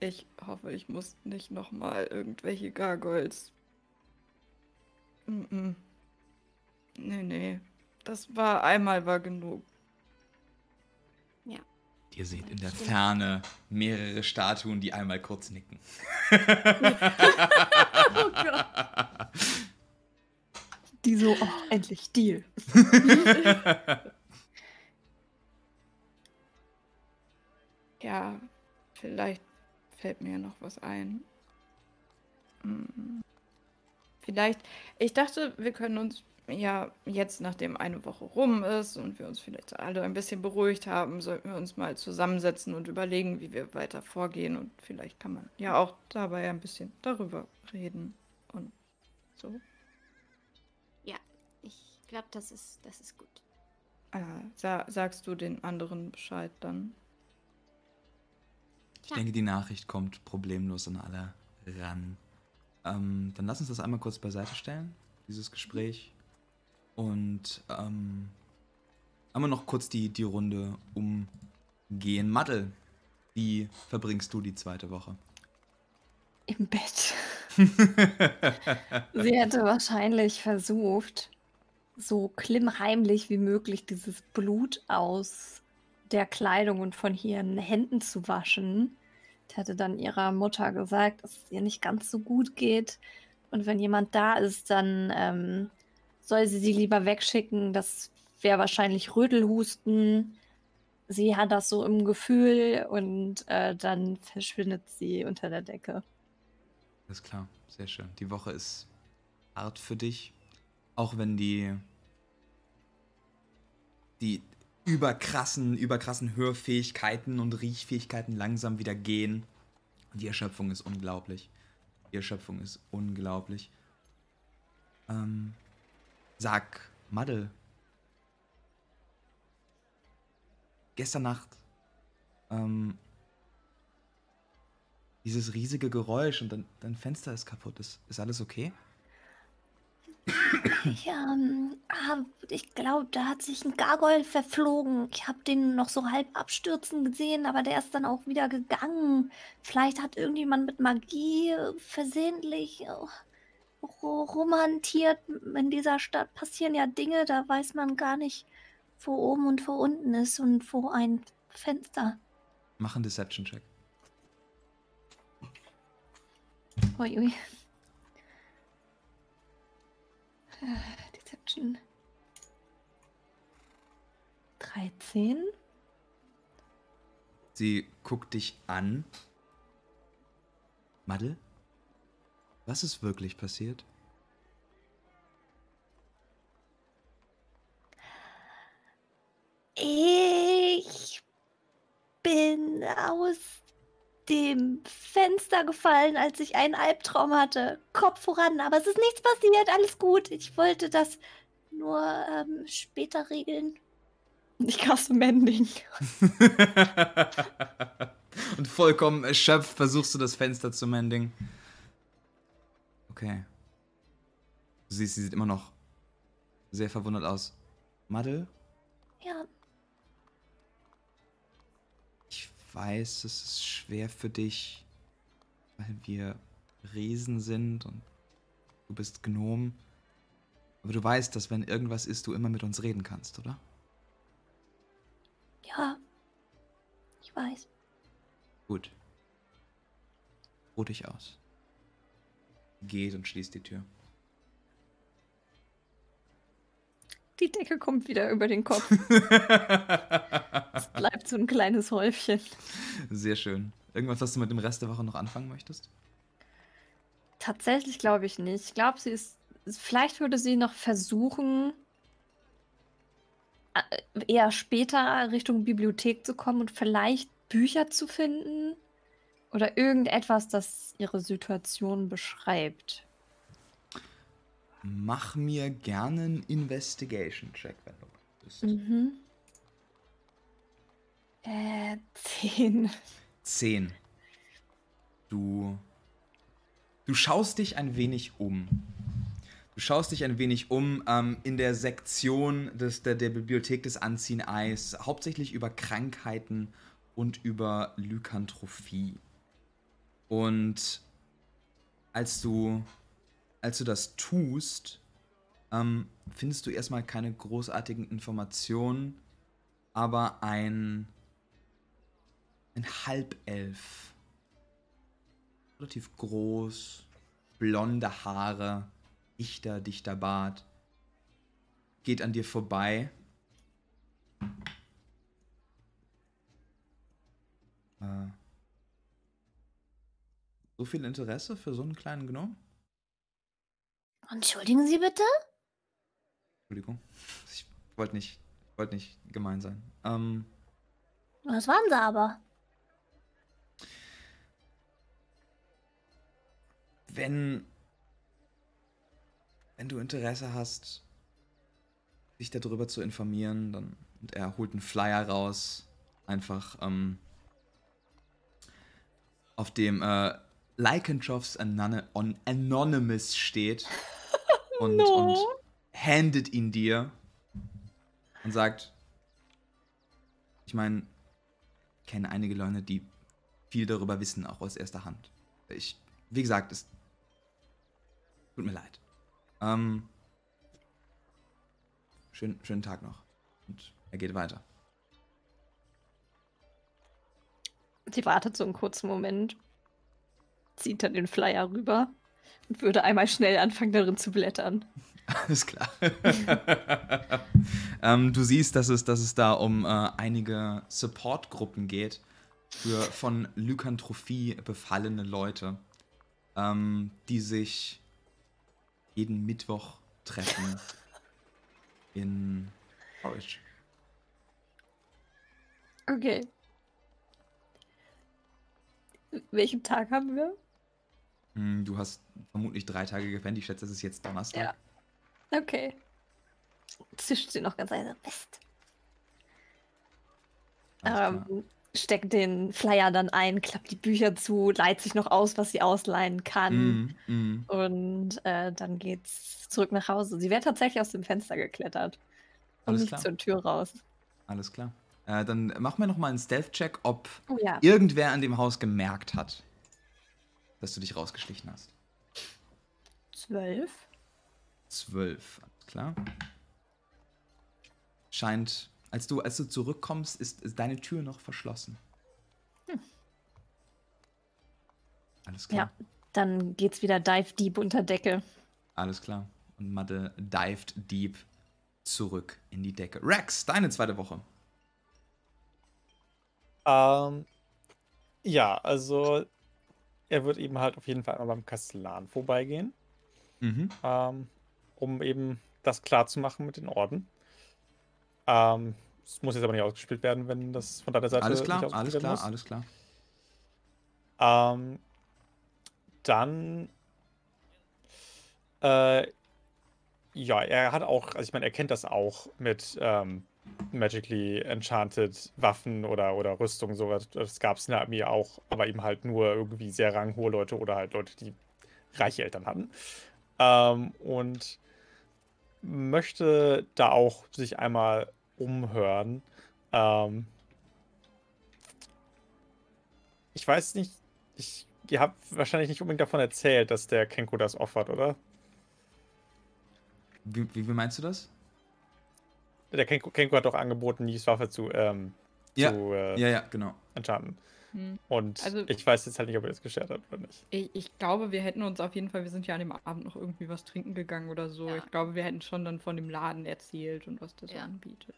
Ich hoffe, ich muss nicht nochmal irgendwelche Gargoyles. Mm-mm. Nee, nee. Das war einmal war genug. Ihr seht in der. Ferne mehrere Statuen, die einmal kurz nicken. Oh Gott. Die so, oh, endlich Deal. Ja, vielleicht fällt mir noch was ein. Mm. Vielleicht, ich dachte, wir können uns ja jetzt, nachdem eine Woche rum ist und wir uns vielleicht alle ein bisschen beruhigt haben, sollten wir uns mal zusammensetzen und überlegen, wie wir weiter vorgehen. Und vielleicht kann man ja auch dabei ein bisschen darüber reden und so. Ich glaube, das ist, das ist gut. Äh, sa sagst du den anderen Bescheid dann? Ich Ja. denke, die Nachricht kommt problemlos an alle ran. Ähm, dann lass uns das einmal kurz beiseite stellen, dieses Gespräch. Und ähm, einmal noch kurz die, die Runde umgehen. Maddel, wie verbringst du die zweite Woche? Im Bett. Sie hätte wahrscheinlich versucht, so klimmheimlich wie möglich dieses Blut aus der Kleidung und von ihren Händen zu waschen. Die hatte dann ihrer Mutter gesagt, dass es ihr nicht ganz so gut geht. Und wenn jemand da ist, dann ähm, soll sie sie lieber wegschicken. Das wäre wahrscheinlich Rödelhusten. Sie hat das so im Gefühl und äh, dann verschwindet sie unter der Decke. Alles klar, sehr schön. Die Woche ist hart für dich. Auch wenn die, die überkrassen, überkrassen Hörfähigkeiten und Riechfähigkeiten langsam wieder gehen. Die Erschöpfung ist unglaublich. Die Erschöpfung ist unglaublich. Ähm, sag, Maddel. Gestern Nacht, ähm, dieses riesige Geräusch und dann dein Fenster ist kaputt. Ist, ist alles okay? Ja, ähm, ah, ich glaube, da hat sich ein Gargoyle verflogen. Ich habe den noch so halb abstürzen gesehen, aber der ist dann auch wieder gegangen. Vielleicht hat irgendjemand mit Magie äh, versehentlich äh, ro- romantiert. In dieser Stadt passieren ja Dinge, da weiß man gar nicht, wo oben und wo unten ist und wo ein Fenster. Mach einen Deception-Check. Ui, äh, Deception. 13. Sie guckt dich an. Madel, was ist wirklich passiert? Ich bin aus dem Fenster gefallen, als ich einen Albtraum hatte. Kopf voran, aber es ist nichts passiert, alles gut. Ich wollte das nur ähm, später regeln. Ich caste Mending. Und vollkommen erschöpft versuchst du das Fenster zu mending. Okay. Du siehst, sie sieht immer noch sehr verwundert aus. Madel, Ja, weiß, es ist schwer für dich, weil wir Riesen sind und du bist Gnom. Aber du weißt, dass wenn irgendwas ist, du immer mit uns reden kannst, oder? ja. Ich weiß. Gut. Ruh dich aus. Geht und schließt die Tür. Die Decke kommt wieder über den Kopf. Es bleibt so ein kleines Häufchen. Sehr schön. Irgendwas, was du mit dem Rest der Woche noch anfangen möchtest? Tatsächlich glaube ich nicht. Ich glaube, sie ist. Vielleicht würde sie noch versuchen, äh, eher später Richtung Bibliothek zu kommen und vielleicht Bücher zu finden. Oder irgendetwas, das ihre Situation beschreibt. Mach mir gerne einen Investigation-Check, wenn du möchtest. Mhm. Äh, zehn. 10. Du. Du schaust dich ein wenig um. Du schaust dich ein wenig um ähm, in der Sektion des, der, der Bibliothek des Anziehen-Eis, hauptsächlich über Krankheiten und über Lykantrophie. Und als du, als du das tust, ähm, findest du erstmal keine großartigen Informationen, aber ein, ein Halbelf. Relativ groß, blonde Haare, dichter, dichter Bart. Geht an dir vorbei. Äh, so viel Interesse für so einen kleinen Gnome? Entschuldigen Sie bitte? Entschuldigung. Ich wollte nicht, wollte nicht gemein sein. Ähm, Was waren Sie aber? wenn, wenn du Interesse hast, dich darüber zu informieren, dann und er holt einen Flyer raus, einfach ähm, auf dem äh, Lycanthropes Anon on Anonymous steht und, No. und handet ihn dir und sagt, ich meine, ich kenne einige Leute, die viel darüber wissen, auch aus erster Hand. Ich, wie gesagt, es tut mir leid. Ähm, schön, schönen Tag noch. Und er geht weiter. Sie wartet so einen kurzen Moment, zieht dann den Flyer rüber und würde einmal schnell anfangen, darin zu blättern. Alles klar. ähm, du siehst, dass es, dass es da um äh, einige Supportgruppen geht für von Lykantrophie befallene Leute, ähm, die sich jeden Mittwoch treffen in Forage. Okay. Welchen Tag haben wir? Hm, Du hast vermutlich drei Tage gepennt. Ich schätze, es ist jetzt Donnerstag. Ja. Okay. Zischt sie noch ganz leise. Mist. Ähm, steckt den Flyer dann ein, klappt die Bücher zu, leiht sich noch aus, was sie ausleihen kann. Mm, mm. Und äh, dann geht's zurück nach Hause. Sie wäre tatsächlich aus dem Fenster geklettert. Und Alles nicht klar. zur Tür raus. Alles klar. Äh, dann mach mir noch mal einen Stealth-Check, ob Oh ja. irgendwer an dem Haus gemerkt hat, dass du dich rausgeschlichen hast. Zwölf. Zwölf, alles klar. Scheint, als du, als du zurückkommst, ist, ist deine Tür noch verschlossen. Alles klar. Ja. Dann geht's wieder Dive Deep unter Decke. Alles klar. Und Madde dived deep zurück in die Decke. Rex, deine zweite Woche. Ähm, ja, also er wird eben halt auf jeden Fall einmal beim Kastellan vorbeigehen, Mhm. ähm, um eben das klar zu machen mit den Orden. Ähm, Es muss jetzt aber nicht ausgespielt werden, wenn das von deiner Seite Alles nicht klar, ausgespielt alles klar, muss. alles klar. Ähm, dann. Äh, ja, er hat auch, also ich meine, er kennt das auch mit ähm, Magically Enchanted Waffen oder, oder Rüstung, sowas. Das gab es in der Armee auch, aber eben halt nur irgendwie sehr ranghohe Leute oder halt Leute, die reiche Eltern hatten. Ähm, und möchte da auch sich einmal umhören. Ähm, ich weiß nicht, ich, ihr habt wahrscheinlich nicht unbedingt davon erzählt, dass der Kenko das offert, oder? Wie, wie, wie meinst du das? Der Kenko, Kenko hat doch angeboten, Nies Waffe zu, ähm, Ja, zu äh, Ja, ja, genau. enchanten. Hm. Und Also- ich weiß jetzt halt nicht, ob er das geschert hat oder nicht. Ich, ich glaube, wir hätten uns auf jeden Fall, wir sind ja an dem Abend noch irgendwie was trinken gegangen oder so. Ja. Ich glaube, wir hätten schon dann von dem Laden erzählt und was das Ja. anbietet.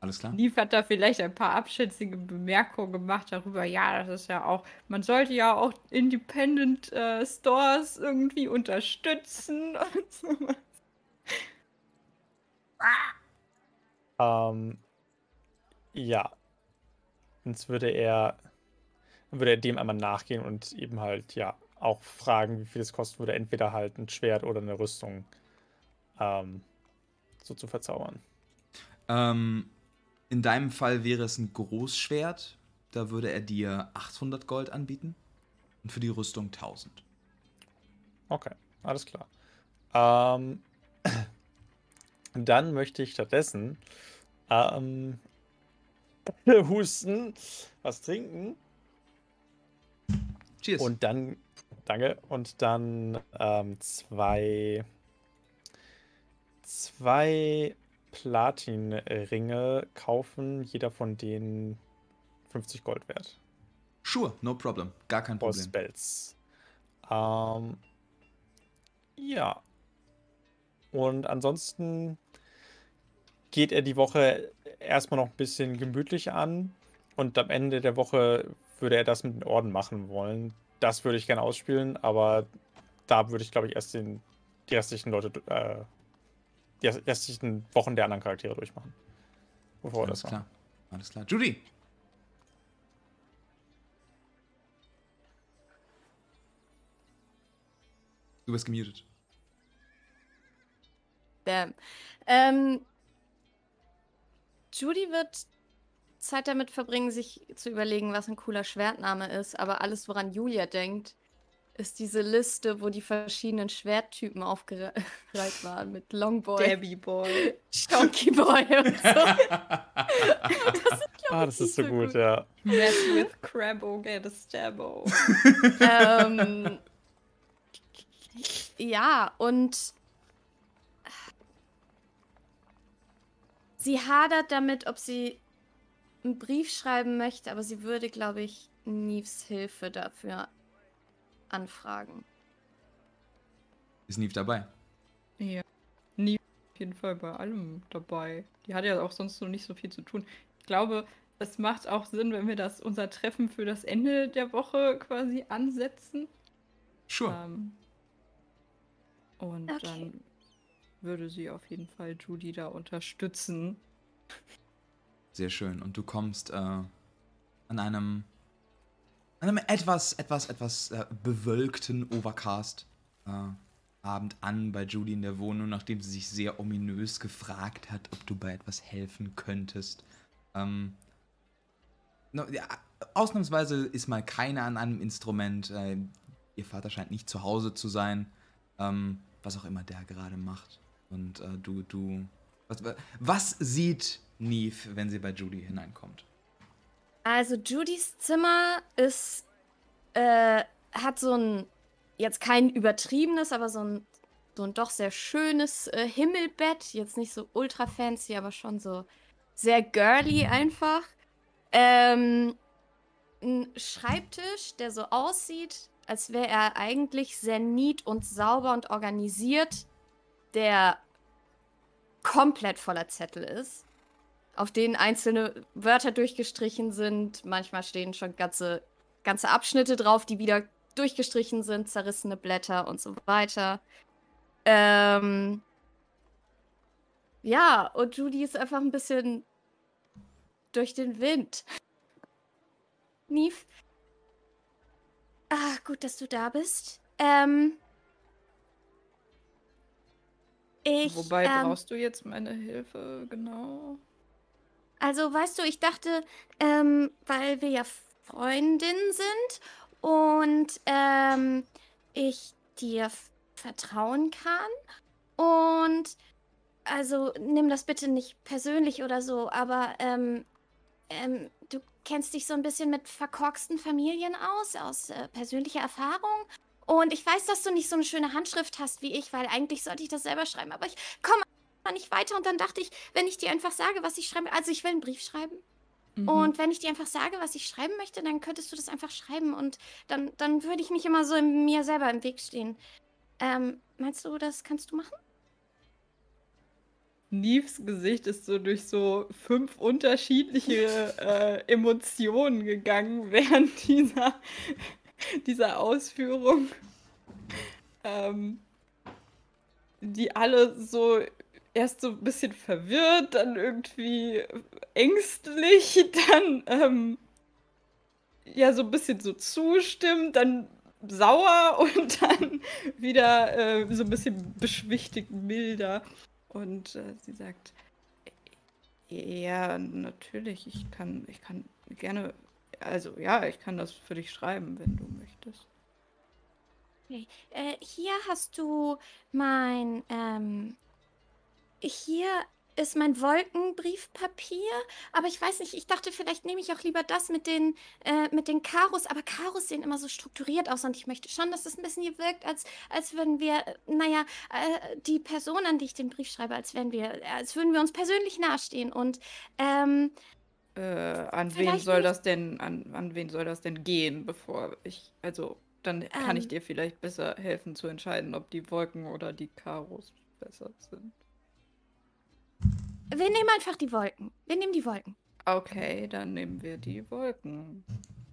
Alles klar? Lief hat da vielleicht ein paar abschätzige Bemerkungen gemacht darüber, ja, das ist ja auch, man sollte ja auch Independent äh, Stores irgendwie unterstützen und so. Ähm, ja. Sonst würde er, würde er dem einmal nachgehen und eben halt, ja, auch fragen, wie viel es kosten würde, entweder halt ein Schwert oder eine Rüstung ähm, so zu verzaubern. Ähm, in deinem Fall wäre es ein Großschwert. Da würde er dir 800 Gold anbieten. Und für die Rüstung 1000. Okay, alles klar. Ähm, dann möchte ich stattdessen ähm, husten, was trinken Cheers. und dann, danke, und dann ähm, zwei, zwei Platinringe kaufen, jeder von denen 50 Gold wert. sure, no problem. Gar kein Problem. Spells. Ähm, ja. Und ansonsten geht er die Woche erstmal noch ein bisschen gemütlich an und am Ende der Woche würde er das mit den Orden machen wollen. Das würde ich gerne ausspielen, aber da würde ich, glaube ich, erst den, die restlichen Leute, äh, die restlichen Wochen der anderen Charaktere durchmachen. Bevor Alles das klar. Alles klar. Judy! Du bist gemutet. Bam. Ähm, Judy wird Zeit damit verbringen, sich zu überlegen, was ein cooler Schwertname ist. Aber alles, woran Julia denkt, ist diese Liste, wo die verschiedenen Schwerttypen aufgereiht waren. Mit Longboy, Debbie Boy. Chonky Boy und so. Ah, das ist so so gut, gut. ja. Mess with Crabbo, get a Stabbo. ähm, ja, und sie hadert damit, ob sie einen Brief schreiben möchte, aber sie würde, glaube ich, Neves Hilfe dafür anfragen. Ist Neve dabei? Ja. Nie auf jeden Fall bei allem dabei. Die hat ja auch sonst noch nicht so viel zu tun. Ich glaube, es macht auch Sinn, wenn wir das unser Treffen für das Ende der Woche quasi ansetzen. Sure. Ähm, und Okay. dann würde sie auf jeden Fall Judy da unterstützen. Sehr schön. Und du kommst äh, an einem, an einem etwas, etwas, etwas äh, bewölkten Overcast äh, Abend an bei Judy in der Wohnung, nachdem sie sich sehr ominös gefragt hat, ob du bei etwas helfen könntest. Ähm, no, ja, ausnahmsweise ist mal keiner an einem Instrument. Äh, ihr Vater scheint nicht zu Hause zu sein. Ähm, was auch immer der gerade macht. Und äh, du, du. Was, was sieht Neve, wenn sie bei Judy hineinkommt? Also Judys Zimmer ist, äh, hat so ein, jetzt kein übertriebenes, aber so ein, so ein doch sehr schönes äh, Himmelbett. Jetzt nicht so ultra fancy, aber schon so sehr girly einfach. Ähm, ein Schreibtisch, der so aussieht, als wäre er eigentlich sehr neat und sauber und organisiert, der komplett voller Zettel ist auf denen einzelne Wörter durchgestrichen sind. Manchmal stehen schon ganze, ganze Abschnitte drauf, die wieder durchgestrichen sind, zerrissene Blätter und so weiter. Ähm Ja, und Judy ist einfach ein bisschen durch den Wind. Neve. Ah, gut, dass du da bist. Ähm. Ich. Wobei ähm, brauchst du jetzt meine Hilfe, genau? Also, weißt du, ich dachte, ähm, weil wir ja Freundinnen sind und ähm, ich dir vertrauen kann und also nimm das bitte nicht persönlich oder so, aber ähm, ähm, du kennst dich so ein bisschen mit verkorksten Familien aus, aus äh, persönlicher Erfahrung. Und ich weiß, dass du nicht so eine schöne Handschrift hast wie ich, weil eigentlich sollte ich das selber schreiben, aber ich komme einfach nicht weiter. Und dann dachte ich, wenn ich dir einfach sage, was ich schreibe, also ich will einen Brief schreiben. Mhm. Und wenn ich dir einfach sage, was ich schreiben möchte, dann könntest du das einfach schreiben und dann, dann würde ich nicht immer so in mir selber im Weg stehen. Ähm, meinst du, das kannst du machen? Neves Gesicht ist so durch so fünf unterschiedliche äh, Emotionen gegangen während dieser, dieser Ausführung. Ähm, die alle so erst so ein bisschen verwirrt, dann irgendwie ängstlich, dann ähm, ja so ein bisschen so zustimmt, dann sauer und dann wieder äh, so ein bisschen beschwichtigt milder. Und äh, sie sagt, ja, natürlich, ich kann, ich kann gerne, also ja, ich kann das für dich schreiben, wenn du möchtest. Okay. Äh, hier hast du mein, ähm, hier ist mein Wolkenbriefpapier, aber ich weiß nicht, ich dachte, vielleicht nehme ich auch lieber das mit den, äh, mit den Karos, aber Karos sehen immer so strukturiert aus und ich möchte schon, dass es ein bisschen hier wirkt, als, als würden wir, äh, naja, äh, die Person, an die ich den Brief schreibe, als wären wir, als würden wir uns persönlich nahestehen und, ähm, Äh, an wen Vielleicht soll nicht- das denn, an, an wen soll das denn gehen, bevor ich, also, dann kann ich Ähm. dir vielleicht besser helfen zu entscheiden, ob die Wolken oder die Karos besser sind. wir nehmen einfach die Wolken. Wir nehmen die Wolken. Okay, dann nehmen wir die Wolken.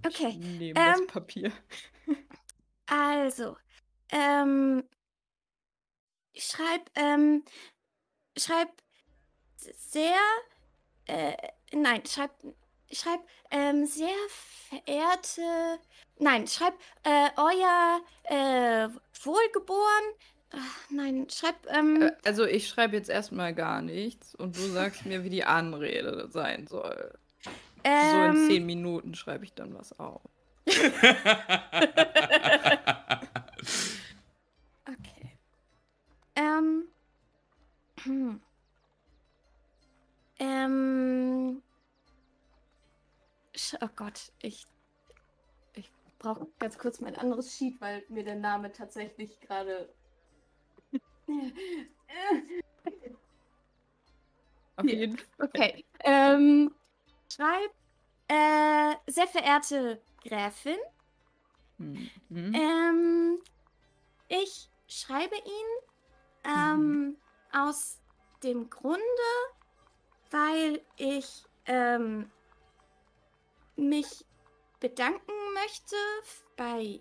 Okay. Ich nehme das ähm, Papier. Also, ähm, schreib, ähm, schreib sehr, äh, nein, schreib, schreib, ähm, sehr verehrte, nein, schreib, äh, euer, äh, Wohlgeboren, ach, nein, schreib, ähm, Äh, Also ich schreibe jetzt erstmal gar nichts und du sagst mir, wie die Anrede sein soll. So in ähm, zehn Minuten schreibe ich dann was auf. Okay. Ähm. Hm. Ähm. Oh Gott, ich. Ich brauche ganz kurz mein anderes Sheet, weil mir der Name tatsächlich gerade. Auf jeden Fall. Okay. Ähm. Schreib. Äh, sehr verehrte Gräfin. Mhm. Ähm, ich schreibe ihn ähm, aus dem Grunde, weil ich ähm, mich bedanken möchte bei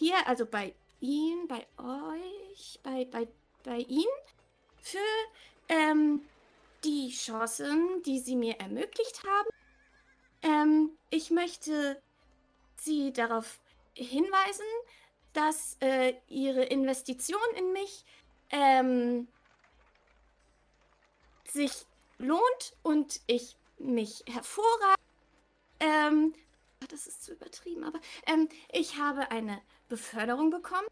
dir, also bei ihm, bei euch, bei, bei, bei ihm für ähm, die Chancen, die sie mir ermöglicht haben. Ähm, ich möchte sie darauf hinweisen, dass äh, ihre Investition in mich ähm, sich lohnt und ich mich hervorragend. Ähm, oh, das ist zu übertrieben, aber ähm, ich habe eine Beförderung bekommen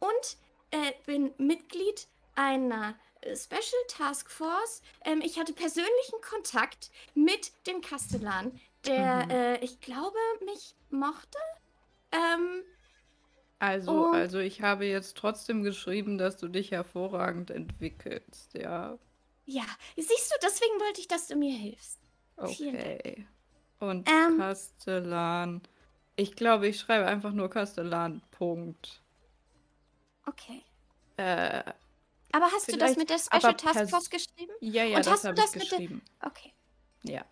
und äh, bin Mitglied einer äh, Special Task Force. Ähm, ich hatte persönlichen Kontakt mit dem Kastellan, der, Mhm. äh, ich glaube, mich mochte. Ähm, Also, also ich habe jetzt trotzdem geschrieben, dass du dich hervorragend entwickelst, ja. Ja, siehst du, deswegen wollte ich, dass du mir hilfst. Okay. Und Ähm. Kastellan. Ich glaube, ich schreibe einfach nur Kastellan. Punkt. Okay. Äh, Aber hast du das mit der Special Task Force geschrieben? ja, ja, Und das habe ich der- geschrieben. Okay. Ja.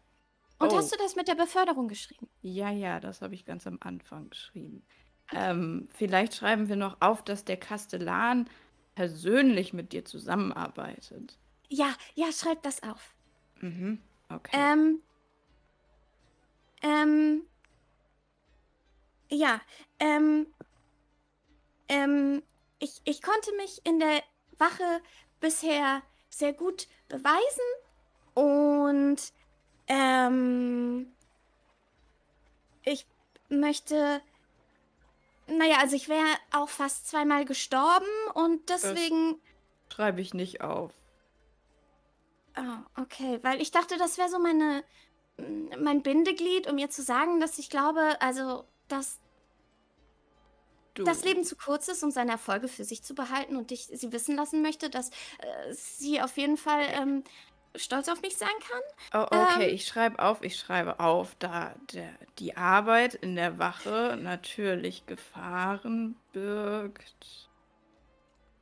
Und Oh. hast du das mit der Beförderung geschrieben? Ja, ja, das habe ich ganz am Anfang geschrieben. Ähm, vielleicht schreiben wir noch auf, dass der Kastellan persönlich mit dir zusammenarbeitet. Ja, ja, schreib das auf. Mhm. Okay. Ähm. Ähm. Ja, ähm. Ähm. Ich, ich konnte mich in der Wache bisher sehr gut beweisen und ähm. Ich möchte. Naja, also ich wäre auch fast zweimal gestorben und deswegen. Schreibe ich nicht auf. Ah, okay, weil ich dachte, das wäre so meine mm, mein Bindeglied, um ihr zu sagen, dass ich glaube, also dass Du. das Leben zu kurz ist, um seine Erfolge für sich zu behalten und ich sie wissen lassen möchte, dass äh, sie auf jeden Fall ähm, stolz auf mich sein kann. Oh, okay, Ähm. ich schreibe auf, ich schreibe auf, da der, die Arbeit in der Wache natürlich Gefahren birgt,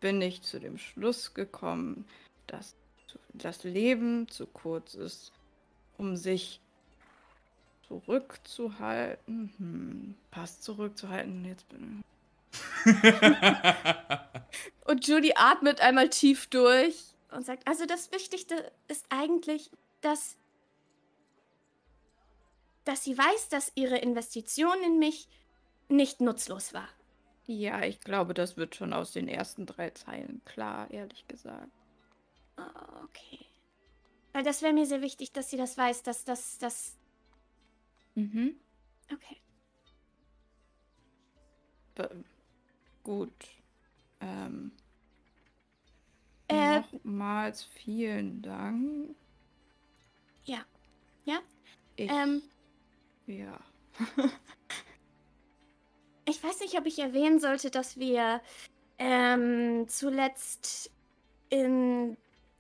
bin ich zu dem Schluss gekommen, dass das Leben zu kurz ist, um sich zurückzuhalten. Hm, passt zurückzuhalten. Jetzt bin Und Judy atmet einmal tief durch und sagt, also das Wichtigste ist eigentlich, dass dass sie weiß, dass ihre Investition in mich nicht nutzlos war. Ja, ich glaube, das wird schon aus den ersten drei Zeilen klar, ehrlich gesagt. Ah, okay. Weil das wäre mir sehr wichtig, dass sie das weiß, dass das das Mhm. okay. Be- Gut. Ähm, Äh, nochmals vielen Dank. ja. Ja? Ich, Ähm, ja. Ich weiß nicht, ob ich erwähnen sollte, dass wir ähm, zuletzt in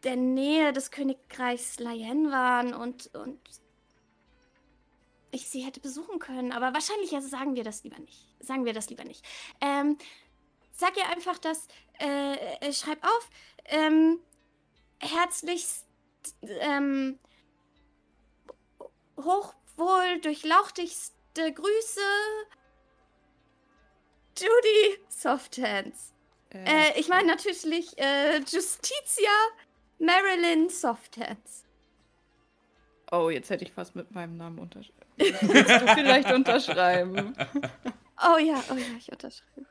der Nähe des Königreichs Layen waren und, und ich sie hätte besuchen können. Aber wahrscheinlich also sagen wir das lieber nicht. Sagen wir das lieber nicht. Ähm, sag ihr einfach, dass, äh, äh, schreib auf, ähm, herzlichst, ähm, hochwohl durchlauchtigste Grüße, Judy Softhands. Äh, ich meine natürlich äh, Justitia Marilyn Softhands. oh, jetzt hätte ich fast mit meinem Namen unterschreiben. Willst du vielleicht unterschreiben? Oh ja, oh ja, ich unterschreibe.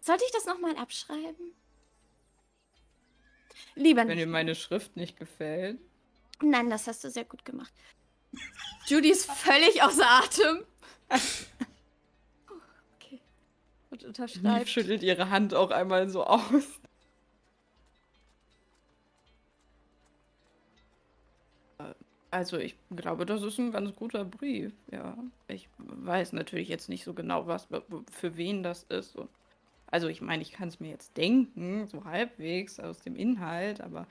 Sollte ich das nochmal abschreiben? Lieber Wenn dir nicht. meine Schrift nicht gefällt. Nein, das hast du sehr gut gemacht. Judy ist völlig außer Atem. Okay. Und unterschreibt. schüttelt ihre Hand auch einmal so aus. Also ich glaube, das ist ein ganz guter Brief, ja. Ich weiß natürlich jetzt nicht so genau, was für wen das ist. Und also ich meine, ich kann es mir jetzt denken, so halbwegs aus dem Inhalt, aber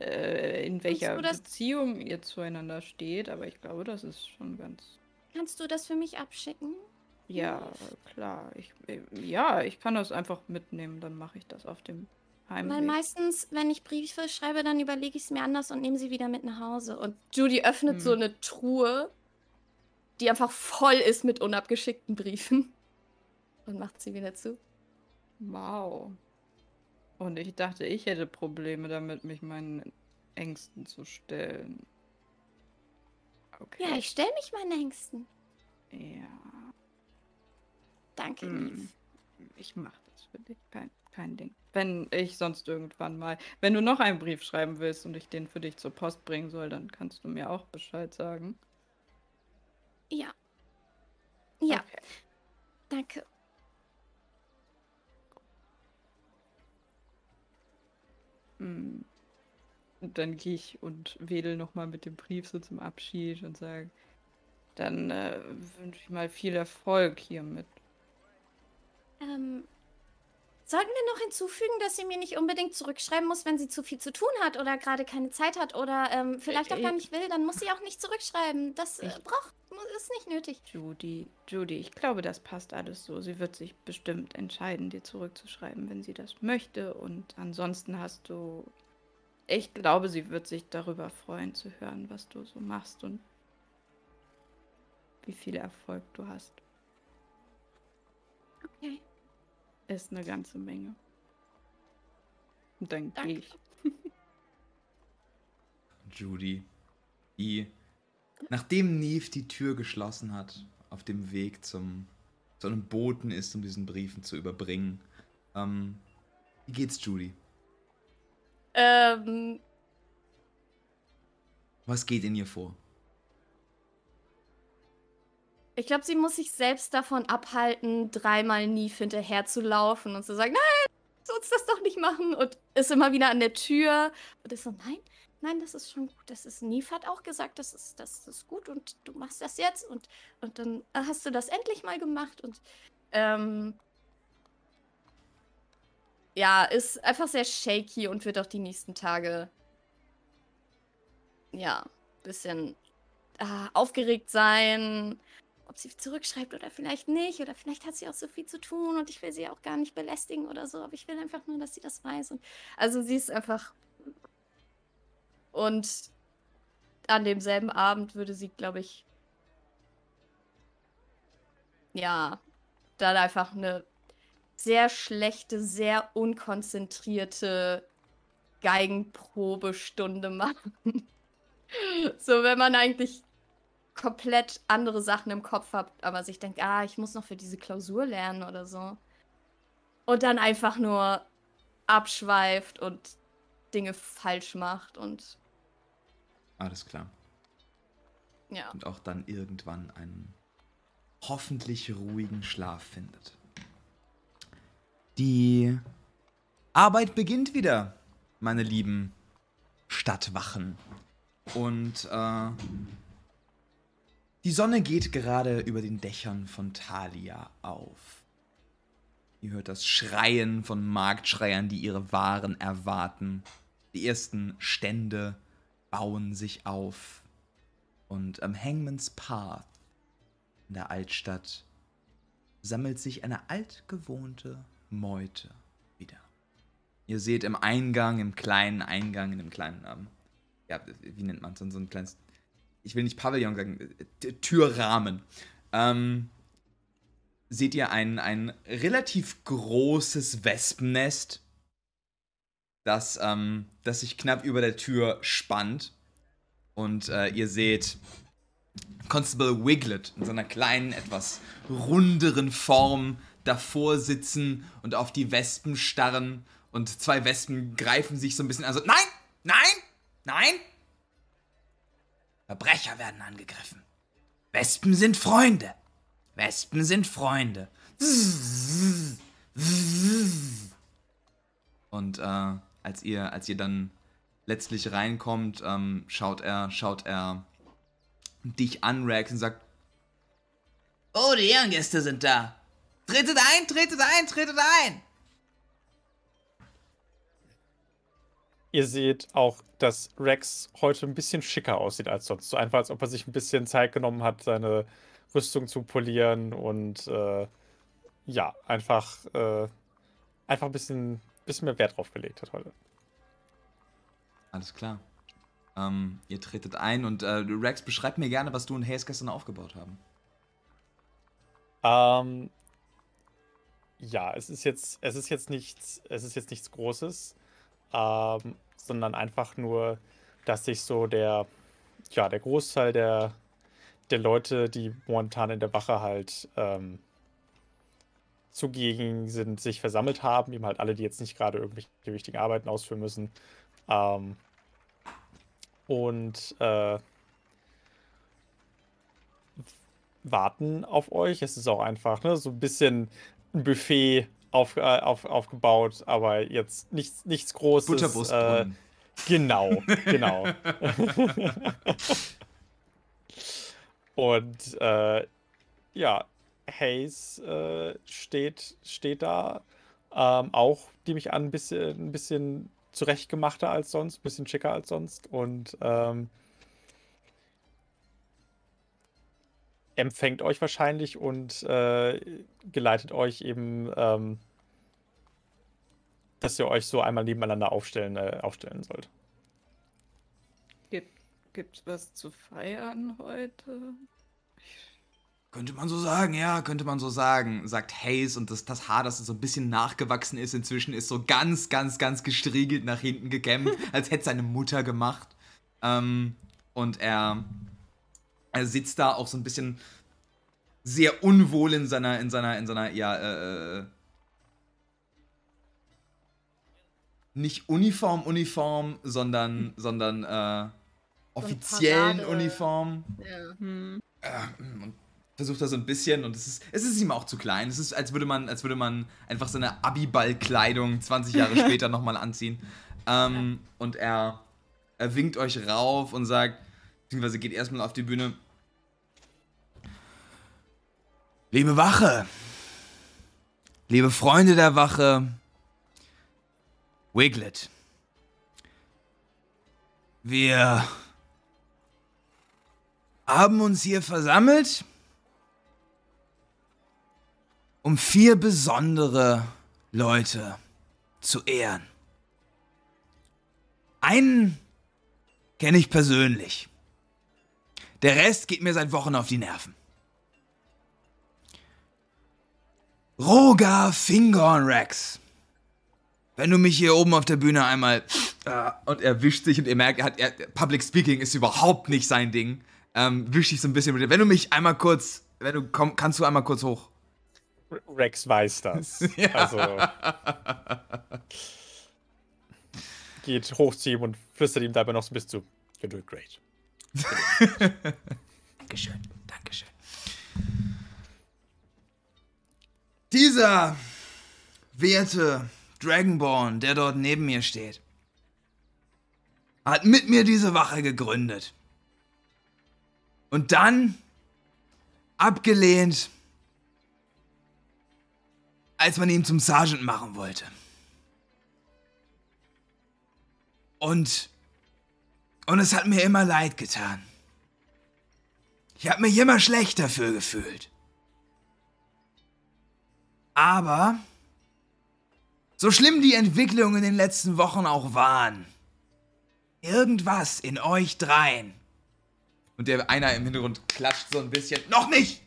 äh, in welcher Beziehung ihr zueinander steht, aber ich glaube, das ist schon ganz Kannst du das für mich abschicken? ja, klar. Ich, äh, ja, ich kann das einfach mitnehmen, dann mache ich das auf dem Weil Heimweg. meistens, wenn ich Briefe schreibe, dann überlege ich es mir anders und nehme sie wieder mit nach Hause. Und Judy öffnet Hm. so eine Truhe, die einfach voll ist mit unabgeschickten Briefen. Und macht sie wieder zu. Wow. Und ich dachte, ich hätte Probleme damit, mich meinen Ängsten zu stellen. Okay. Ja, ich stelle mich meinen Ängsten. Ja. Danke, Hm. Ich mache das für dich. Kein, kein Ding. Wenn ich sonst irgendwann mal, wenn du noch einen Brief schreiben willst und ich den für dich zur Post bringen soll, dann kannst du mir auch Bescheid sagen. Ja. Ja, Okay. danke. Mm. Und dann gehe ich und wedel nochmal mit dem Brief so zum Abschied und sage, dann äh, wünsche ich mal viel Erfolg hiermit. Ähm, sollten wir noch hinzufügen, dass sie mir nicht unbedingt zurückschreiben muss, wenn sie zu viel zu tun hat oder gerade keine Zeit hat oder ähm, vielleicht auch gar Äh, nicht will, dann muss sie auch nicht zurückschreiben. Das äh, braucht, ist nicht nötig. Judy, Judy, ich glaube, das passt alles so. Sie wird sich bestimmt entscheiden, dir zurückzuschreiben, wenn sie das möchte. Und ansonsten hast du. Ich glaube, sie wird sich darüber freuen zu hören, was du so machst und wie viel Erfolg du hast. Okay. Ist eine ganze Menge. Und dann Danke. gehe ich. Judy, die, nachdem Neve die Tür geschlossen hat, auf dem Weg zum, zu einem Boten ist, um diesen Briefen zu überbringen. Ähm, wie geht's, Judy? Ähm, Was geht in ihr vor? Ich glaube, sie muss sich selbst davon abhalten, dreimal Neve hinterher zu laufen und zu sagen, nein, lass uns das doch nicht machen. Und ist immer wieder an der Tür und ist so, nein, nein, das ist schon gut. Das ist, Neve hat auch gesagt, das ist, das ist gut und du machst das jetzt und, und dann hast du das endlich mal gemacht und ähm, ja, ist einfach sehr shaky und wird auch die nächsten Tage ja, bisschen ah, aufgeregt sein, ob sie zurückschreibt oder vielleicht nicht. Oder vielleicht hat sie auch so viel zu tun und ich will sie auch gar nicht belästigen oder so. Aber ich will einfach nur, dass sie das weiß. Und also sie ist einfach. Und an demselben Abend würde sie, glaube ich, ja, dann einfach eine sehr schlechte, sehr unkonzentrierte Geigenprobestunde machen. so, wenn man eigentlich komplett andere Sachen im Kopf hat, aber sich denkt, ah, ich muss noch für diese Klausur lernen oder so. Und dann einfach nur abschweift und Dinge falsch macht und Alles klar. ja. Und auch dann irgendwann einen hoffentlich ruhigen Schlaf findet. Die Arbeit beginnt wieder, meine lieben Stadtwachen. Und äh, die Sonne geht gerade über den Dächern von Thalia auf. Ihr hört das Schreien von Marktschreiern, die ihre Waren erwarten. Die ersten Stände bauen sich auf. Und am Hangman's Path in der Altstadt sammelt sich eine altgewohnte Meute wieder. Ihr seht im Eingang, im kleinen Eingang, in dem kleinen, ähm, ja, wie nennt man es, so ein kleines, ich will nicht Pavillon sagen, äh, Türrahmen, ähm, seht ihr ein, ein relativ großes Wespennest, das, ähm, das sich knapp über der Tür spannt. Und äh, ihr seht Constable Wiglet in seiner kleinen, etwas runderen Form davor sitzen und auf die Wespen starren. Und zwei Wespen greifen sich so ein bisschen an. So, nein, nein, nein. Verbrecher werden angegriffen. Wespen sind Freunde. Wespen sind Freunde. Und äh, als ihr, als ihr dann letztlich reinkommt, ähm, schaut er, schaut er dich an, Rex, und sagt: Oh, die Ehrengäste sind da. Tretet ein, tretet ein, tretet ein. Ihr seht auch, dass Rex heute ein bisschen schicker aussieht als sonst. So einfach, als ob er sich ein bisschen Zeit genommen hat, seine Rüstung zu polieren und äh, ja, einfach, äh, einfach ein bisschen, bisschen mehr Wert drauf gelegt hat heute. Alles klar. Ähm, ihr tretet ein und äh, Rex, beschreib mir gerne, was du und Hayes gestern aufgebaut haben. Ähm, ja, es ist jetzt, es ist jetzt nichts, es ist jetzt nichts Großes, ähm, sondern einfach nur, dass sich so der, ja, der Großteil der, der Leute, die momentan in der Wache halt ähm, zugegen sind, sich versammelt haben, eben halt alle, die jetzt nicht gerade irgendwelche wichtigen Arbeiten ausführen müssen. Ähm, und äh, warten auf euch. Es ist auch einfach ne, so ein bisschen ein Buffet auf, äh, auf, aufgebaut, aber jetzt nichts, nichts Großes. Äh, Butterbrustbrunnen. genau, genau. Und äh, ja, Hayes äh, steht, steht da. Ähm, auch, die mich an ein bisschen, ein bisschen zurechtgemachter als sonst, ein bisschen schicker als sonst. Und ähm, empfängt euch wahrscheinlich und äh, geleitet euch eben, ähm, dass ihr euch so einmal nebeneinander aufstellen, äh, aufstellen sollt. Gibt, gibt's was zu feiern heute? Könnte man so sagen, ja, könnte man so sagen, sagt Hayes und das, das Haar, das so ein bisschen nachgewachsen ist inzwischen, ist so ganz, ganz, ganz gestriegelt nach hinten gekämmt, als hätte seine Mutter gemacht. Ähm, und er, er sitzt da auch so ein bisschen sehr unwohl in seiner, in seiner, in seiner, ja, äh, äh nicht Uniform, Uniform, sondern, sondern äh, offiziellen Parade. Uniform. Ja. Hm. Und versucht da so ein bisschen und es ist, es ist ihm auch zu klein. Es ist, als würde man, als würde man einfach seine Abiball-Kleidung 20 Jahre später nochmal anziehen. Ähm, Und er, er winkt euch rauf und sagt, beziehungsweise geht erstmal auf die Bühne. Liebe Wache, liebe Freunde der Wache, Wiglet. Wir haben uns hier versammelt, um vier besondere Leute zu ehren. Einen kenne ich persönlich. Der Rest geht mir seit Wochen auf die Nerven. Roger Fingerhorn Rex. Wenn du mich hier oben auf der Bühne einmal äh, und er wischt sich und ihr merkt, er hat, er, Public Speaking ist überhaupt nicht sein Ding. Ähm, wischt sich so ein bisschen mit dir. Wenn du mich einmal kurz, wenn du komm, kannst du einmal kurz hoch. Rex weiß das. Also. Geht hoch zu ihm und flüstert ihm dabei noch so ein bisschen zu. You're doing great. Dankeschön, Dankeschön. Dieser werte Dragonborn, der dort neben mir steht, hat mit mir diese Wache gegründet. Und dann abgelehnt, als man ihn zum Sergeant machen wollte. Und und es hat mir immer leid getan. Ich habe mich immer schlecht dafür gefühlt. Aber, so schlimm die Entwicklungen in den letzten Wochen auch waren, irgendwas in euch dreien. Und der einer im Hintergrund klatscht so ein bisschen. Noch nicht!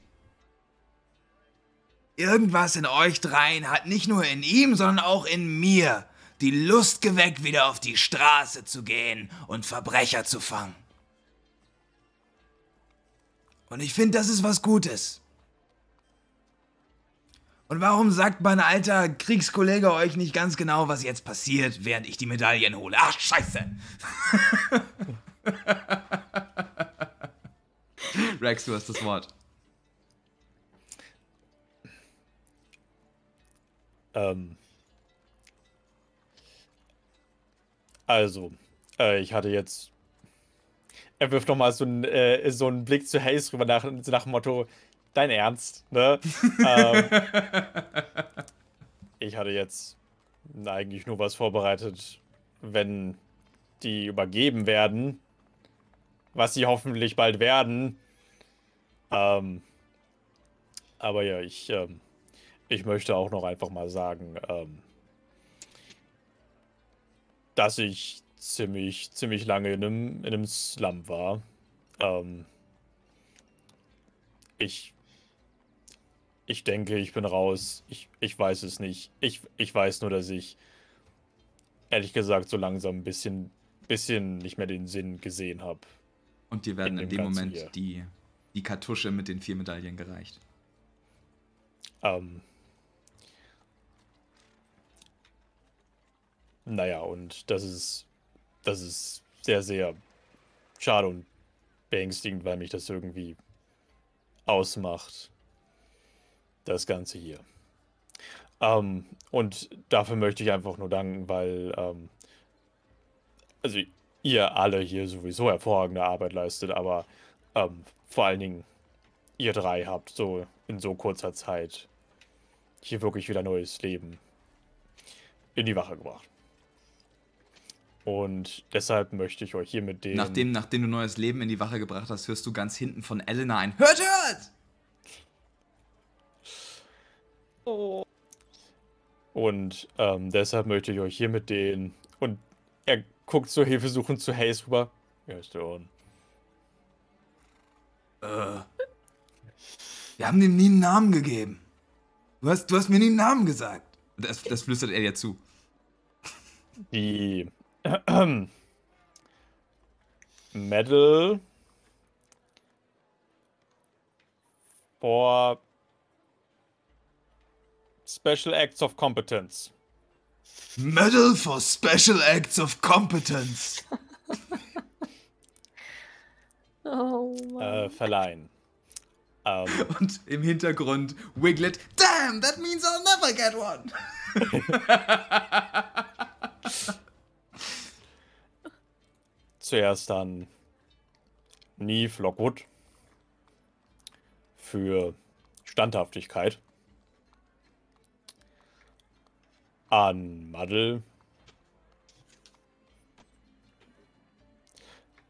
Irgendwas in euch dreien hat nicht nur in ihm, sondern auch in mir die Lust geweckt, wieder auf die Straße zu gehen und Verbrecher zu fangen. Und ich finde, das ist was Gutes. Und warum sagt mein alter Kriegskollege euch nicht ganz genau, was jetzt passiert, während ich die Medaillen hole? Ach, scheiße! Rex, du hast das Wort. Ähm. Also, äh, ich hatte jetzt. Er wirft nochmal so, einen, äh, so einen Blick zu Hayes rüber nach, nach dem Motto: Dein Ernst, ne? ähm, ich hatte jetzt eigentlich nur was vorbereitet, wenn die übergeben werden, was sie hoffentlich bald werden. Ähm, aber ja, ich, ähm, ich möchte auch noch einfach mal sagen, ähm, dass ich ziemlich, ziemlich lange in einem, in einem Slum war. Ähm, ich, ich denke, ich bin raus. Ich, ich weiß es nicht. Ich, ich weiß nur, dass ich ehrlich gesagt so langsam ein bisschen, bisschen nicht mehr den Sinn gesehen habe. Und dir werden In in, dem Moment hier. die, die Kartusche mit den vier Medaillen gereicht. Ähm, naja, und das ist, das ist sehr, sehr schade und beängstigend, weil mich das irgendwie ausmacht. Das Ganze hier. Ähm, und dafür möchte ich einfach nur danken, weil, ähm, also ihr alle hier sowieso hervorragende Arbeit leistet, aber ähm, vor allen Dingen ihr drei habt so in so kurzer Zeit hier wirklich wieder neues Leben in die Wache gebracht. Und deshalb möchte ich euch hier mit dem. Nachdem, nachdem du neues Leben in die Wache gebracht hast, hörst du ganz hinten von Elena ein Hört, hört! Und ähm, deshalb möchte ich euch hier mit den. Und er guckt so hilfesuchend zu Hayes rüber. Ja, ist der Ohren. Äh, wir haben dem nie einen Namen gegeben. Du hast, du hast mir nie einen Namen gesagt. Das, das flüstert er dir zu. Die. Medal for Special Acts of Competence. Medal for Special Acts of Competence. Oh Äh, Mann. verleihen. Ähm, Und im Hintergrund Wiglet. Damn, that means I'll never get one. zuerst dann Neve Lockwood für Standhaftigkeit. An Muddle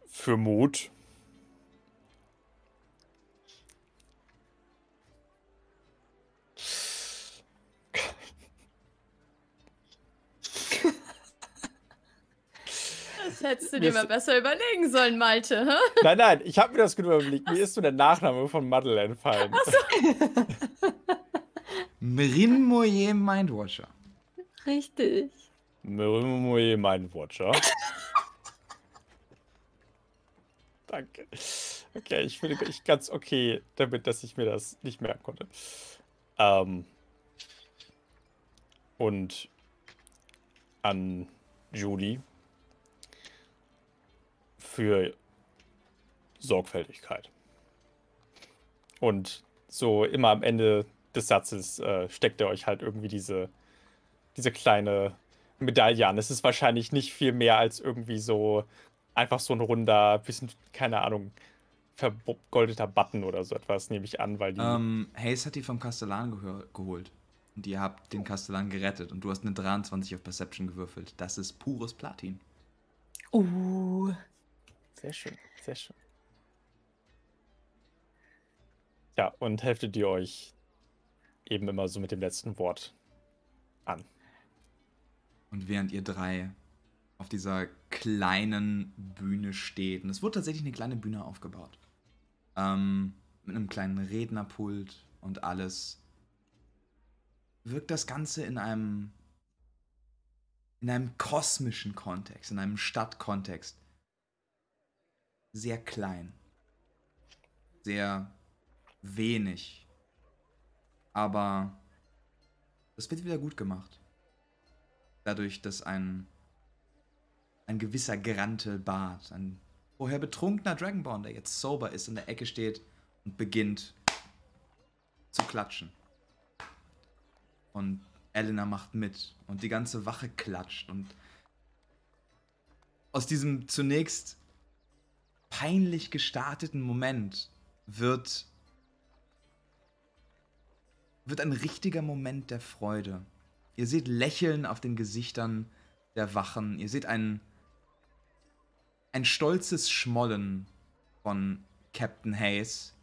für Mut. Das hättest du dir mal besser überlegen sollen, Malte. hä? Nein, nein, ich habe mir das gut überlegt. Mir ist so der Nachname von Muddle entfallen. Mrin Moyer Mindwatcher. Richtig. Murmuri, mein Watcher. Danke. Okay, ich finde ich ganz okay damit, dass ich mir das nicht merken konnte. Ähm, und an Judy für Sorgfältigkeit. Und so immer am Ende des Satzes äh, steckt er euch halt irgendwie diese, diese kleine Medaille an. Es ist wahrscheinlich nicht viel mehr als irgendwie so einfach so ein runder, bisschen, keine Ahnung, vergoldeter Button oder so etwas, nehme ich an, weil die. Ähm, Hayes hat die vom Kastellan geholt. Und ihr habt den Kastellan gerettet. Und du hast eine 23 auf Perception gewürfelt. Das ist pures Platin. Uh. Sehr schön, sehr schön. Ja, und heftet ihr euch eben immer so mit dem letzten Wort an. Und während ihr drei auf dieser kleinen Bühne steht, und es wurde tatsächlich eine kleine Bühne aufgebaut, ähm, mit einem kleinen Rednerpult und alles, wirkt das Ganze in einem, in einem kosmischen Kontext, in einem Stadtkontext sehr klein, sehr wenig, aber es wird wieder gut gemacht dadurch, dass ein, ein gewisser Grantel Bart, ein vorher betrunkener Dragonborn, der jetzt sober ist, in der Ecke steht und beginnt zu klatschen. Und Elena macht mit und die ganze Wache klatscht und aus diesem zunächst peinlich gestarteten Moment wird wird ein richtiger Moment der Freude. Ihr seht Lächeln auf den Gesichtern der Wachen. Ihr seht ein, ein stolzes Schmollen von Captain Hayes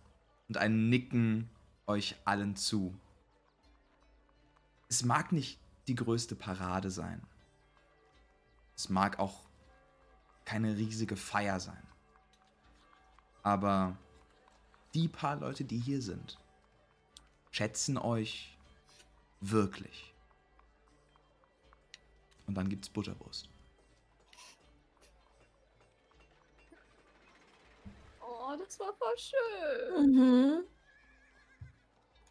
und ein Nicken euch allen zu. Es mag nicht die größte Parade sein. Es mag auch keine riesige Feier sein. Aber die paar Leute, die hier sind, schätzen euch wirklich. Und dann gibt's Butterwurst. Oh, das war voll schön. Mhm.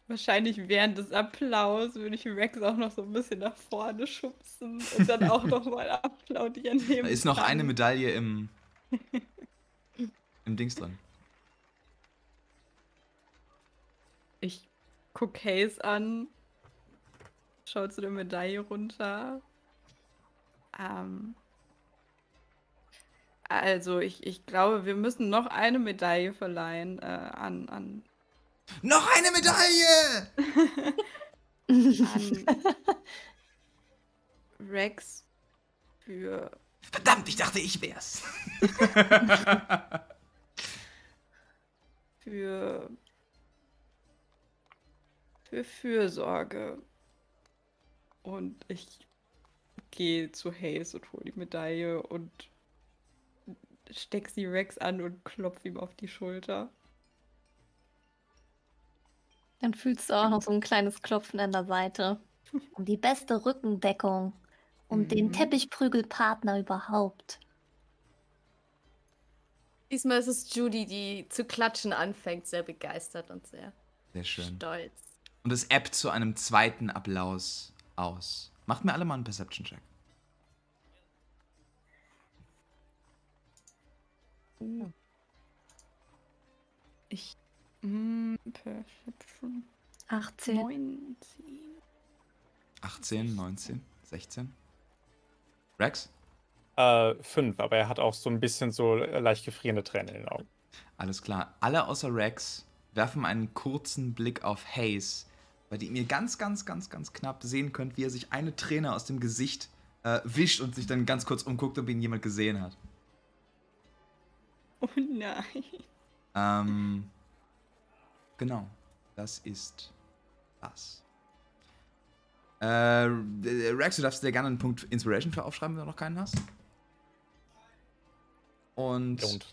Wahrscheinlich während des Applaus würde ich Rex auch noch so ein bisschen nach vorne schubsen und dann auch noch mal applaudieren. Da ist noch eine. Medaille im, im Dings drin. Ich guck Hayes an, schau zu der Medaille runter. Ähm, also, ich, ich glaube, wir müssen noch eine Medaille verleihen äh, an, an, Noch eine Medaille! an Rex für. Verdammt, ich dachte, ich wär's. für. Für Fürsorge. Und ich gehe zu Hayes und hole die Medaille und steck sie Rex an und klopf ihm auf die Schulter. Dann fühlst du auch noch so ein kleines Klopfen an der Seite. Um die beste Rückendeckung. Um den Mhm. Teppichprügelpartner überhaupt. Diesmal ist es Judy, die zu klatschen anfängt, sehr begeistert und sehr Sehr schön. stolz. Und es ebbt zu einem zweiten Applaus aus. Macht mir alle mal einen Perception-Check. Ich. Mm, Perception 18. 19. 18, 19, 16. Rex? Äh, fünf, aber er hat auch so ein bisschen so leicht gefrierende Tränen in den Augen. Alles klar. Alle außer Rex werfen einen kurzen Blick auf Hayes, bei dem ihr ganz, ganz, ganz, ganz knapp sehen könnt, wie er sich eine Träne aus dem Gesicht äh, wischt und sich dann ganz kurz umguckt, ob ihn jemand gesehen hat. Oh nein. Ähm, genau. Das ist das. Äh, Rex, du darfst dir gerne einen Punkt Inspiration für aufschreiben, wenn du noch keinen hast. Und Don't.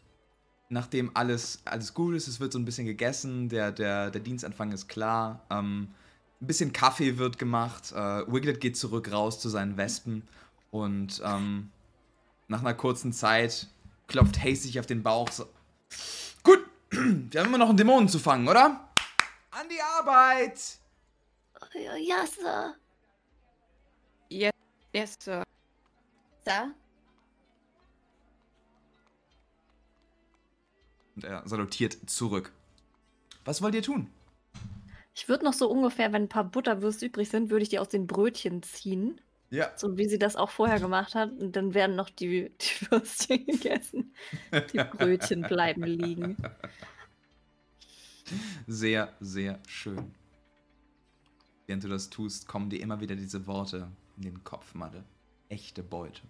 nachdem alles, alles gut ist, es wird so ein bisschen gegessen, der, der, der Dienstanfang ist klar, ähm, ein bisschen Kaffee wird gemacht, äh, Wiglet geht zurück raus zu seinen Wespen und ähm, nach einer kurzen Zeit klopft Hayes sich auf den Bauch so. Gut, wir haben immer noch einen Dämonen zu fangen, oder? An die Arbeit! Ja, Sir. Yes, yes, Sir. Da? Und er salutiert zurück. Was wollt ihr tun? Ich würde noch so ungefähr, wenn ein paar Butterwürste übrig sind, würde ich die aus den Brötchen ziehen. Ja. So wie sie das auch vorher gemacht hat. Und dann werden noch die, die Würstchen gegessen. Die Brötchen bleiben liegen. Sehr, sehr schön. Während du das tust, kommen dir immer wieder diese Worte in den Kopf, Madde. Echte Beute.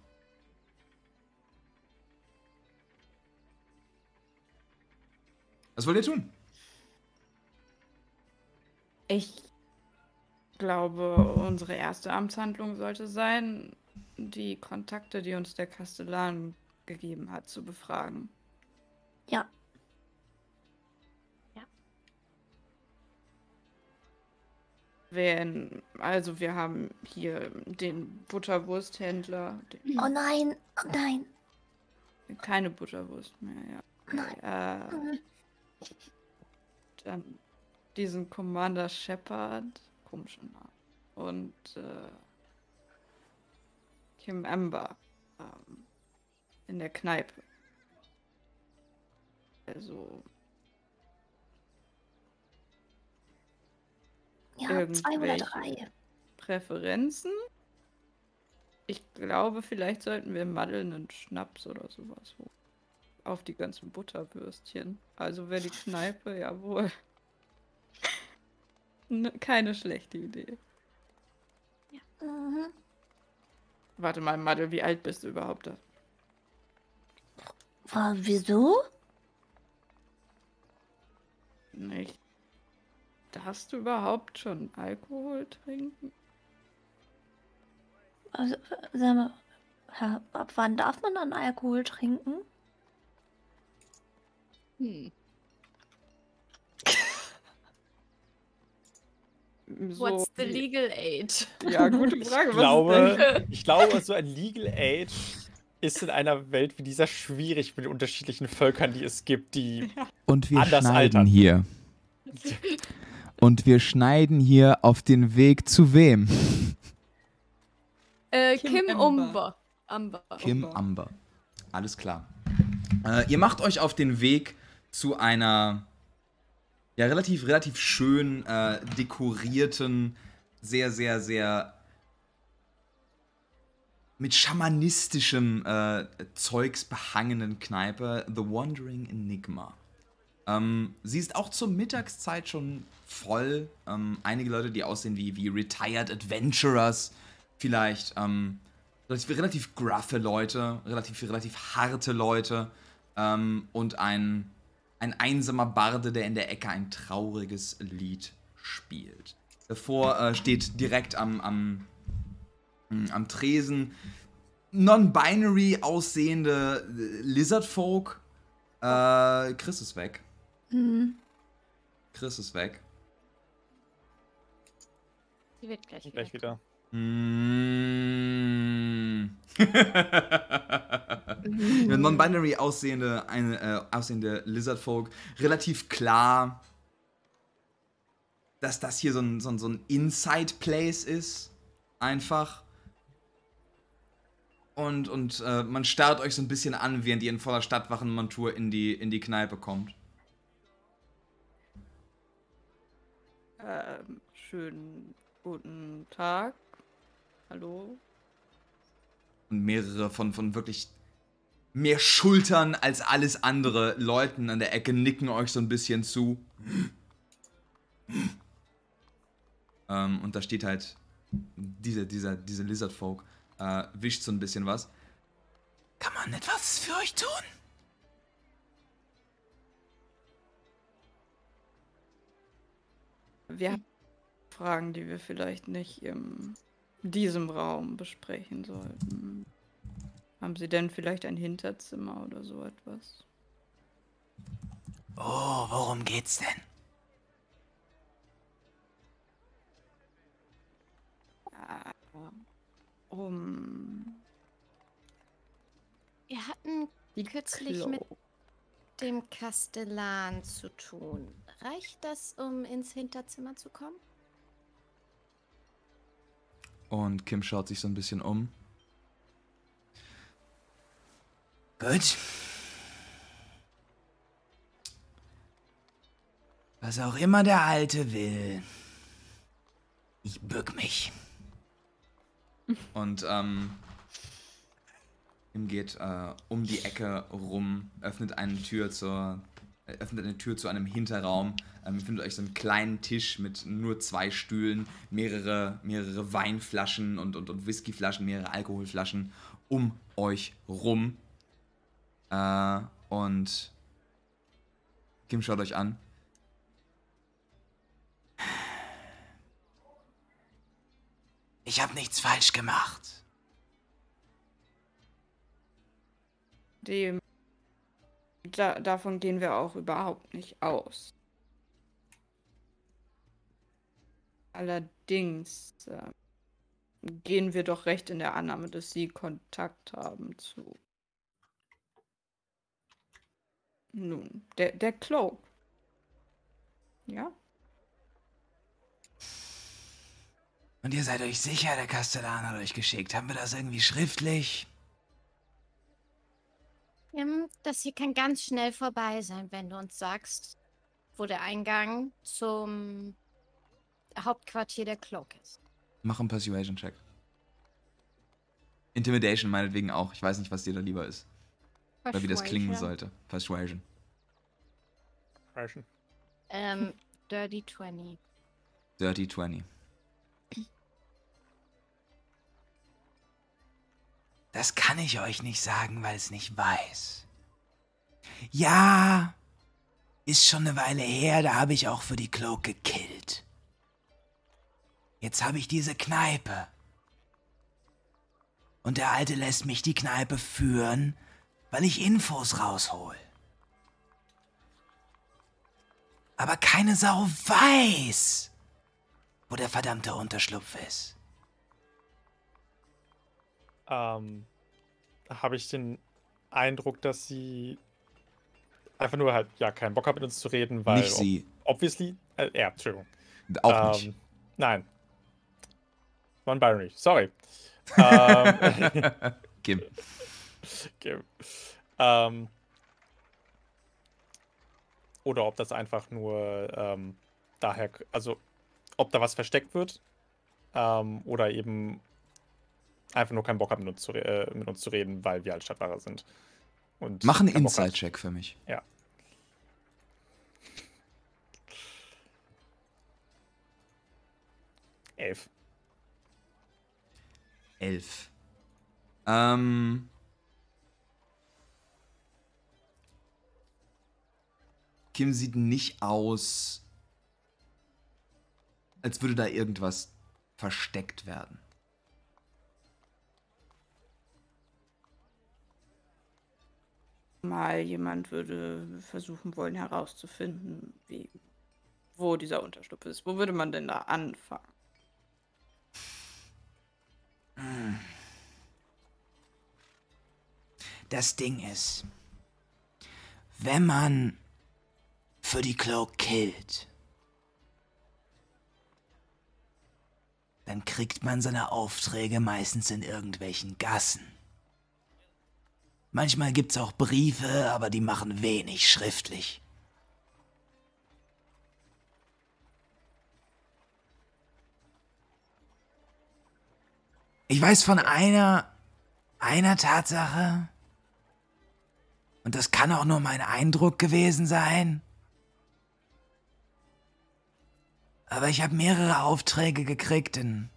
Was wollt ihr tun? Ich glaube, unsere erste Amtshandlung sollte sein, die Kontakte, die uns der Kastellan gegeben hat, zu befragen. Ja. Wenn, also wir haben hier den Butterwursthändler, den, Oh nein, oh nein. keine Butterwurst mehr, ja. Äh, dann diesen Commander Shepard, komischer Name. Und äh, Kim Amber ähm, in der Kneipe. Also Ja, zwei oder Irgendwelche. drei. Präferenzen? Ich glaube, vielleicht sollten wir Maddeln und Schnaps oder sowas holen. Auf die ganzen Butterwürstchen. Also wäre die Kneipe, jawohl. Ne, keine schlechte Idee. Mhm. Warte mal, Maddel, wie alt bist du überhaupt? da? Wa- Wieso? Nicht. Darfst du überhaupt schon Alkohol trinken? Also, äh, sag mal, ab wann darf man dann Alkohol trinken? Hm. So What's the legal age? Ja, gute Frage. Ich was ist denn? glaube, ich glaube, so ein Legal Age ist in einer Welt wie dieser schwierig mit den unterschiedlichen Völkern, die es gibt, die Und wir Anders schneiden altern. hier. Und wir schneiden hier auf den Weg zu wem? Äh, Kim Kim, Amber. Umber. Amber. Kim Amber. Amber. Alles klar. Äh, ihr macht euch auf den Weg zu einer ja relativ relativ schön äh, dekorierten, sehr sehr sehr mit schamanistischem äh, Zeugs behangenen Kneipe The Wandering Enigma. Ähm, sie ist auch zur Mittagszeit schon voll. Ähm, einige Leute, die aussehen wie, wie Retired Adventurers, vielleicht ähm, relativ, relativ gruffe Leute, relativ, relativ harte Leute ähm, und ein, ein einsamer Barde, der in der Ecke ein trauriges Lied spielt. Davor äh, steht direkt am, am, mh, am Tresen non-binary aussehende äh, Lizardfolk. Äh, Chris ist weg. Hm. Chris ist weg. Die wird gleich, gleich wieder. Mm. Ja, Non-binary aussehende, eine, äh, aussehende Lizard-Folk. Relativ klar, dass das hier so ein, so ein, so ein Inside-Place ist. Einfach. Und, und äh, man starrt euch so ein bisschen an, während ihr in voller Stadtwachenmontur in die, in die Kneipe kommt. Ähm, schönen guten Tag. Hallo. Und mehrere von, von wirklich mehr Schultern als alles andere Leuten an der Ecke nicken euch so ein bisschen zu. ähm, und da steht halt diese, dieser, diese Lizard Folk, äh, wischt so ein bisschen was. Kann man etwas für euch tun? Wir haben Fragen, die wir vielleicht nicht in diesem Raum besprechen sollten. Haben Sie denn vielleicht ein Hinterzimmer oder so etwas? Oh, worum geht's denn? Ja, um Wir hatten die kürzlich Klo. mit dem Kastellan zu tun. Reicht das, um ins Hinterzimmer zu kommen? Und Kim schaut sich so ein bisschen um. Gut. Was auch immer der Alte will. Ich bück mich. Und ähm, Kim geht äh, um die Ecke rum, öffnet eine Tür zur, öffnet eine Tür zu einem Hinterraum. Ähm, findet euch so einen kleinen Tisch mit nur zwei Stühlen, mehrere, mehrere Weinflaschen und, und, und Whiskyflaschen, mehrere Alkoholflaschen um euch rum. Äh, und Kim schaut euch an. Ich habe nichts falsch gemacht. Dem, da, davon gehen wir auch überhaupt nicht aus. Allerdings äh, gehen wir doch recht in der Annahme, dass Sie Kontakt haben zu. Nun, der, der Cloak. Ja? Und ihr seid euch sicher, der Kastellan hat euch geschickt. Haben wir das irgendwie schriftlich? Das hier kann ganz schnell vorbei sein, wenn du uns sagst, wo der Eingang zum Hauptquartier der Cloak ist. Mach einen Persuasion-Check. Intimidation meinetwegen auch. Ich weiß nicht, was dir da lieber ist. Oder wie das klingen Persuasion. sollte. Persuasion. Crashen. Ähm, Dirty 20. Dirty 20. Das kann ich euch nicht sagen, weil es nicht weiß. Ja, ist schon eine Weile her, da habe ich auch für die Cloak gekillt. Jetzt habe ich diese Kneipe. Und der Alte lässt mich die Kneipe führen, weil ich Infos raushol. Aber keine Sau weiß, wo der verdammte Unterschlupf ist. ähm, habe ich den Eindruck, dass sie einfach nur halt ja keinen Bock hat mit uns zu reden, weil Nicht sie. ob- obviously äh, ja, Entschuldigung. Auch nicht. Ähm, Nein. Non-binary, sorry. ähm, Kim. okay. ähm, oder ob das einfach nur ähm, daher, also ob da was versteckt wird ähm, oder eben einfach nur keinen Bock hat, mit uns zu, äh, mit uns zu reden, weil wir halt Stadtwahrer sind. Und Mach einen. Inside-Check für mich. Ja. Elf. Elf. Ähm. Kim sieht nicht aus, als würde da irgendwas versteckt werden. Mal jemand würde versuchen wollen herauszufinden, wie, wo dieser Unterschlupf ist. Wo würde man denn da anfangen? Das Ding ist, wenn man für die Cloak killt, dann kriegt man seine Aufträge meistens in irgendwelchen Gassen. Manchmal gibt's auch Briefe, aber die machen wenig schriftlich. Ich weiß von einer, einer Tatsache, und das kann auch nur mein Eindruck gewesen sein, aber ich habe mehrere Aufträge gekriegt in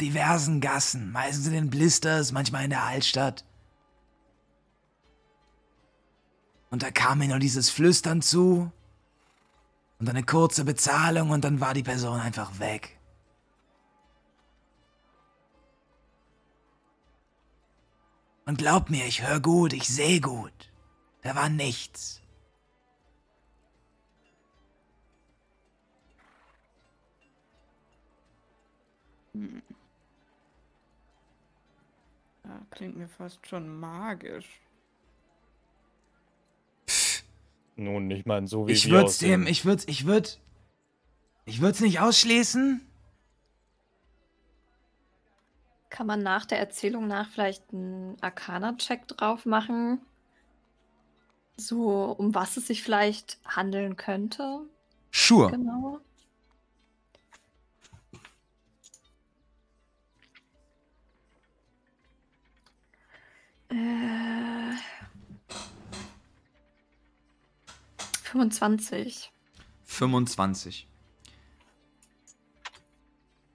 diversen Gassen, meistens in den Blisters, manchmal in der Altstadt. Und da kam mir nur dieses Flüstern zu und eine kurze Bezahlung und dann war die Person einfach weg. Und glaub mir, ich höre gut, ich sehe gut. Da war nichts. Ja, klingt mir fast schon magisch. Nun, nicht mal so wie Ich wir würd's aussehen. dem, ich würd's, ich würd, ich würd's nicht ausschließen. Kann man nach der Erzählung nach vielleicht einen Arcana-Check drauf machen? So, um was es sich vielleicht handeln könnte? Sure. Genau. Äh, 25. 25.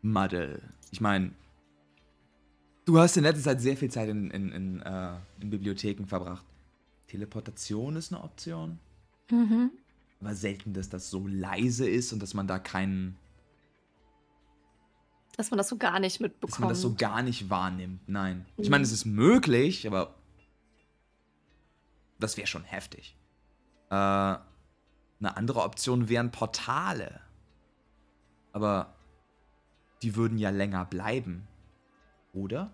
Madde. Ich meine, du hast in letzter Zeit sehr viel Zeit in, in, in, äh, in Bibliotheken verbracht. Teleportation ist eine Option. Mhm. Aber selten, dass das so leise ist und dass man da keinen. Dass man das so gar nicht mitbekommt. dass man das so gar nicht wahrnimmt. Nein. Ich Mhm. meine, es ist möglich, aber das wäre schon heftig. Äh, eine andere Option wären Portale. Aber die würden ja länger bleiben. Oder?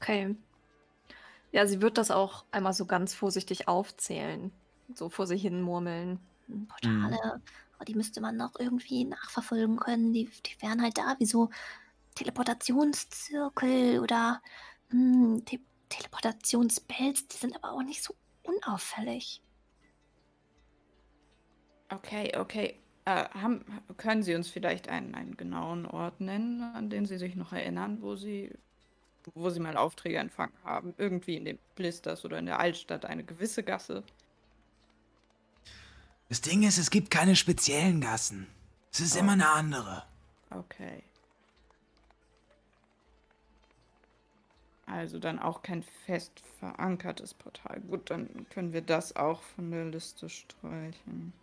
Okay. Ja, sie wird das auch einmal so ganz vorsichtig aufzählen. So vor sich hin murmeln. Portale, aber die müsste man noch irgendwie nachverfolgen können. Die, die wären halt da, wie so Teleportationszirkel oder hm, Te Teleportationsbells. Die sind aber auch nicht so unauffällig. Okay, okay. Äh, haben, können Sie uns vielleicht einen, einen genauen Ort nennen, an den Sie sich noch erinnern, wo Sie, wo Sie mal Aufträge empfangen haben? Irgendwie in den Blisters oder in der Altstadt, eine gewisse Gasse? Das Ding ist, es gibt keine speziellen Gassen. Es ist immer eine andere. Okay. Also dann auch kein fest verankertes Portal. Gut, dann können wir das auch von der Liste streichen.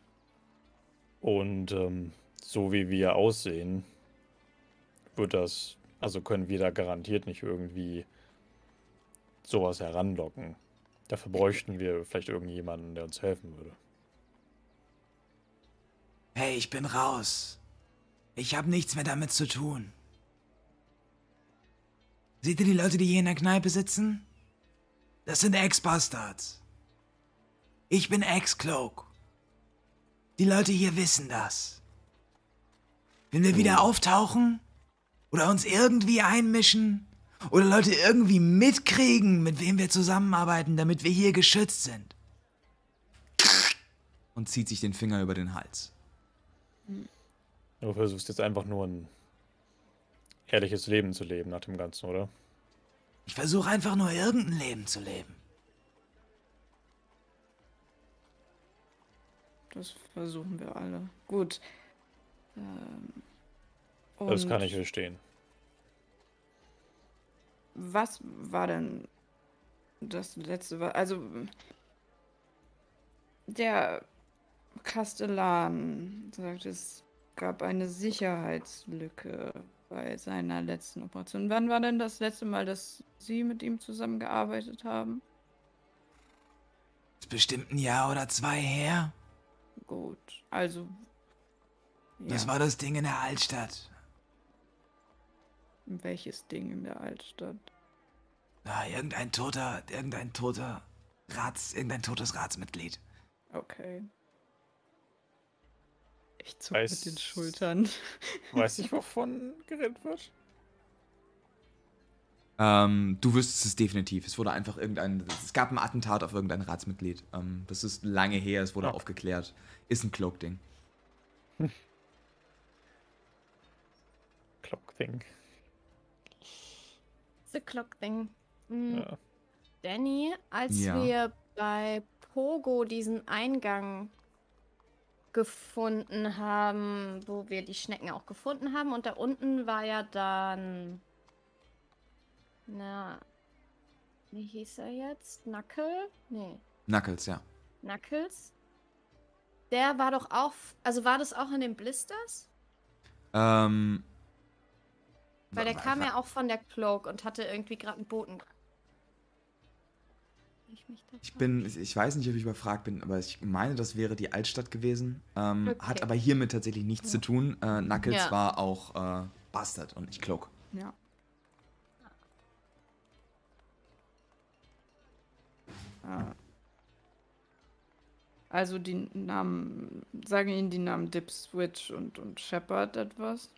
Und ähm, so wie wir aussehen, wird das, also können wir da garantiert nicht irgendwie sowas heranlocken. Dafür bräuchten wir vielleicht irgendjemanden, der uns helfen würde. Hey, ich bin raus. Ich habe nichts mehr damit zu tun. Seht ihr die Leute, die hier in der Kneipe sitzen? Das sind Ex-Bastards. Ich bin Ex-Cloak. Die Leute hier wissen das. Wenn wir wieder auftauchen oder uns irgendwie einmischen oder Leute irgendwie mitkriegen, mit wem wir zusammenarbeiten, damit wir hier geschützt sind. Und zieht sich den Finger über den Hals. Du versuchst jetzt einfach nur ein ehrliches Leben zu leben nach dem Ganzen, oder? Ich versuche einfach nur irgendein Leben zu leben. Das versuchen wir alle. Gut. Ähm, Das kann ich verstehen. Was war denn das letzte? Also der Kastellan sagt, es gab eine Sicherheitslücke bei seiner letzten Operation. Wann war denn das letzte Mal, dass Sie mit ihm zusammengearbeitet haben? Ist bestimmt ein Jahr oder zwei her. Gut, also Das ja. war das Ding in der Altstadt. Welches Ding in der Altstadt? Na, irgendein toter, irgendein toter Rats, irgendein totes Ratsmitglied. Okay. Ich zuck mit Weiß- den Schultern. Weiß ich, wovon geredet wird? Ähm, du wüsstest es definitiv. Es wurde einfach irgendein. Es gab ein Attentat auf irgendein Ratsmitglied. Ähm, das ist lange her, es wurde Ja. aufgeklärt. Ist ein Cloak-Ding. Clock Thing. The Clock Thing. Mm, Ja. Danny, als Ja. wir bei Pogo diesen Eingang gefunden haben, wo wir die Schnecken auch gefunden haben, und da unten war ja dann. Na. Wie hieß er jetzt? Knuckle? Nee. Knuckles, ja. Knuckles? Der war doch auch. Also war das auch in den Blisters? Ähm. Weil der kam ja auch von der Cloak und hatte irgendwie gerade einen Boten. Ich, mich da Ich bin, ich weiß nicht, ob ich überfragt bin, aber ich meine, das wäre die Altstadt gewesen. Ähm, Hat Okay. aber hiermit tatsächlich nichts zu tun. Äh, Knuckles Ja. war auch äh, Bastard und nicht Cloak. Ja. Ah. Also die Namen, sagen Ihnen die Namen Dip Switch und, und Shepard etwas?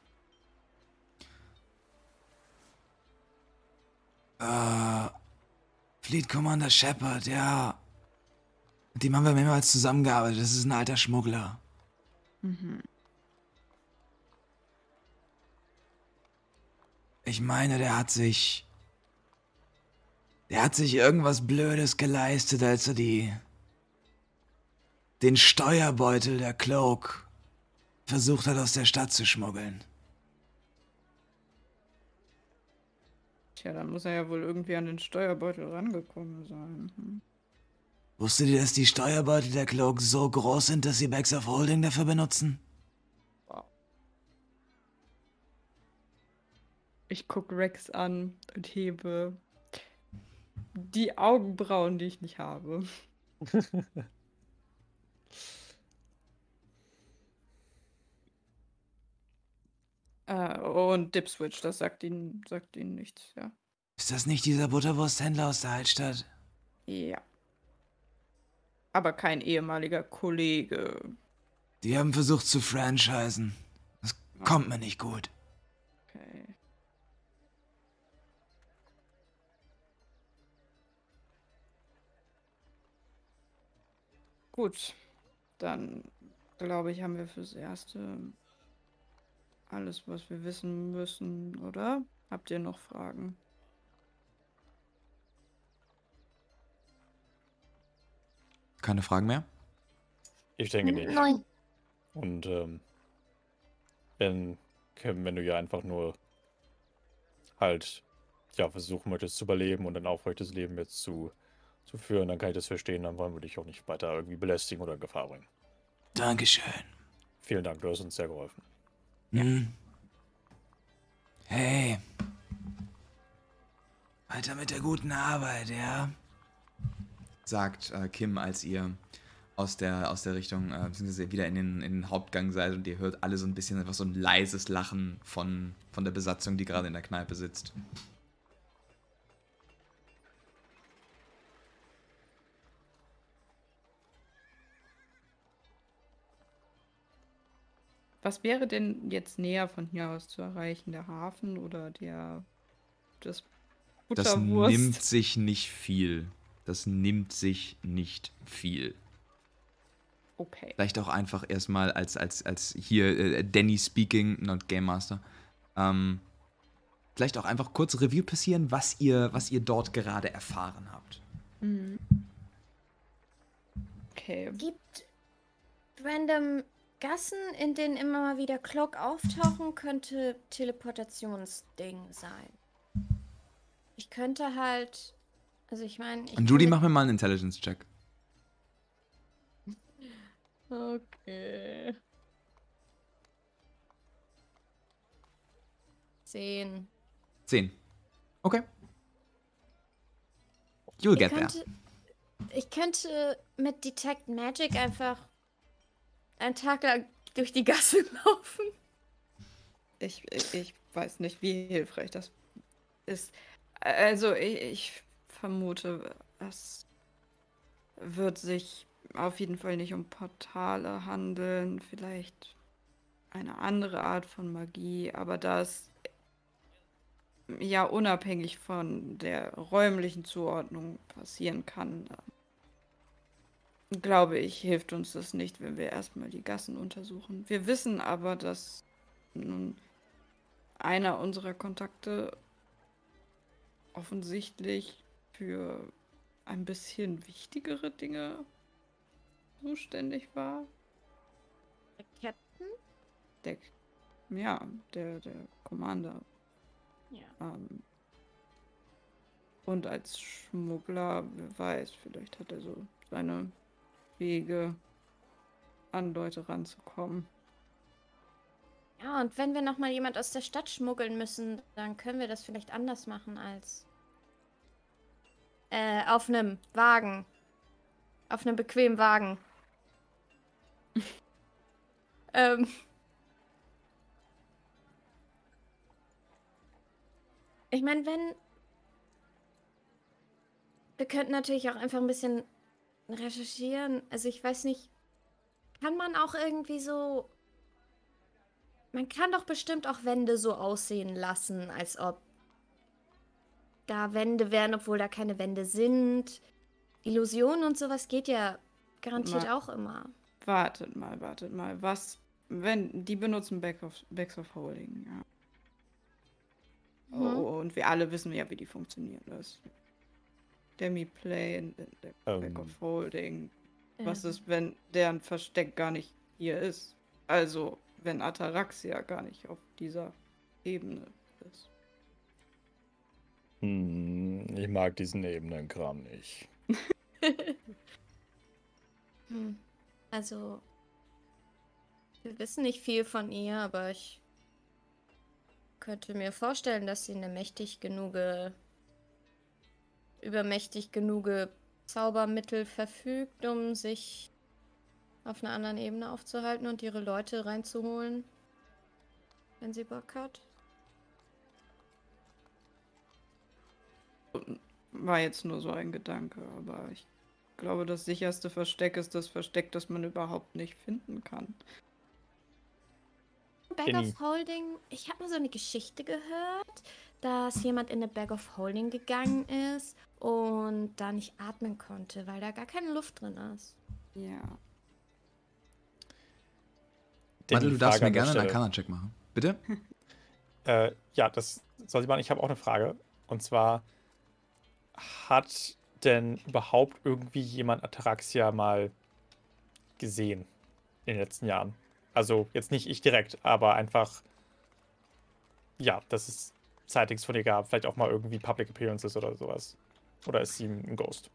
Äh, Fleet Commander Shepard, ja. Mit dem haben wir mehrmals zusammengearbeitet. Das ist ein alter Schmuggler. Mhm. Ich meine, der hat sich. Der hat sich irgendwas Blödes geleistet, als er die. den Steuerbeutel der Cloak versucht hat, aus der Stadt zu schmuggeln. Tja, dann muss er ja wohl irgendwie an den Steuerbeutel rangekommen sein. Hm. Wusstet ihr, dass die Steuerbeutel der Cloak so groß sind, dass sie Bags of Holding dafür benutzen? Ich guck Rex an und hebe die Augenbrauen, die ich nicht habe. äh, und Dipswitch, das sagt ihnen, sagt ihnen nichts, ja. Ist das nicht dieser Butterwursthändler aus der Altstadt? Ja. Aber kein ehemaliger Kollege. Die haben versucht zu franchisen. Das kommt mir nicht gut. Okay. Gut, dann glaube ich, haben wir fürs Erste alles, was wir wissen müssen, oder? Habt ihr noch Fragen? Keine Fragen mehr? Ich denke nicht. Nein. Und ähm, wenn, Kim, wenn du ja einfach nur halt ja versuchen möchtest zu überleben und ein aufrechtes Leben jetzt zu, zu führen, dann kann ich das verstehen, dann wollen wir dich auch nicht weiter irgendwie belästigen oder in Gefahr bringen. Dankeschön. Vielen Dank, du hast uns sehr geholfen. Hm. Hey. Weiter mit der guten Arbeit, ja? sagt äh, Kim, als ihr aus der, aus der Richtung, äh, beziehungsweise wieder in den, in den Hauptgang seid und ihr hört alle so ein bisschen einfach so ein leises Lachen von, von der Besatzung, die gerade in der Kneipe sitzt. Was wäre denn jetzt näher von hier aus zu erreichen? Der Hafen oder der das Das Butterwurst? nimmt sich nicht viel. Das nimmt sich nicht viel. Okay. Vielleicht auch einfach erstmal als, als, als hier äh, Danny speaking, not Game Master. Ähm, vielleicht auch einfach kurz Review passieren, was ihr, was ihr dort gerade erfahren habt. Mhm. Okay. Gibt random Gassen, in denen immer mal wieder Cloak auftauchen, könnte Teleportationsding sein. Ich könnte halt. Also ich meine. Und Judy, mach mir mal einen Intelligence-Check. Okay. sehen. Zehn. Okay. You'll Ich get there. könnte, ich könnte mit Detect Magic einfach einen Tag lang durch die Gasse laufen. Ich, ich, ich weiß nicht, wie hilfreich das ist. Also ich, ich vermute, es wird sich auf jeden Fall nicht um Portale handeln, vielleicht eine andere Art von Magie, aber das ja unabhängig von der räumlichen Zuordnung passieren kann, glaube ich, hilft uns das nicht, wenn wir erstmal die Gassen untersuchen. Wir wissen aber, dass nun einer unserer Kontakte offensichtlich für ein bisschen wichtigere Dinge zuständig war. Der Captain? Der, ja, der, der Commander. Ja. Ähm, und als Schmuggler, wer weiß, vielleicht hat er so seine Wege, an Leute ranzukommen. Ja, und wenn wir nochmal jemand aus der Stadt schmuggeln müssen, dann können wir das vielleicht anders machen als äh, auf einem Wagen. Auf einem bequemen Wagen. ähm. Ich meine, wenn. Wir könnten natürlich auch einfach ein bisschen recherchieren. Also ich weiß nicht. Kann man auch irgendwie so. Man kann doch bestimmt auch Wände so aussehen lassen, als ob da Wände wären, obwohl da keine Wände sind. Illusionen und sowas geht ja garantiert Ma- auch immer. Wartet mal, wartet mal. Was, wenn, die benutzen Back of, Backs of Holding, ja. Mhm. Oh, und wir alle wissen ja, wie die funktionieren. Das Demi-Play, in- in der Back Ähm. of Holding. Was Ja. ist, wenn deren Versteck gar nicht hier ist? Also, wenn Ataraxia gar nicht auf dieser Ebene ist. Hm, ich mag diesen Ebenenkram nicht. Hm. Also, wir wissen nicht viel von ihr, aber ich könnte mir vorstellen, dass sie eine mächtig genug, übermächtig genug Zaubermittel verfügt, um sich auf einer anderen Ebene aufzuhalten und ihre Leute reinzuholen, wenn sie Bock hat. War jetzt nur so ein Gedanke, aber ich glaube, das sicherste Versteck ist das Versteck, das man überhaupt nicht finden kann. Bag of Holding, ich habe mal so eine Geschichte gehört, dass jemand in eine Bag of Holding gegangen ist und da nicht atmen konnte, weil da gar keine Luft drin ist. Ja. Madel, du darfst mir gerne einen. Arcana-Check machen. Bitte? Äh, ja, das soll sie machen. Ich habe auch eine Frage. Und zwar, hat denn überhaupt irgendwie jemand Ataraxia mal gesehen in den letzten Jahren? Also jetzt nicht ich direkt, aber einfach, ja, dass es Sightings von ihr gab, vielleicht auch mal irgendwie Public Appearances oder sowas. Oder ist sie ein Ghost?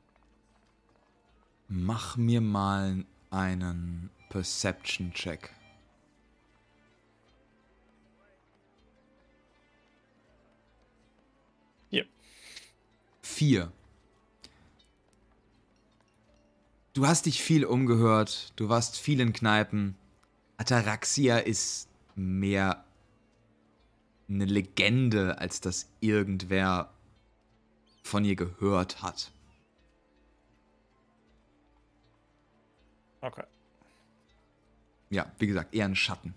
Mach mir mal einen Perception-Check. Hier. Vier. Du hast dich viel umgehört, du warst viel in Kneipen. Ataraxia ist mehr eine Legende, als dass irgendwer von ihr gehört hat. Okay. Ja, wie gesagt, eher ein Schatten.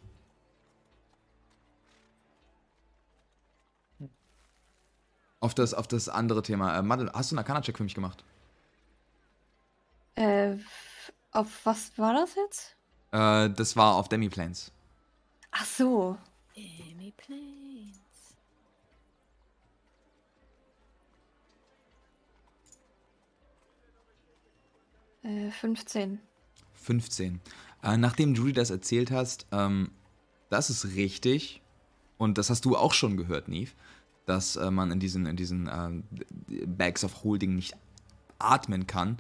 Auf das, auf das andere Thema. Äh, Madel, hast du einen Arcana-Check für mich gemacht? Äh, auf was war das jetzt? Äh, das war auf Demi-Planes. Ach so. Amy Plains. Äh, 15. 15. Äh, nachdem Judy das erzählt hast, ähm, das ist richtig. Und das hast du auch schon gehört, Neve, dass äh, man in diesen, in diesen ähm, Bags of Holding nicht atmen kann.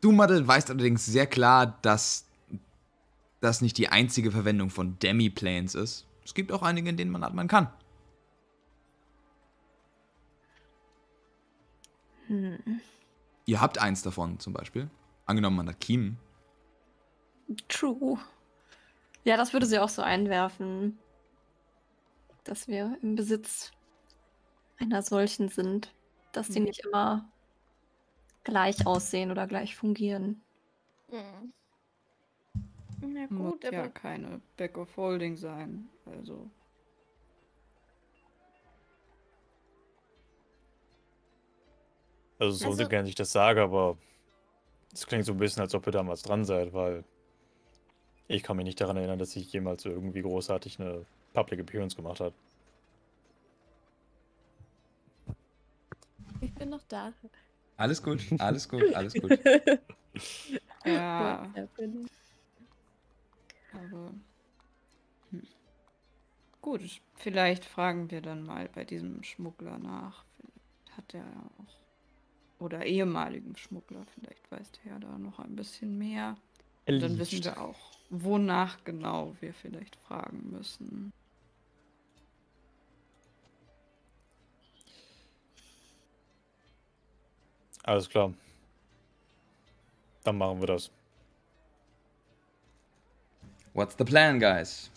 Du, Madel, weißt allerdings sehr klar, dass das nicht die einzige Verwendung von Demi-Planes ist. Es gibt auch einige, in denen man atmen kann. Hm. Ihr habt eins davon zum Beispiel. Angenommen, man hat Kiemen. True. Ja, das würde sie auch so einwerfen. dass wir im Besitz einer solchen sind, dass die nicht immer gleich aussehen oder gleich fungieren. Hm. Na Muss gut, ja aber keine Back of Holding sein. Also. Also so Also- ungern ich das sage, aber es klingt so ein bisschen, als ob ihr damals dran seid, weil ich kann mich nicht daran erinnern, dass ich jemals irgendwie großartig eine Public Appearance gemacht habe. ich bin noch da. Alles gut, alles gut, alles gut. Ja, happened? Aber. Hm. Gut, vielleicht fragen wir dann mal bei diesem Schmuggler nach. Vielleicht hat er ja auch. Oder ehemaligen Schmuggler, vielleicht weiß der ja da noch ein bisschen mehr. Und dann wissen wir auch, wonach genau wir vielleicht fragen müssen. Alles klar. Dann machen wir das. What's the plan, guys?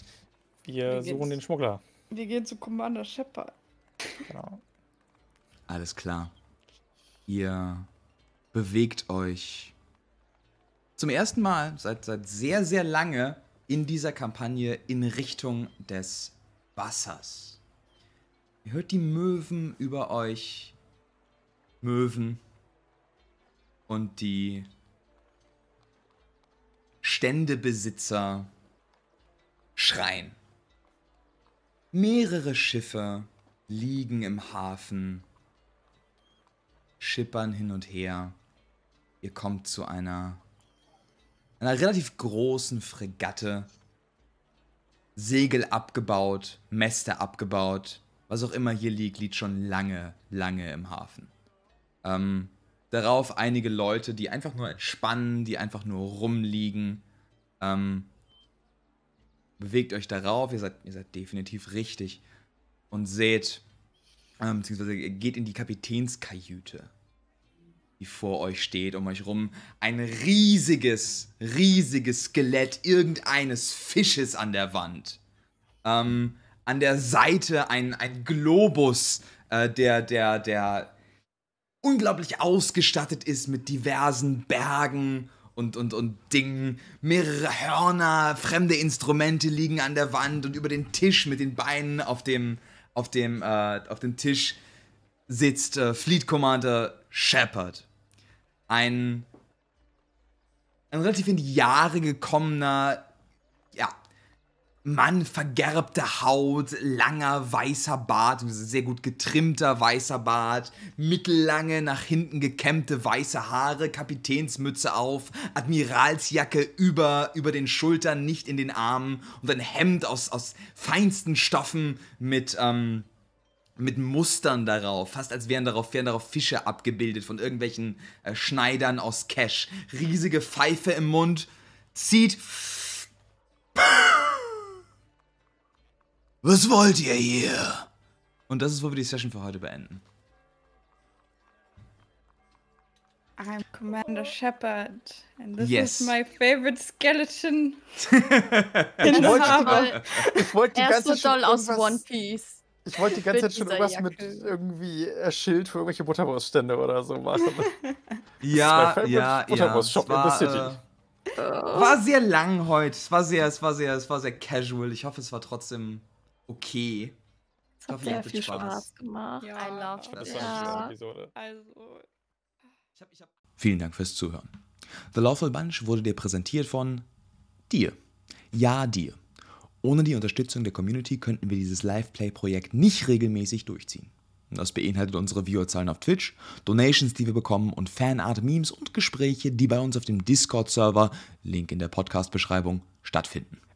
Wir Wie suchen den Schmuggler. Wir gehen zu Commander Shepard. Genau. Alles klar. Ihr bewegt euch zum ersten Mal seit, seit sehr, sehr lange in dieser Kampagne in Richtung des Wassers. Ihr hört die Möwen über euch. Möwen. Und die Ständebesitzer schreien. Mehrere Schiffe liegen im Hafen, schippern hin und her. Ihr kommt zu einer, einer relativ großen Fregatte. Segel abgebaut, Mäste abgebaut. Was auch immer hier liegt, liegt schon lange, lange im Hafen. Ähm, darauf einige Leute, die einfach nur entspannen, die einfach nur rumliegen. Ähm, bewegt euch darauf, ihr seid, ihr seid definitiv richtig. Und seht, ähm, beziehungsweise geht in die Kapitänskajüte, die vor euch steht, um euch rum. Ein riesiges, riesiges Skelett irgendeines Fisches an der Wand. Ähm, an der Seite ein, ein Globus, äh, der, der, der unglaublich ausgestattet ist mit diversen Bergen und, und, und Dingen. Mehrere Hörner, fremde Instrumente liegen an der Wand und über den Tisch mit den Beinen auf dem, auf dem, äh, auf dem Tisch sitzt äh, Fleet Commander Shepard. Ein, ein relativ in die Jahre gekommener, Mann, vergerbte Haut, langer weißer Bart, sehr gut getrimmter weißer Bart, mittellange nach hinten gekämmte weiße Haare, Kapitänsmütze auf, Admiralsjacke über, über den Schultern, nicht in den Armen und ein Hemd aus, aus feinsten Stoffen mit, ähm, mit Mustern darauf, fast als wären darauf, wären darauf Fische abgebildet von irgendwelchen äh, Schneidern aus Cash. Riesige Pfeife im Mund, zieht Was wollt ihr hier? Und das ist, wo wir die Session für heute beenden. I'm Commander Shepard, and this Yes. is my favorite skeleton. Ich in the wollte, ich wollte die ist ganze so Zeit schon doll aus irgendwas- One Piece. Ich wollte die ganze Zeit schon irgendwas mit Jacke. irgendwie äh, Schild für irgendwelche Butterwurststände oder so machen. Ja, favorite ja, ja. Butterwurst-Shop Es in the war, city. Äh, war sehr lang heute. Es war sehr, es war sehr, es war sehr casual. Ich hoffe, es war trotzdem okay. Es hat hoffe, ihr sehr viel Spaß. Spaß gemacht. I loved Das war Ja. eine schöne Episode. Also, Vielen Dank fürs Zuhören. The Lawful Bunch wurde dir präsentiert von dir. Ja, dir. Ohne die Unterstützung der Community könnten wir dieses Live-Play-Projekt nicht regelmäßig durchziehen. Das beinhaltet unsere Viewerzahlen auf Twitch, Donations, die wir bekommen und Fanart-Memes und Gespräche, die bei uns auf dem Discord-Server, Link in der Podcast-Beschreibung, stattfinden.